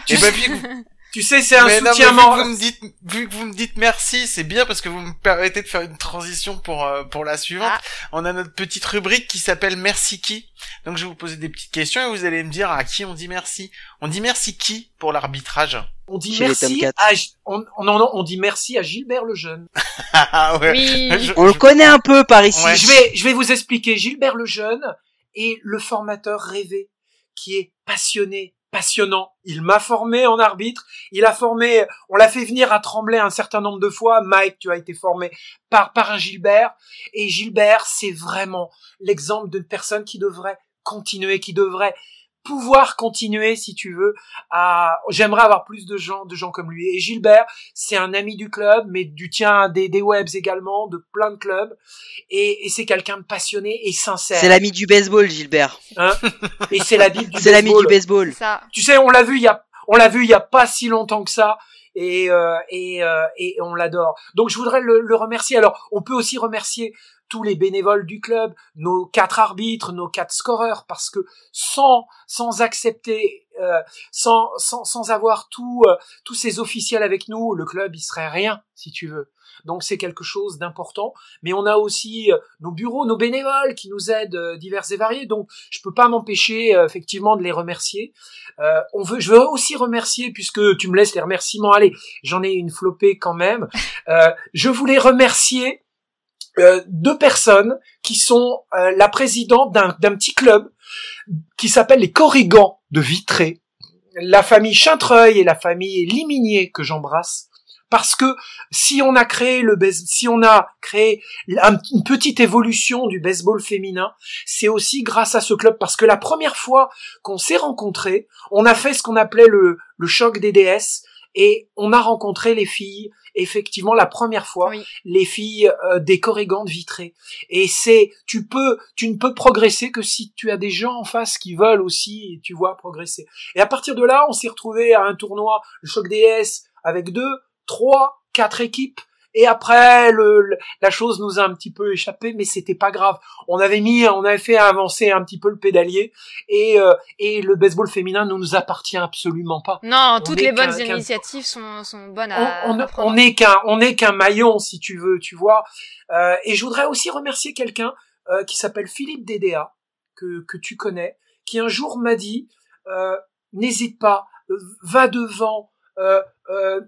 Tu sais, c'est un soutien. Non, vu, que vous me dites, vu que vous me dites merci, c'est bien parce que vous me permettez de faire une transition pour euh, pour la suivante. Ah. On a notre petite rubrique qui s'appelle Merci qui. Donc je vais vous poser des petites questions et vous allez me dire à qui on dit merci. On dit merci qui pour l'arbitrage on dit merci à on, on, on, dit merci à Gilbert le jeune. ah ouais. oui. on le connaît un peu par ici. Je vais je vais vous expliquer Gilbert le jeune est le formateur rêvé qui est passionné, passionnant. Il m'a formé en arbitre. Il a formé, on l'a fait venir à Tremblay un certain nombre de fois. Mike, tu as été formé par, par Gilbert. Et Gilbert, c'est vraiment l'exemple d'une personne qui devrait continuer, qui devrait pouvoir continuer si tu veux à j'aimerais avoir plus de gens de gens comme lui. Et Gilbert c'est un ami du club mais du tien des, des webs également de plein de clubs. Et, et c'est quelqu'un de passionné et sincère. C'est l'ami du baseball Gilbert. Hein? Et c'est l'ami du c'est l'ami du baseball. ça. tu sais on l'a vu il y a on l'a vu il y a pas si longtemps que ça. Et euh, et, euh, et on l'adore. Donc je voudrais le, le remercier. Alors on peut aussi remercier tous les bénévoles du club, nos quatre arbitres, nos quatre scoreurs, parce que sans sans accepter, euh, sans, sans sans avoir tout euh, tous ces officiels avec nous, le club il serait rien si tu veux. Donc c'est quelque chose d'important. Mais on a aussi euh, nos bureaux, nos bénévoles qui nous aident divers et variés. Donc je peux pas m'empêcher effectivement de les remercier. on veut, je veux aussi remercier puisque tu me laisses les remerciements. Allez, j'en ai une flopée quand même. je voulais remercier euh, deux personnes qui sont euh, la présidente d'un petit club qui s'appelle les Corrigans de Vitré, la famille Chintreuil et la famille Liminier que j'embrasse. Parce que si on a créé le si on a créé une petite évolution du baseball féminin, c'est aussi grâce à ce club parce que la première fois qu'on s'est rencontrés, on a fait ce qu'on appelait le, le choc des déesses et on a rencontré les filles effectivement la première fois les filles euh, des corrigantes vitrées. Et c'est tu peux tu ne peux progresser que si tu as des gens en face qui veulent aussi tu vois progresser. Et à partir de là on s'est retrouvé à un tournoi le choc DS avec deux trois quatre équipes et après, le, la chose nous a un petit peu échappé, mais c'était pas grave. On avait mis, on avait fait avancer un petit peu le pédalier, et euh, et le baseball féminin ne nous appartient absolument pas. Non, toutes les bonnes initiatives sont, sont bonnes à. On, on n'est qu'un, on est qu'un maillon, si tu veux, tu vois. Euh, et je voudrais aussi remercier quelqu'un euh, qui s'appelle Philippe Dédéa, que que tu connais, qui un jour m'a dit, euh, n'hésite pas, va devant euh, euh,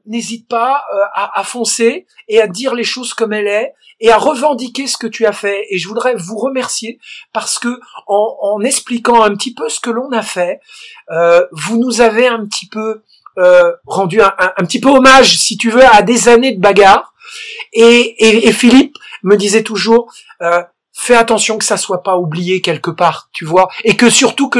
n'hésite pas euh, à, foncer et à dire les choses comme elles est et à revendiquer ce que tu as fait. Et je voudrais vous remercier parce que en, expliquant un petit peu ce que l'on a fait, vous nous avez un petit peu rendu un, petit peu hommage, si tu veux, à des années de bagarre. Et Philippe me disait toujours, fais attention que ça soit pas oublié quelque part, tu vois, et que surtout que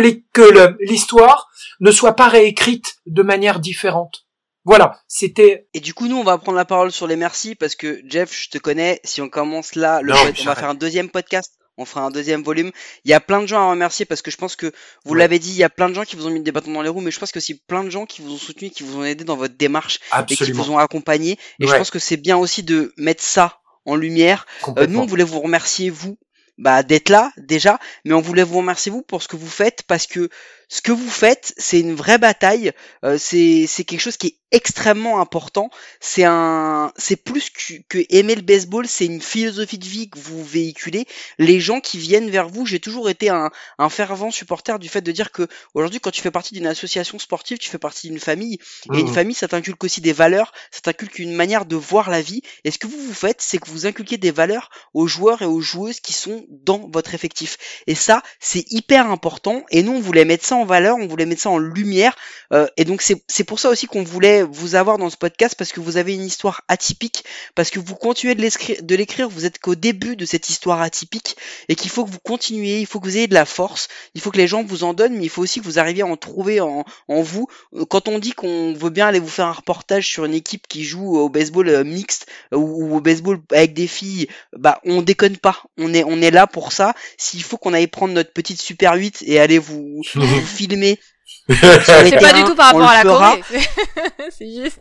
l'histoire ne soit pas réécrite de manière différente. Voilà, c'était. Et du coup, nous, on va prendre la parole sur les merci parce que Jeff, je te connais. Si on commence là, le on va faire un deuxième podcast. On fera un deuxième volume. Il y a plein de gens à remercier parce que je pense que vous l'avez dit, il y a plein de gens qui vous ont mis des bâtons dans les roues, mais je pense que aussi plein de gens qui vous ont soutenu, qui vous ont aidé dans votre démarche et qui vous ont accompagné. Et je pense que c'est bien aussi de mettre ça en lumière. Euh, nous, on voulait vous remercier vous bah d'être là déjà, mais on voulait vous remercier vous pour ce que vous faites parce que ce que vous faites, c'est une vraie bataille, euh, c'est c'est quelque chose qui est extrêmement important. C'est un, c'est plus que, que, aimer le baseball, c'est une philosophie de vie que vous véhiculez. Les gens qui viennent vers vous, j'ai toujours été un, un, fervent supporter du fait de dire que aujourd'hui, quand tu fais partie d'une association sportive, tu fais partie d'une famille. Et une mmh. famille, ça t'inculque aussi des valeurs, ça t'inculque une manière de voir la vie. Et ce que vous vous faites, c'est que vous inculquez des valeurs aux joueurs et aux joueuses qui sont dans votre effectif. Et ça, c'est hyper important. Et nous, on voulait mettre ça en valeur, on voulait mettre ça en lumière. Euh, et donc, c'est pour ça aussi qu'on voulait vous avoir dans ce podcast, parce que vous avez une histoire atypique, parce que vous continuez de l'écrire, vous êtes qu'au début de cette histoire atypique, et qu'il faut que vous continuiez, il faut que vous ayez de la force, il faut que les gens vous en donnent, mais il faut aussi que vous arriviez à en trouver en, en vous. Quand on dit qu'on veut bien aller vous faire un reportage sur une équipe qui joue au baseball euh, mixte ou, au baseball avec des filles, bah on déconne pas. On est on est là pour ça. S'il faut qu'on aille prendre notre petite Super 8 et aller vous, filmer c'est pas du tout par rapport à la Corée. c'est juste.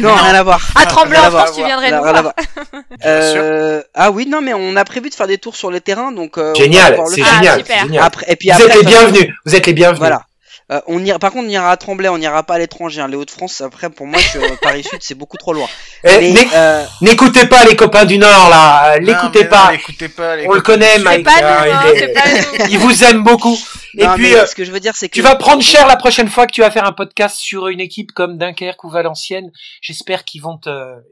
Non, rien à voir. À Tremblant, je pense que tu viendrais nous voir. Euh, ah oui, non, mais on a prévu de faire des tours sur le terrain, donc. Euh, génial, c'est génial, ah, génial. Après, et puis vous après, êtes les bienvenus. Vous êtes les bienvenus. Voilà. Euh, on ira, par contre, on ira à Tremblay, on n'ira pas à l'étranger. Hein. Les Hauts-de-France, après, pour moi, je, Paris Sud, c'est beaucoup trop loin. Eh, euh, n'écoutez pas les copains du Nord, là. L'écoutez pas. pas. On le connaît, Mike. Pas il, pas il, vous aime beaucoup. Et puis, euh, ce que je veux dire, c'est que tu vas prendre cher la prochaine fois que tu vas faire un podcast sur une équipe comme Dunkerque ou Valenciennes. J'espère qu'ils vont te,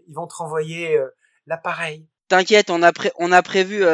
ils vont te renvoyer l'appareil. T'inquiète, on a pré on a prévu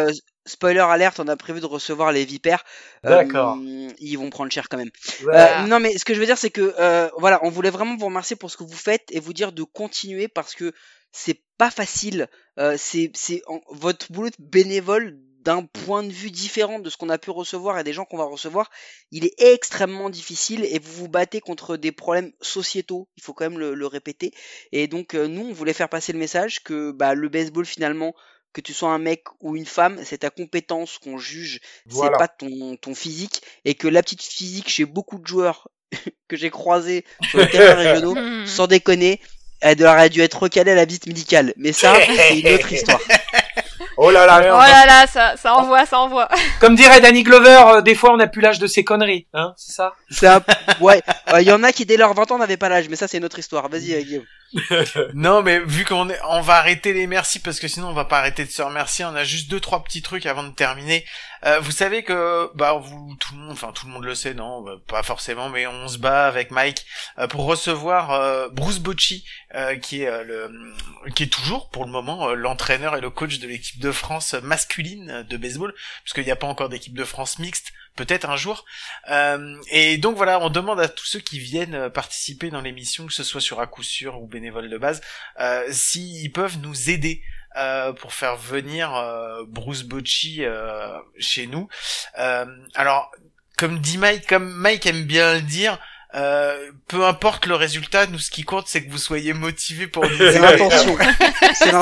spoiler alerte, on a prévu de recevoir les vipères. D'accord. Euh, ils vont prendre cher quand même. Euh, non, mais ce que je veux dire, c'est que euh, voilà, on voulait vraiment vous remercier pour ce que vous faites et vous dire de continuer parce que c'est pas facile. c'est c'est votre boulot de bénévole d'un point de vue différent de ce qu'on a pu recevoir et des gens qu'on va recevoir, il est extrêmement difficile et vous vous battez contre des problèmes sociétaux, il faut quand même le, répéter. Et donc nous, on voulait faire passer le message que bah, le baseball finalement, que tu sois un mec ou une femme, c'est ta compétence qu'on juge, c'est pas ton, ton physique, et que la petite physique chez beaucoup de joueurs que j'ai croisés sur les terrains régionaux, sans déconner, elle aurait dû être recalée à la visite médicale. Mais ça, c'est une autre histoire. Oh là là. Oh là là, ça, ça envoie, ça envoie. Comme dirait Danny Glover, euh, des fois on n'a plus l'âge de ces conneries, hein, c'est ça? C'est un... ouais. Il euh, y en a qui dès leurs 20 ans n'avaient pas l'âge, mais ça c'est une autre histoire. Vas-y, euh, Guillaume. non, mais vu qu'on est, on va arrêter les merci parce que sinon on va pas arrêter de se remercier. On a juste deux trois petits trucs avant de terminer. Euh, vous savez que bah tout le monde, enfin tout le monde le sait, non, bah, pas forcément, mais on se bat avec Mike euh, pour recevoir euh, Bruce Bocci, qui est le, qui est toujours pour le moment l'entraîneur et le coach de l'équipe de France masculine de baseball, puisqu'il n'y a pas encore d'équipe de France mixte peut-être un jour. Euh, et donc voilà, on demande à tous ceux qui viennent participer dans l'émission, que ce soit sur à coup sûr ou bénévole de base, euh, s'ils peuvent nous aider. Euh, pour faire venir euh, Bruce Bocci euh, chez nous. alors, comme dit Mike, comme Mike aime bien le dire, euh, peu importe le résultat, nous ce qui compte c'est que vous soyez motivés pour nous. C'est l'intention.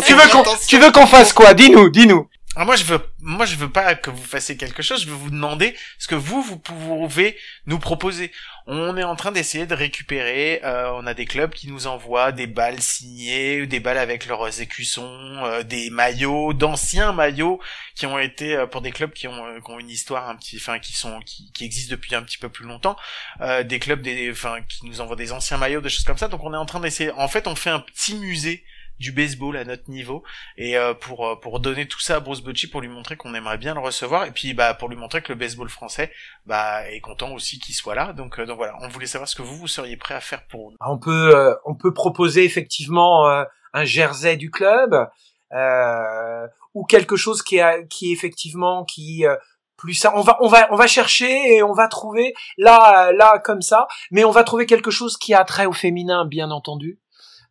tu veux qu'on, tu veux qu'on fasse quoi? Dis-nous, dis-nous. Alors moi je veux moi je veux pas que vous fassiez quelque chose, je veux vous demander ce que vous vous pouvez nous proposer. On est en train d'essayer de récupérer euh, on a des clubs qui nous envoient des balles signées, des balles avec leurs écussons, euh, des maillots, d'anciens maillots qui ont été euh, pour des clubs qui ont, qui ont une histoire un petit enfin qui sont qui, qui existent depuis un petit peu plus longtemps, des clubs des enfin qui nous envoient des anciens maillots, des choses comme ça. Donc on est en train d'essayer en fait on fait un petit musée du baseball à notre niveau. Et euh, pour euh, pour donner tout ça à Bruce Bocci pour lui montrer qu'on aimerait bien le recevoir. Et puis bah pour lui montrer que le baseball français bah est content aussi qu'il soit là. Donc euh, donc voilà. On voulait savoir ce que vous vous seriez prêt à faire pour nous. On peut on peut proposer effectivement un jersey du club ou quelque chose qui est qui effectivement qui plus ça. On va on va on va chercher et on va trouver là là comme ça. Mais on va trouver quelque chose qui a trait au féminin bien entendu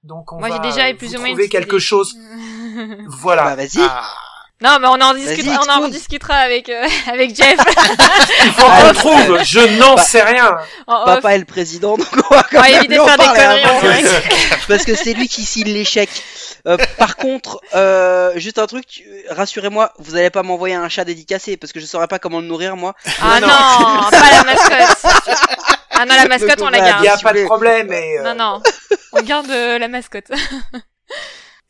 donc on Moi, va j'ai déjà plus ou moins trouver quelque chose. voilà. Bah, vas-y. Ah. Non, mais on en discutera, on en discutera avec euh, avec Jeff. Il faut qu'on trouve. Je n'en bah, sais rien. Papa est le président, donc on va quand même éviter de faire des conneries. parce que c'est lui qui signe l'échec. Euh, par contre, euh, juste un truc, rassurez-moi, vous allez pas m'envoyer un chat dédicacé parce que je saurais pas comment le nourrir moi. Ah non, non pas la mascotte. Ah non, la mascotte, on la garde. Il y a pas de problème. Mais, Non, non, on garde la mascotte.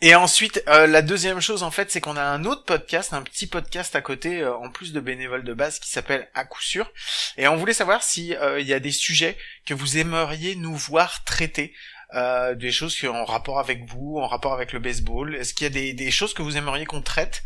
Et ensuite, euh, la deuxième chose en fait, c'est qu'on a un autre podcast, un petit podcast à côté, euh, en plus de bénévoles de base, qui s'appelle À coup sûr. Et on voulait savoir si euh, il y a des sujets que vous aimeriez nous voir traiter. des choses qui ont en rapport avec vous, en rapport avec le baseball. Est-ce qu'il y a des, des, choses que vous aimeriez qu'on traite?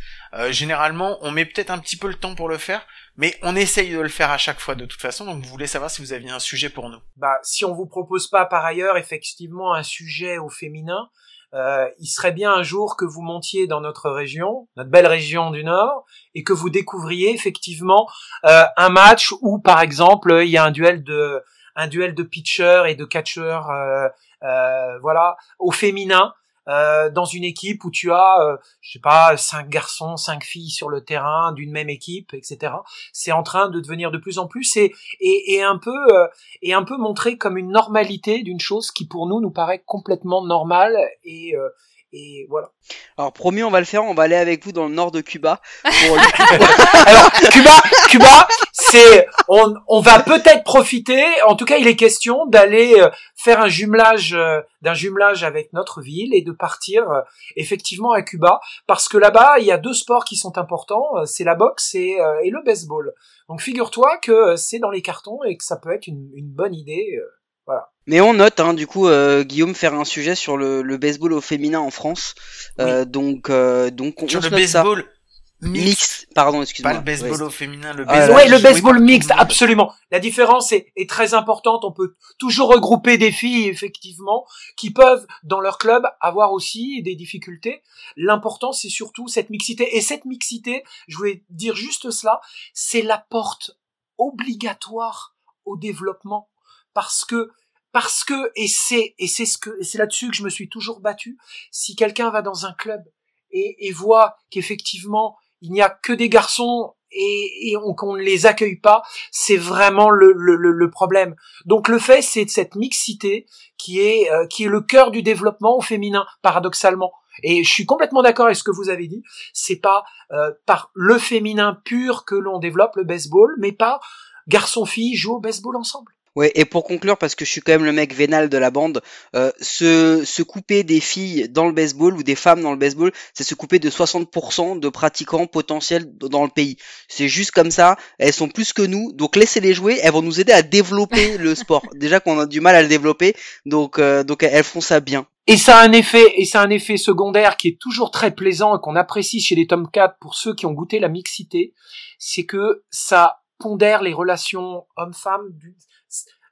Généralement, on met peut-être un petit peu le temps pour le faire, mais on essaye de le faire à chaque fois de toute façon. Donc, vous voulez savoir si vous aviez un sujet pour nous Bah, si on vous propose pas par ailleurs effectivement un sujet au féminin, euh, il serait bien un jour que vous montiez dans notre région, notre belle région du Nord, et que vous découvriez effectivement euh, un match où, par exemple, il y a un duel de un duel de pitcher et de catcher, euh, euh, voilà, au féminin. Euh, dans une équipe où tu as, euh, je sais pas, cinq garçons, cinq filles sur le terrain d'une même équipe, etc. C'est en train de devenir de plus en plus et, et, et un peu euh, et un peu montré comme une normalité d'une chose qui pour nous nous paraît complètement normale et euh, et voilà. Alors promis, on va le faire. On va aller avec vous dans le nord de Cuba. Pour... Alors Cuba, Cuba, c'est on, on va peut-être profiter. En tout cas, il est question d'aller euh, faire un jumelage, euh, d'un jumelage avec notre ville et de partir euh, effectivement à Cuba parce que là-bas, il y a deux sports qui sont importants. C'est la boxe et, et le baseball. Donc figure-toi que c'est dans les cartons et que ça peut être une, une bonne idée. Voilà. Mais on note, hein, du coup, euh, Guillaume faire un sujet sur le, le, baseball au féminin en France. Euh, donc, euh, donc on, sur on le note baseball ça. Mixte. Pardon, excuse-moi. Pas le baseball ouais. au féminin, le baseball. Ah, oui, le baseball mixte, absolument. La différence est, est, très importante. On peut toujours regrouper des filles, effectivement, qui peuvent, dans leur club, avoir aussi des difficultés. L'important, c'est surtout cette mixité. Et cette mixité, je voulais dire juste cela, c'est la porte obligatoire au développement. Parce que parce que et c'est et c'est ce que c'est là-dessus que je me suis toujours battu. Si quelqu'un va dans un club et, et voit qu'effectivement il n'y a que des garçons et, et on, qu'on ne les accueille pas, c'est vraiment le, le, le, problème. Donc le fait, c'est cette mixité qui est euh, qui est le cœur du développement au féminin, paradoxalement. Et je suis complètement d'accord avec ce que vous avez dit. C'est pas euh, par le féminin pur que l'on développe le baseball, mais pas garçon-fille jouent au baseball ensemble. Ouais, et pour conclure, parce que je suis quand même le mec vénal de la bande, euh, se, se couper des filles dans le baseball ou des femmes dans le baseball, c'est se couper de 60% de pratiquants potentiels dans le pays. C'est juste comme ça, elles sont plus que nous, donc laissez-les jouer, elles vont nous aider à développer le sport. Déjà qu'on a du mal à le développer, donc, euh, donc elles font ça bien. Et ça a un effet, et ça a un effet secondaire qui est toujours très plaisant et qu'on apprécie chez les Tomcats pour ceux qui ont goûté la mixité, c'est que ça pondère les relations hommes-femmes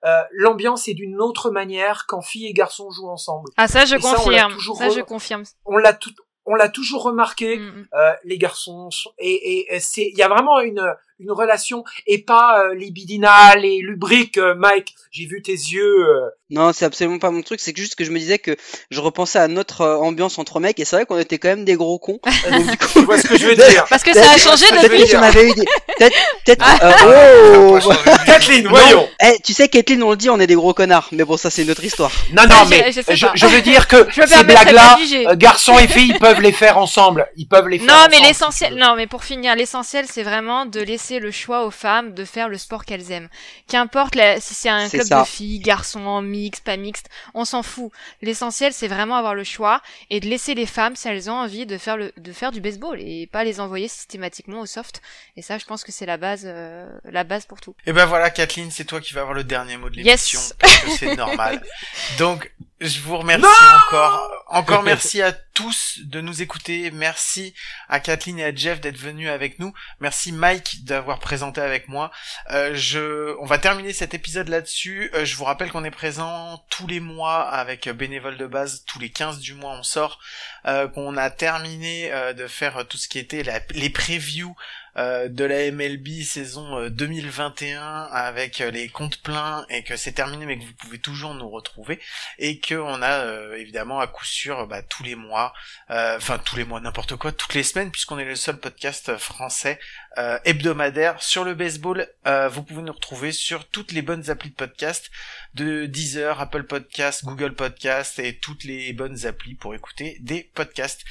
euh, l'ambiance est d'une autre manière quand filles et garçons jouent ensemble. Ah ça je et confirme. Ça, ça je confirme. On l'a tout, on l'a toujours remarqué. Mm -hmm. euh, les garçons sont, et, et c'est, il y a vraiment une une relation et pas euh, libidinale et lubrique. Euh, Mike, j'ai vu tes yeux. Euh. Non, c'est absolument pas mon truc. C'est juste que je me disais que je repensais à notre euh, ambiance entre mecs et c'est vrai qu'on était quand même des gros cons. Donc, du coup, tu vois ce que je veux dire Parce que ça a changé depuis. On avait eu des... peut-être, peut-être. Ah, oh Kathleen, voyons. Eh, tu sais, Kathleen, on le dit, on est des gros connards. Mais bon, ça c'est une autre histoire. Non, non, Ah, mais je- je je, je veux dire que Je ces blagues-là, euh, garçons et filles peuvent les faire ensemble. Ils peuvent les faire. Non, mais ensemble, l'essentiel, non, mais pour finir, l'essentiel, c'est vraiment de laisser le choix aux femmes de faire le sport qu'elles aiment. Qu'importe la- si c'est un club ça. de filles, garçons, mixte, pas mixte, on s'en fout. L'essentiel, c'est vraiment avoir le choix et de laisser les femmes, si elles ont envie, de faire le, de faire du baseball et pas les envoyer systématiquement au soft. Et ça, je pense que c'est la base, euh, la base pour tout. Et ben voilà, Kathleen, c'est toi qui vas avoir le dernier mot de Yes. l'émission, parce que c'est normal. Donc, je vous remercie encore. Encore merci à tous de nous écouter. Merci à Kathleen et à Jeff d'être venus avec nous. Merci Mike d'avoir présenté avec moi. Euh, je, on va terminer cet épisode là-dessus. Euh, je vous rappelle qu'on est présent tous les mois avec bénévoles de base. Tous les 15 du mois, on sort. Euh, qu'on a terminé euh, de faire tout ce qui était la- les previews de la MLB saison euh, 2021 avec euh, les comptes pleins et que c'est terminé mais que vous pouvez toujours nous retrouver et que on a euh, évidemment à coup sûr bah, tous les mois euh, enfin tous les mois n'importe quoi toutes les semaines puisqu'on est le seul podcast français euh, hebdomadaire sur le baseball Euh, vous pouvez nous retrouver sur toutes les bonnes applis de podcast de Deezer, Apple Podcast, Google Podcast et toutes les bonnes applis pour écouter des podcasts.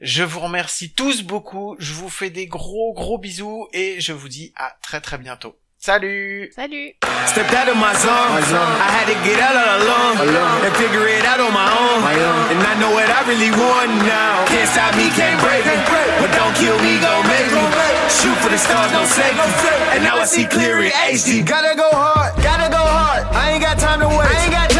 Je vous remercie tous beaucoup, je vous fais des gros gros bisous et je vous dis à très très bientôt. Salut Salut! Stepped out of my zone. I had to get out all alone, and figure it out on my own. And I know what I really want now. Can't stop me, can't break me. But don't kill me, gon' make me. Shoot for the stars, don't no safety. And now I see clear in HD. Gotta go hard, gotta go hard. I ain't got time to waste. I ain't got